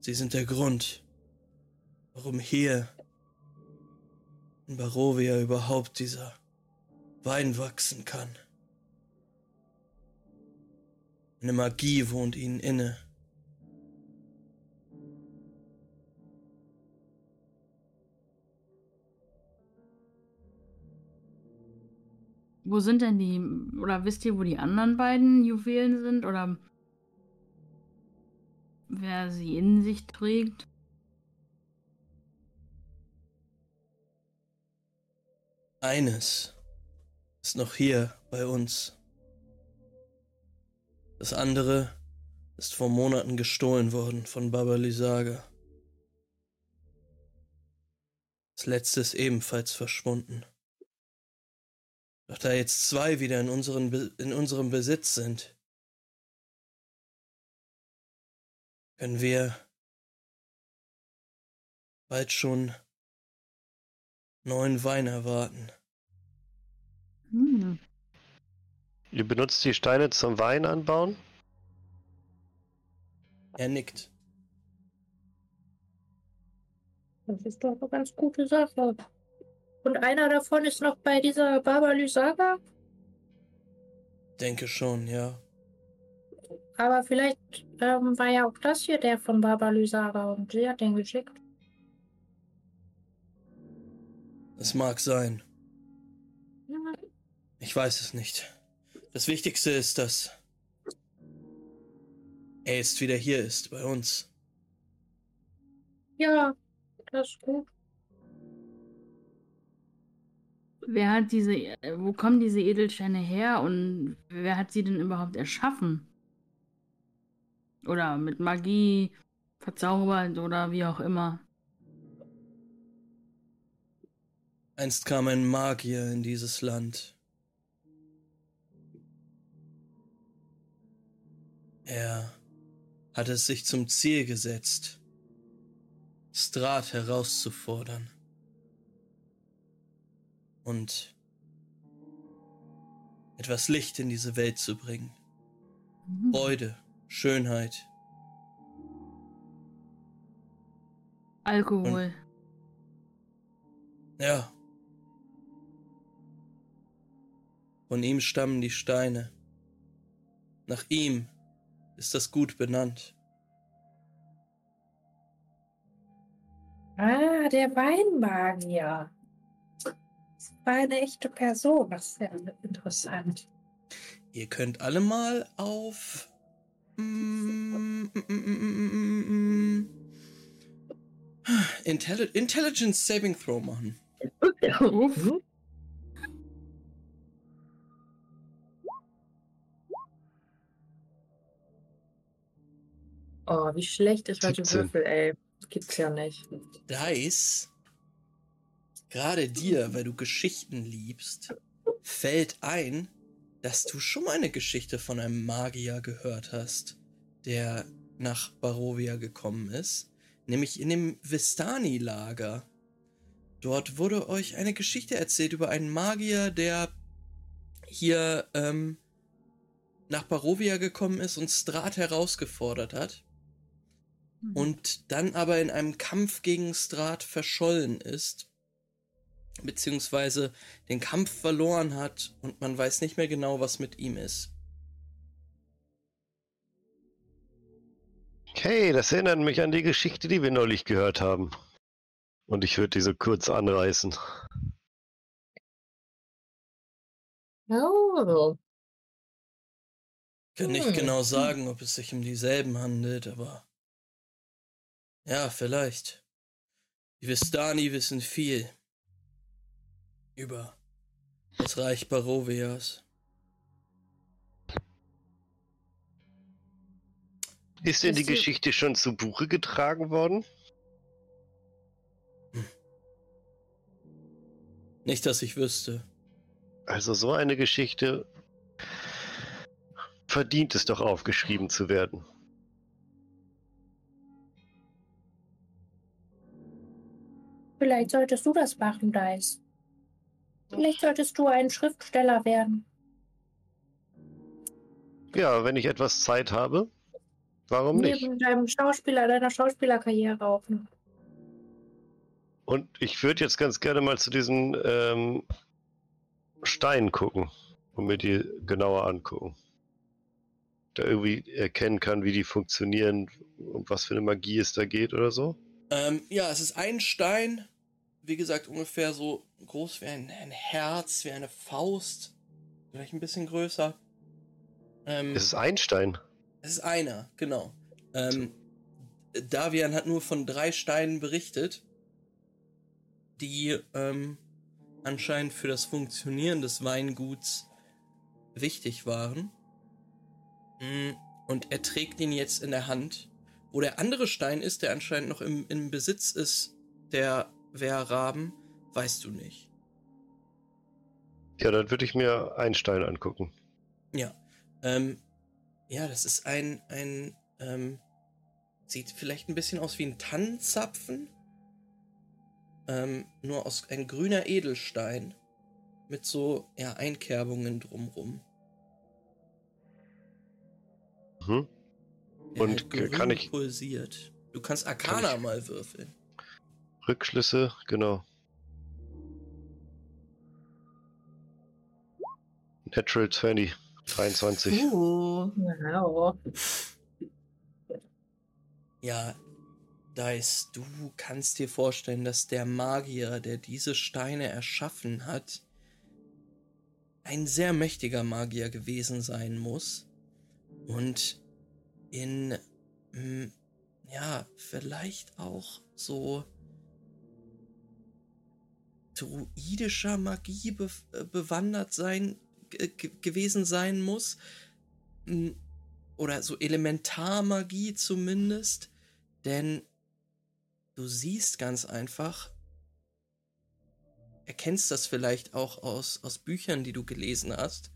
Sie sind der Grund, warum hier in Barovia überhaupt dieser Wein wachsen kann. Eine Magie wohnt ihnen inne. Wo sind denn die, oder wisst ihr, wo die anderen beiden Juwelen sind? Oder wer sie in sich trägt? Eines ist noch hier bei uns. Das andere ist vor Monaten gestohlen worden von Baba Lysaga. Das letzte ist ebenfalls verschwunden. Doch da jetzt zwei wieder in, unseren Be in unserem Besitz sind, können wir bald schon neuen Wein erwarten. Hm. Ihr benutzt die Steine zum Wein anbauen? Er nickt. Das ist doch eine ganz gute Sache. Und einer davon ist noch bei dieser Baba Lysaga? Denke schon, ja. Aber vielleicht ähm, war ja auch das hier der von Baba Lysaga und sie hat den geschickt. Es mag sein. Ja, Ich weiß es nicht. Das Wichtigste ist, dass er jetzt wieder hier ist bei uns. ja, das ist gut. Wer hat diese, äh, wo kommen diese Edelsteine her und wer hat sie denn überhaupt erschaffen? Oder mit Magie verzaubert oder wie auch immer. Einst kam ein Magier in dieses Land. Er hat es sich zum Ziel gesetzt, Strat herauszufordern. Und etwas Licht in diese Welt zu bringen. Mhm. Freude, Schönheit. Alkohol. Ja. Von ihm stammen die Steine. Nach ihm ist das Gut benannt. Ah, der Weinmagier. War eine echte Person. Das ist ja interessant. Ihr könnt alle mal auf mm, mm, mm, Intelli Intelligence Saving Throw machen. Uff. Oh, wie schlecht ich heute 17. würfel, ey. Das gibt's ja nicht. Dice, gerade dir, weil du Geschichten liebst, fällt ein, dass du schon mal eine Geschichte von einem Magier gehört hast, der nach Barovia gekommen ist, nämlich in dem Vistani-Lager. Dort wurde euch eine Geschichte erzählt über einen Magier, der hier ähm, nach Barovia gekommen ist und Strat herausgefordert hat und dann aber in einem Kampf gegen Strat verschollen ist, beziehungsweise den Kampf verloren hat und man weiß nicht mehr genau, was mit ihm ist. Okay, das erinnert mich an die Geschichte, die wir neulich gehört haben. Und ich würde diese kurz anreißen. Oh. Kann nicht Hm. genau sagen, ob es sich um dieselben handelt, aber ja, vielleicht. Die Vistani wissen viel über das Reich Barovias. Ist denn die Geschichte schon zu Buche getragen worden? Nicht, dass ich wüsste. Also so eine Geschichte verdient es doch aufgeschrieben zu werden. Vielleicht solltest du das machen, Dice. Vielleicht solltest du ein Schriftsteller werden. Ja, wenn ich etwas Zeit habe, warum nicht? Neben deinem Schauspieler, deiner Schauspielerkarriere auch. Und ich würde jetzt ganz gerne mal zu diesen ähm, Steinen gucken und mir die genauer angucken. Da irgendwie erkennen kann, wie die funktionieren und was für eine Magie es da geht oder so. Ähm, ja, es ist ein Stein, wie gesagt, ungefähr so groß wie ein, ein Herz, wie eine Faust. Vielleicht ein bisschen größer. Ähm, Es ist ein Stein. Es ist einer, genau. Ähm, Davian hat nur von drei Steinen berichtet, die ähm, anscheinend für das Funktionieren des Weinguts wichtig waren. Mm, Und er trägt ihn jetzt in der Hand. Wo der andere Stein ist, der anscheinend noch im, im Besitz ist der Wehrraben, weißt du nicht. Ja, dann würde ich mir einen Stein angucken. Ja. Ähm, ja, das ist ein, ein, ähm, sieht vielleicht ein bisschen aus wie ein Tannenzapfen. Ähm, nur aus ein grüner Edelstein. Mit so, ja, Einkerbungen drumrum. Mhm. Und halt kann ich- pulsiert. Du kannst Arcana Kann mal würfeln. Rückschlüsse, genau. Natural 20, 23. Uh, Wow. Ja, Dice, du kannst dir vorstellen, dass der Magier, der diese Steine erschaffen hat, ein sehr mächtiger Magier gewesen sein muss. Und in, ja, vielleicht auch so druidischer Magie be äh, bewandert sein, ge- gewesen sein muss. Oder so Elementarmagie zumindest. Denn du siehst ganz einfach, erkennst das vielleicht auch aus, aus Büchern, die du gelesen hast,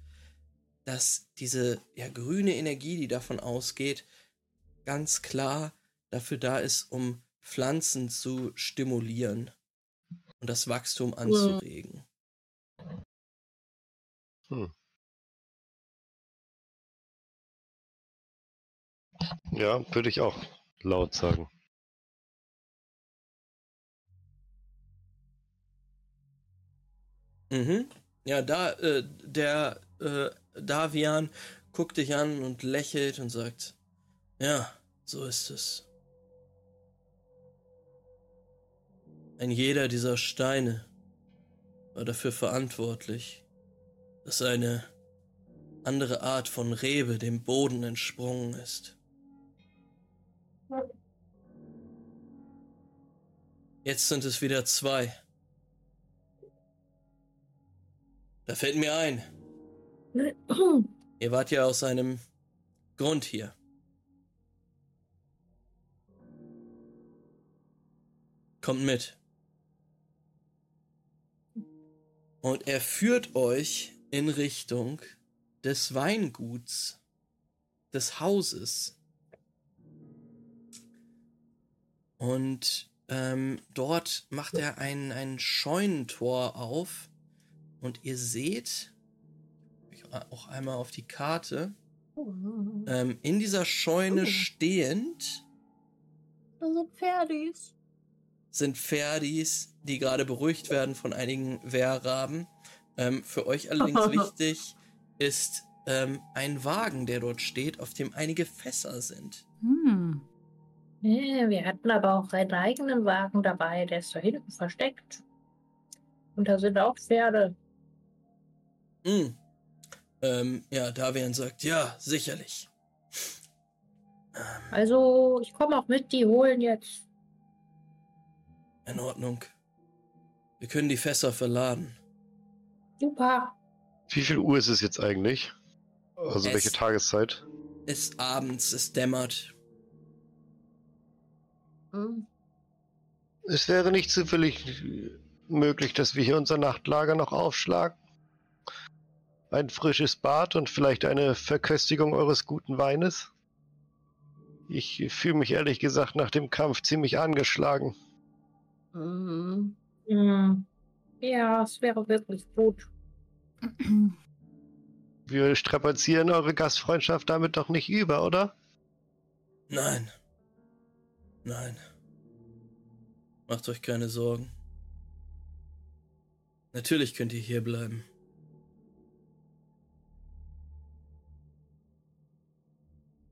dass diese ja, grüne Energie, die davon ausgeht, ganz klar dafür da ist, um Pflanzen zu stimulieren und das Wachstum anzuregen. Hm. Ja, würde ich auch laut sagen. Mhm. Ja, da, äh, der äh, Davian guckt dich an und lächelt und sagt, ja, so ist es. Ein jeder dieser Steine war dafür verantwortlich, dass eine andere Art von Rebe dem Boden entsprungen ist. Jetzt sind es wieder zwei. Da fällt mir ein, ihr wart ja aus einem Grund hier. Kommt mit. Und er führt euch in Richtung des Weinguts, des Hauses. Und ähm, dort macht er ein, ein Scheunentor auf. Und ihr seht, ich auch einmal auf die Karte, ähm, in dieser Scheune Oh. stehend Das sind Pferdis. sind Pferdis, die gerade beruhigt werden von einigen Wehrraben. Ähm, für euch allerdings [LAUGHS] wichtig ist ähm, ein Wagen, der dort steht, auf dem einige Fässer sind. Hm. Ja, wir hatten aber auch einen eigenen Wagen dabei, der ist da hinten versteckt. Und da sind auch Pferde. Hm. Ähm, ja, Davian sagt, ja, sicherlich. Ähm, Also, ich komme auch mit, die holen jetzt. in Ordnung. Wir können die Fässer verladen. Super. Wie viel Uhr ist es jetzt eigentlich? Also Es- welche Tageszeit? Es ist abends, es dämmert. Hm. Es wäre nicht zufällig möglich, dass wir hier unser Nachtlager noch aufschlagen. Ein frisches Bad und vielleicht eine Verköstigung eures guten Weines. Ich fühle mich ehrlich gesagt nach dem Kampf ziemlich angeschlagen. Mhm. Hm. Ja, es wäre wirklich gut. Wir strapazieren eure Gastfreundschaft damit doch nicht über, oder? Nein. Nein. Macht euch keine Sorgen. Natürlich könnt ihr hier bleiben.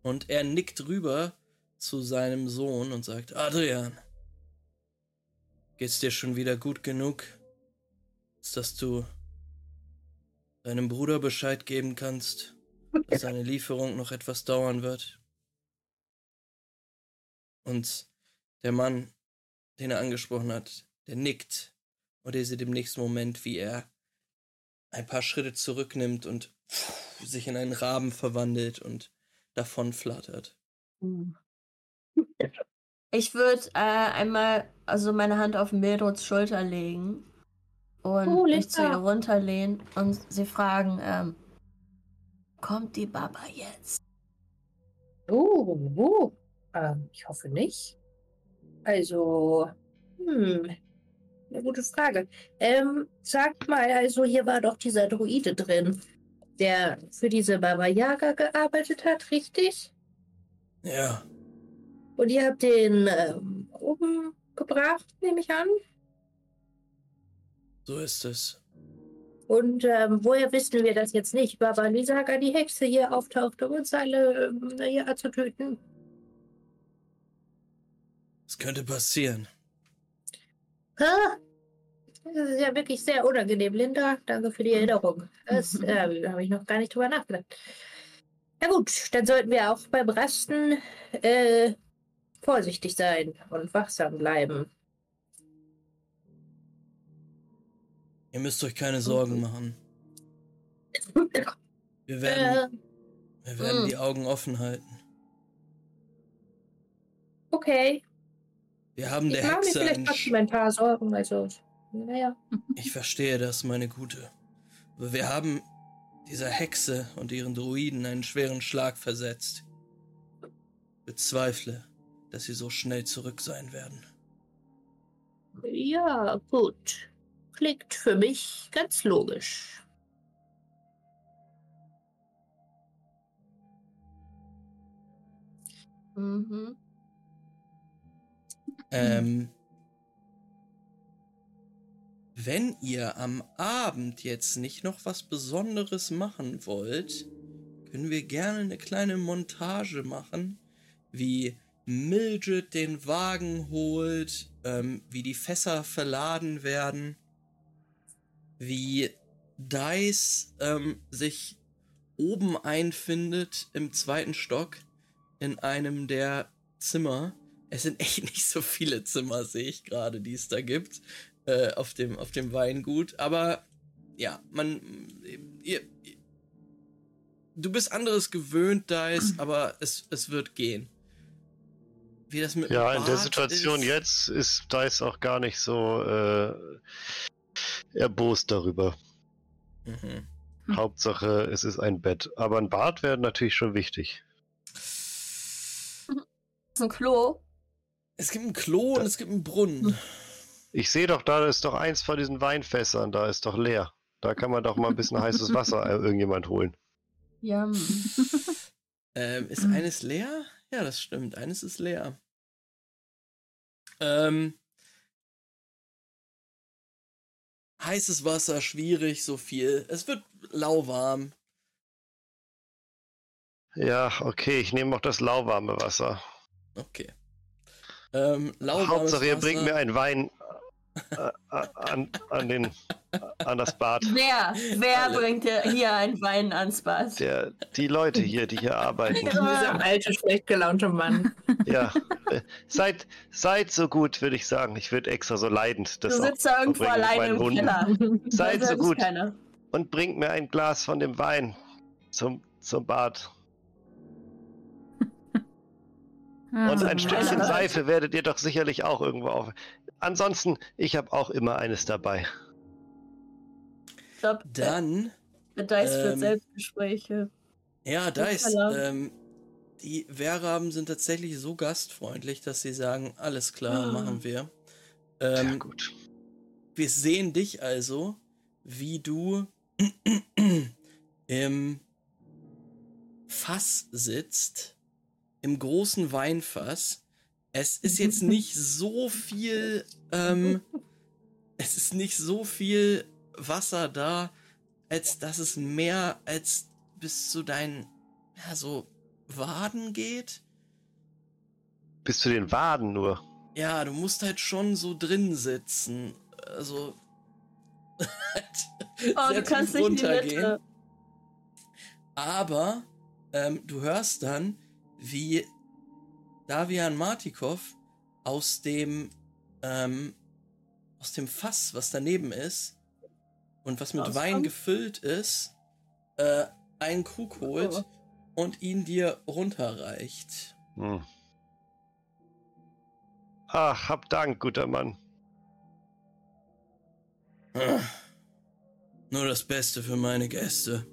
Und er nickt rüber zu seinem Sohn und sagt, Adrian, geht's dir schon wieder gut genug, dass du deinem Bruder Bescheid geben kannst, dass seine Lieferung noch etwas dauern wird? Und der Mann, den er angesprochen hat, der nickt und ihr seht im nächsten Moment, wie er ein paar Schritte zurücknimmt und sich in einen Raben verwandelt und davon flattert. Ich würde äh, einmal also meine Hand auf Mildreds Schulter legen und Oh, mich zu ihr runterlehnen und sie fragen, ähm, kommt die Baba jetzt? Oh, oh. Ähm, ich hoffe nicht. Also, hm, eine gute Frage. Ähm, sagt mal, also hier war doch dieser Druide drin, der für diese Baba Yaga gearbeitet hat, richtig? Ja, Und ihr habt den ähm, umgebracht, nehme ich an. so ist es. Und ähm, woher wissen wir das jetzt nicht? Baba Lisaga, die Hexe hier auftauchte, um uns alle ähm, ja, zu töten. Es könnte passieren. Ah, Das ist ja wirklich sehr unangenehm, Linda. Danke für die Erinnerung. Das [LAUGHS] äh, habe ich noch gar nicht drüber nachgedacht. Na gut, dann sollten wir auch beim Rasten äh, vorsichtig sein und wachsam bleiben. Ihr müsst euch keine Sorgen machen. Wir werden, Äh, wir werden mm. die Augen offen halten. okay. Wir haben Ich der mache mir Hexe vielleicht einen trotzdem ein paar Sorgen. Also, naja. Ich verstehe das, meine Gute. Aber wir haben dieser Hexe und ihren Druiden einen schweren Schlag versetzt. Bezweifle, dass sie so schnell zurück sein werden. Ja, gut. Klingt für mich ganz logisch. Mhm. Ähm, wenn ihr am Abend jetzt nicht noch was Besonderes machen wollt, können wir gerne eine kleine Montage machen, wie Mildred den Wagen holt, ähm, wie die Fässer verladen werden, wie Dice ähm, sich oben einfindet im zweiten Stock in einem der Zimmer. Es sind echt [LAUGHS] nicht so viele Zimmer, sehe ich gerade, die es da gibt äh, auf dem auf dem Weingut. Aber ja, man, ihr, ihr, du bist anderes gewöhnt, Dice, aber es es wird gehen. Wie das mit Ja, in der Situation ist, jetzt ist Dice auch gar nicht so äh, erbost darüber. Mhm. Hm. Hauptsache, es ist ein Bett. Aber ein Bad wäre natürlich schon wichtig. Das ist ein Klo. Es gibt ein Klo und es gibt einen Brunnen. Ich sehe doch, da ist doch eins von diesen Weinfässern, da ist doch leer. Da kann man doch mal ein bisschen heißes [LAUGHS] Wasser äh, irgendjemand holen. Ja. [LAUGHS] Ähm, ist eines leer? Ja, das stimmt. Eines ist leer. Ähm, heißes Wasser, schwierig, so viel. Es wird lauwarm. Ja, okay, ich nehme auch das lauwarme Wasser. Okay. Ähm, Hauptsache, ihr Wasser. bringt mir einen Wein äh, äh, an, an, den, [LAUGHS] an das Bad. Wer, wer Alle. bringt hier ein Wein ans Bad? Der, die Leute hier, die hier arbeiten. [LAUGHS] Dieser alte, schlecht gelaunte Mann. Ja, seid, seid so gut, würde ich sagen. Ich würde extra so leidend Du das auch sitzt da irgendwo alleine im Wunden. Keller. Seid so gut keiner. und bringt mir ein Glas von dem Wein zum, zum Bad. Und ein Ah. Stückchen. Seife werdet ihr doch sicherlich auch irgendwo auf. Ansonsten, ich habe auch immer eines dabei. Ich glaube, Dann, der Dice führt ähm, Selbstgespräche. ja, Dice, ähm, die Wehrraben sind tatsächlich so gastfreundlich, dass sie sagen, alles klar, Ah. machen wir. Ja, Ähm, gut. Wir sehen dich also, wie du [CLEARS THROAT] im Fass sitzt, im großen Weinfass. Es ist jetzt [LAUGHS] nicht so viel, ähm, es ist nicht so viel Wasser da, als dass es mehr als bis zu deinen, ja, so Waden geht. Bis zu den Waden nur. Ja, du musst halt schon so drin sitzen. Also. [LAUGHS] Oh, du kannst nicht in die Mitte. Aber ähm, du hörst dann, wie Davian Martikov aus dem ähm, aus dem Fass, was daneben ist und was mit? Wein gefüllt ist, äh, einen Krug holt Oh. und ihn dir runterreicht. Hm. Ach, hab Dank, guter Mann. Ah. Nur das Beste für meine Gäste.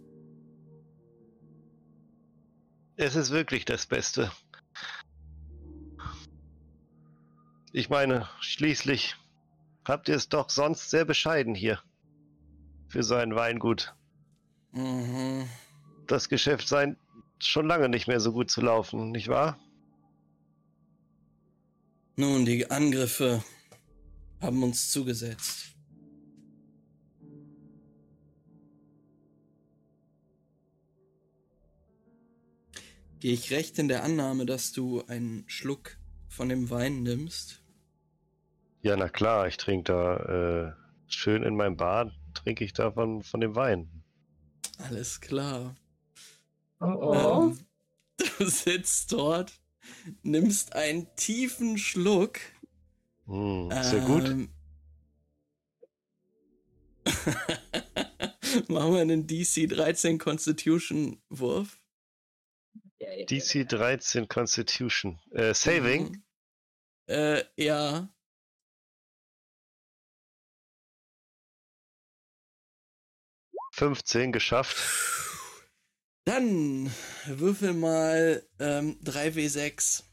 Es ist wirklich das Beste. Ich meine, schließlich habt ihr es doch sonst sehr bescheiden hier. Für so ein Weingut. Mhm. Das Geschäft scheint schon lange nicht mehr so gut zu laufen, nicht wahr? Nun, die Angriffe haben uns zugesetzt. Gehe ich recht in der Annahme, dass du einen Schluck von dem Wein nimmst? Ja, na klar, ich trinke da äh, schön in meinem Bad, trinke ich davon von dem Wein. Alles klar. Oh, oh. Ähm, [LAUGHS] du sitzt dort, nimmst einen tiefen Schluck. Hm, sehr gut. Ähm, [LAUGHS] Machen wir einen DC 13 Constitution Wurf. DC 13 Constitution. Äh, Saving. Mhm. Äh, ja. Fünfzehn geschafft. Dann würfel mal ähm, 3W6.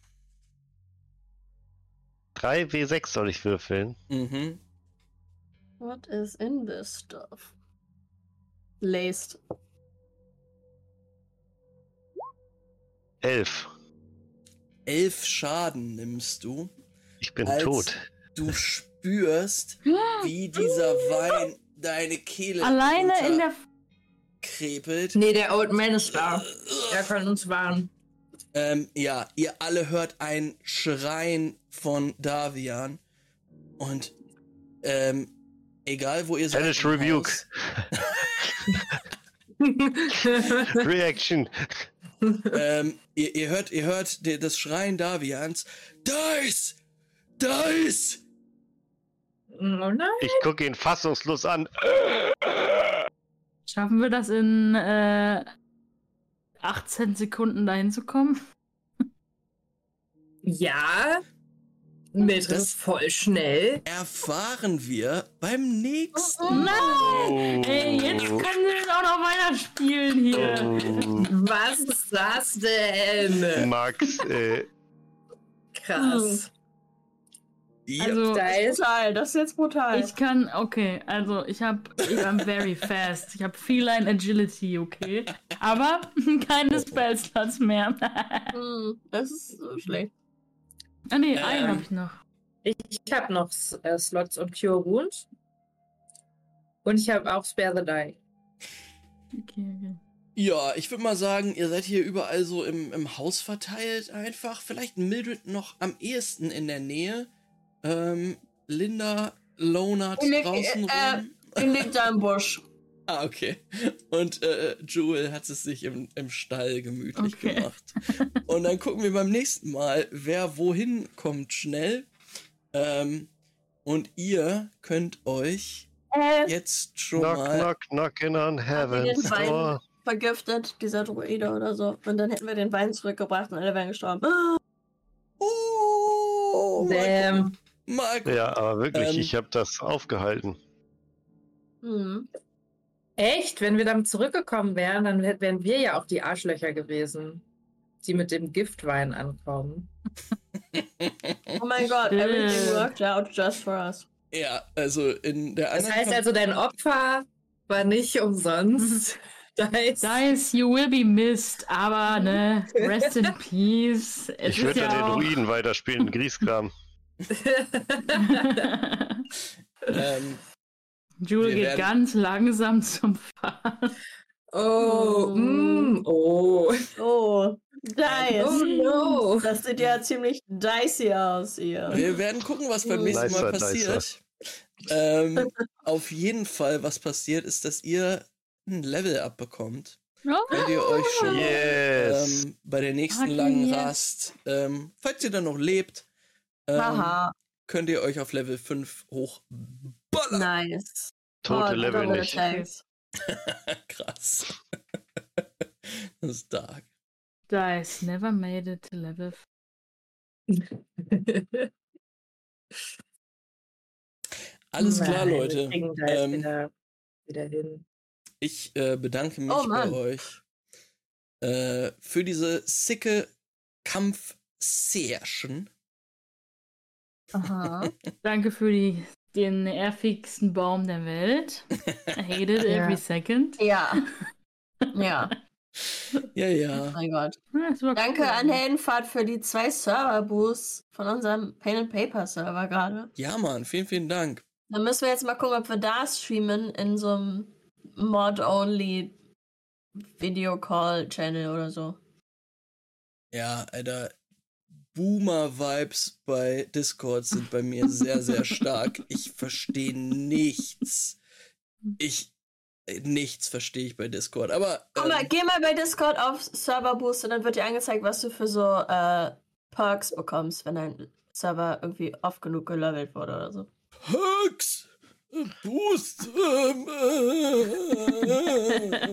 3W6 soll ich würfeln. Mhm. What is in this stuff? Laced. Elf. elf Schaden nimmst du. Ich bin Als- tot. Du spürst, [LAUGHS] wie dieser Wein deine Kehle Alleine in der. krepelt. Nee, der Old Man ist da. Er kann uns warnen. Ähm, ja, ihr alle hört ein Schreien von Davian. Und ähm, egal wo ihr seid. Im Rebuke. [LAUGHS] [LAUGHS] Reaction. ähm, ihr, ihr hört, ihr hört das Schreien Davians. Dice! Dice! Oh nein. Ich gucke ihn fassungslos an. Schaffen wir das in äh, 18 Sekunden dahin zu kommen? Ja. Mit Das- voll schnell. Erfahren wir beim nächsten. Nein! Oh. Ey, jetzt können wir auch noch weiterspielen hier. Oh. Was ist das denn? Max, äh, Krass. Ja, Also, Da ist Brutal, das ist jetzt brutal. ich kann, okay, also ich habe, ich am very fast. Ich habe Feline Agility, okay? Aber [LAUGHS] keine Spellslots mehr. [LAUGHS] Hm, das ist so schlecht. ah nee, einen Ähm. habe ich noch. Ich, ich habe noch äh, Slots und Cure Wound. Und ich habe auch Spare the Die. Okay, okay. Ja, ich würde mal sagen, ihr seid hier überall so im, im Haus verteilt einfach. Vielleicht Mildred noch am ehesten in der Nähe. Ähm, Linda lonert Lieg- draußen äh, rum. Die liegt da im Busch. [LAUGHS] Ah, okay. Und äh, Jewel hat es sich im, im Stall gemütlich Okay. gemacht. Und dann gucken wir beim nächsten Mal, wer wohin kommt schnell. Ähm, und ihr könnt euch Äh, jetzt schon knock, mal. knock, knocking on heaven's den Wein door. vergiftet, dieser Druide oder so. Und dann hätten wir den Wein zurückgebracht und alle wären gestorben. Oh, mal Damn. Gucken. Ja, aber wirklich, Ähm. ich habe das aufgehalten. Hm. Echt? Wenn wir dann zurückgekommen wären, dann wär- wären wir ja auch die Arschlöcher gewesen, die mit dem Giftwein ankommen. Oh mein Gott, everything worked out just for us. Ja, also in der Das heißt also, dein Opfer war nicht umsonst. [LAUGHS] Dice. Dice, you will be missed, aber ne, rest in [LAUGHS] peace. Es Ich würde ja den. Druiden weiterspielen, Grieskram. Ähm, Wir geht werden- ganz langsam zum Fahren. oh, mm, oh. Oh, Dice. Oh no. Das sieht ja ziemlich dicey aus hier. wir werden gucken, was beim nächsten Mal passiert. Ähm, auf jeden Fall, was passiert, ist, dass ihr ein Level-Up bekommt. Könnt ihr euch schon mal, Yes. ähm, bei der nächsten Fucking langen yes. Rast, ähm, falls ihr dann noch lebt, ähm, könnt ihr euch auf Level 5 hochballern. nice. Tote Oh, Level nicht. [LAUGHS] Krass. [LAUGHS] das ist dark. Dice never made it to level. [LAUGHS] Alles klar, Nein, Leute. Ähm, wieder, wieder hin. Ich äh, bedanke mich Oh, bei euch äh, für diese sicke Kampf-Session. Aha. [LAUGHS] Danke für die, den nervigsten Baum der Welt. I hate it Ja. every second. Ja. [LAUGHS] Ja, Ja, ja. oh mein Gott. Ja, Danke cool. an Heldenfahrt für die zwei Server-Boosts von unserem Pen and Paper Server gerade. Ja, Mann, vielen, vielen Dank. Dann müssen wir jetzt mal gucken, ob wir da streamen in so einem Mod-Only Video-Call-Channel oder so. Ja, Alter. Boomer-Vibes bei Discord sind bei mir sehr, sehr stark. Ich verstehe nichts. Ich. äh, Nichts verstehe ich bei Discord. Aber. Guck mal, ähm, geh mal bei Discord auf Server Boost und dann wird dir angezeigt, was du für so äh, Perks bekommst, wenn dein Server irgendwie oft genug gelevelt wurde oder so. Hux! Boost! ähm,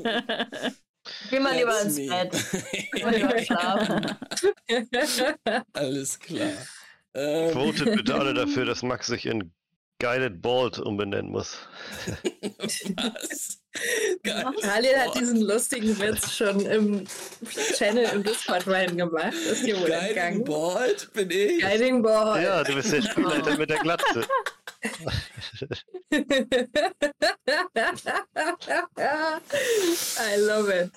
äh, [LAUGHS] Geh mal lieber ins me. Bett. [LAUGHS] Geh mal lieber schlafen. [LAUGHS] Alles klar. Ähm, Votet bitte alle [LAUGHS] dafür, dass Max sich in Guided Bald umbenennen muss. was? Khalil hat diesen lustigen Witz schon im Channel im Discord rein gemacht. Ist dir wohl Guiding entgangen. Board bin ich. Guiding Ball. Ja, du bist der Spielleiter mit der Glatze. [LAUGHS] I love it.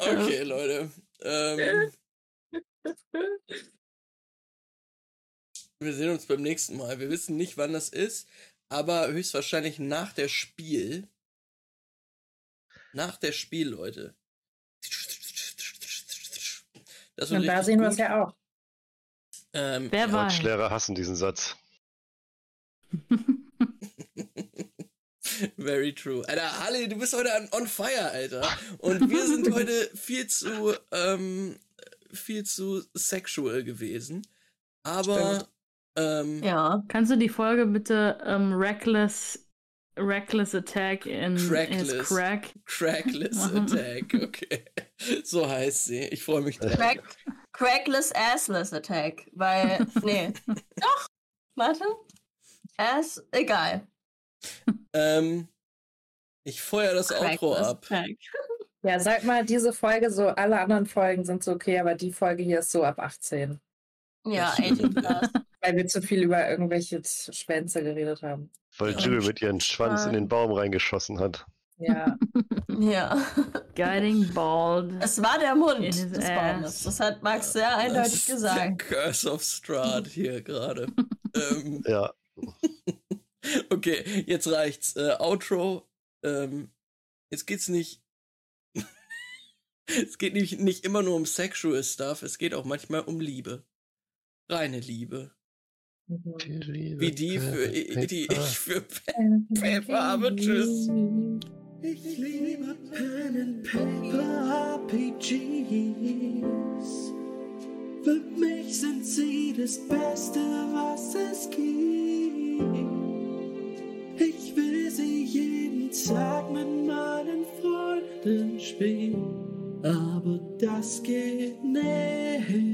Okay, Leute. Ähm, [LAUGHS] wir sehen uns beim nächsten Mal. Wir wissen nicht, wann das ist, aber höchstwahrscheinlich nach der Spiel. Nach der Spiel, Leute. Das Und da sehen wir es ja auch. Ähm, Wer weiß. Deutschlehrer hassen diesen Satz. [LAUGHS] Very true. Alter, Harley, du bist heute on, on fire, Alter. Und wir sind [LAUGHS] heute viel zu, ähm, viel zu sexual gewesen. Aber, ähm, ja. Kannst du die Folge bitte ähm, Reckless, Reckless Attack in Crackless. Crack? Crackless. [LAUGHS] Attack, okay. [LAUGHS] So heißt sie. Ich freue mich drauf. Crack, crackless Assless Attack. Weil, [LAUGHS] nee. Doch. Warte. Ass, egal. Ähm, ich feuer das Outro Crackless ab. Attack. Ja, sag mal, diese Folge so, alle anderen Folgen sind so okay, aber die Folge hier ist so ab 18. Ja, Das stimmt, 18 plus. Weil wir zu viel über irgendwelche Schwänze geredet haben. Weil Ja. Jill mit ihren Schwanz in den Baum reingeschossen hat. Ja. [LAUGHS] Ja. Guiding Bald. Es war der Mund des. Baumes. Das hat Max sehr Das eindeutig ist gesagt. Der Curse of Strahd hier gerade. [LAUGHS] ähm, Ja, [LAUGHS] okay, jetzt reicht's. Äh, Outro. Ähm, jetzt geht's nicht. es geht nicht, nicht immer nur um Sexual Stuff, es geht auch manchmal um Liebe. Reine Liebe. Wie die für die ich für Paper habe. Tschüss. Ich liebe Pen and Paper RPGs. Für mich sind sie das Beste, was es gibt. Ich will sie jeden Tag mit meinen Freunden spielen, aber das geht nicht.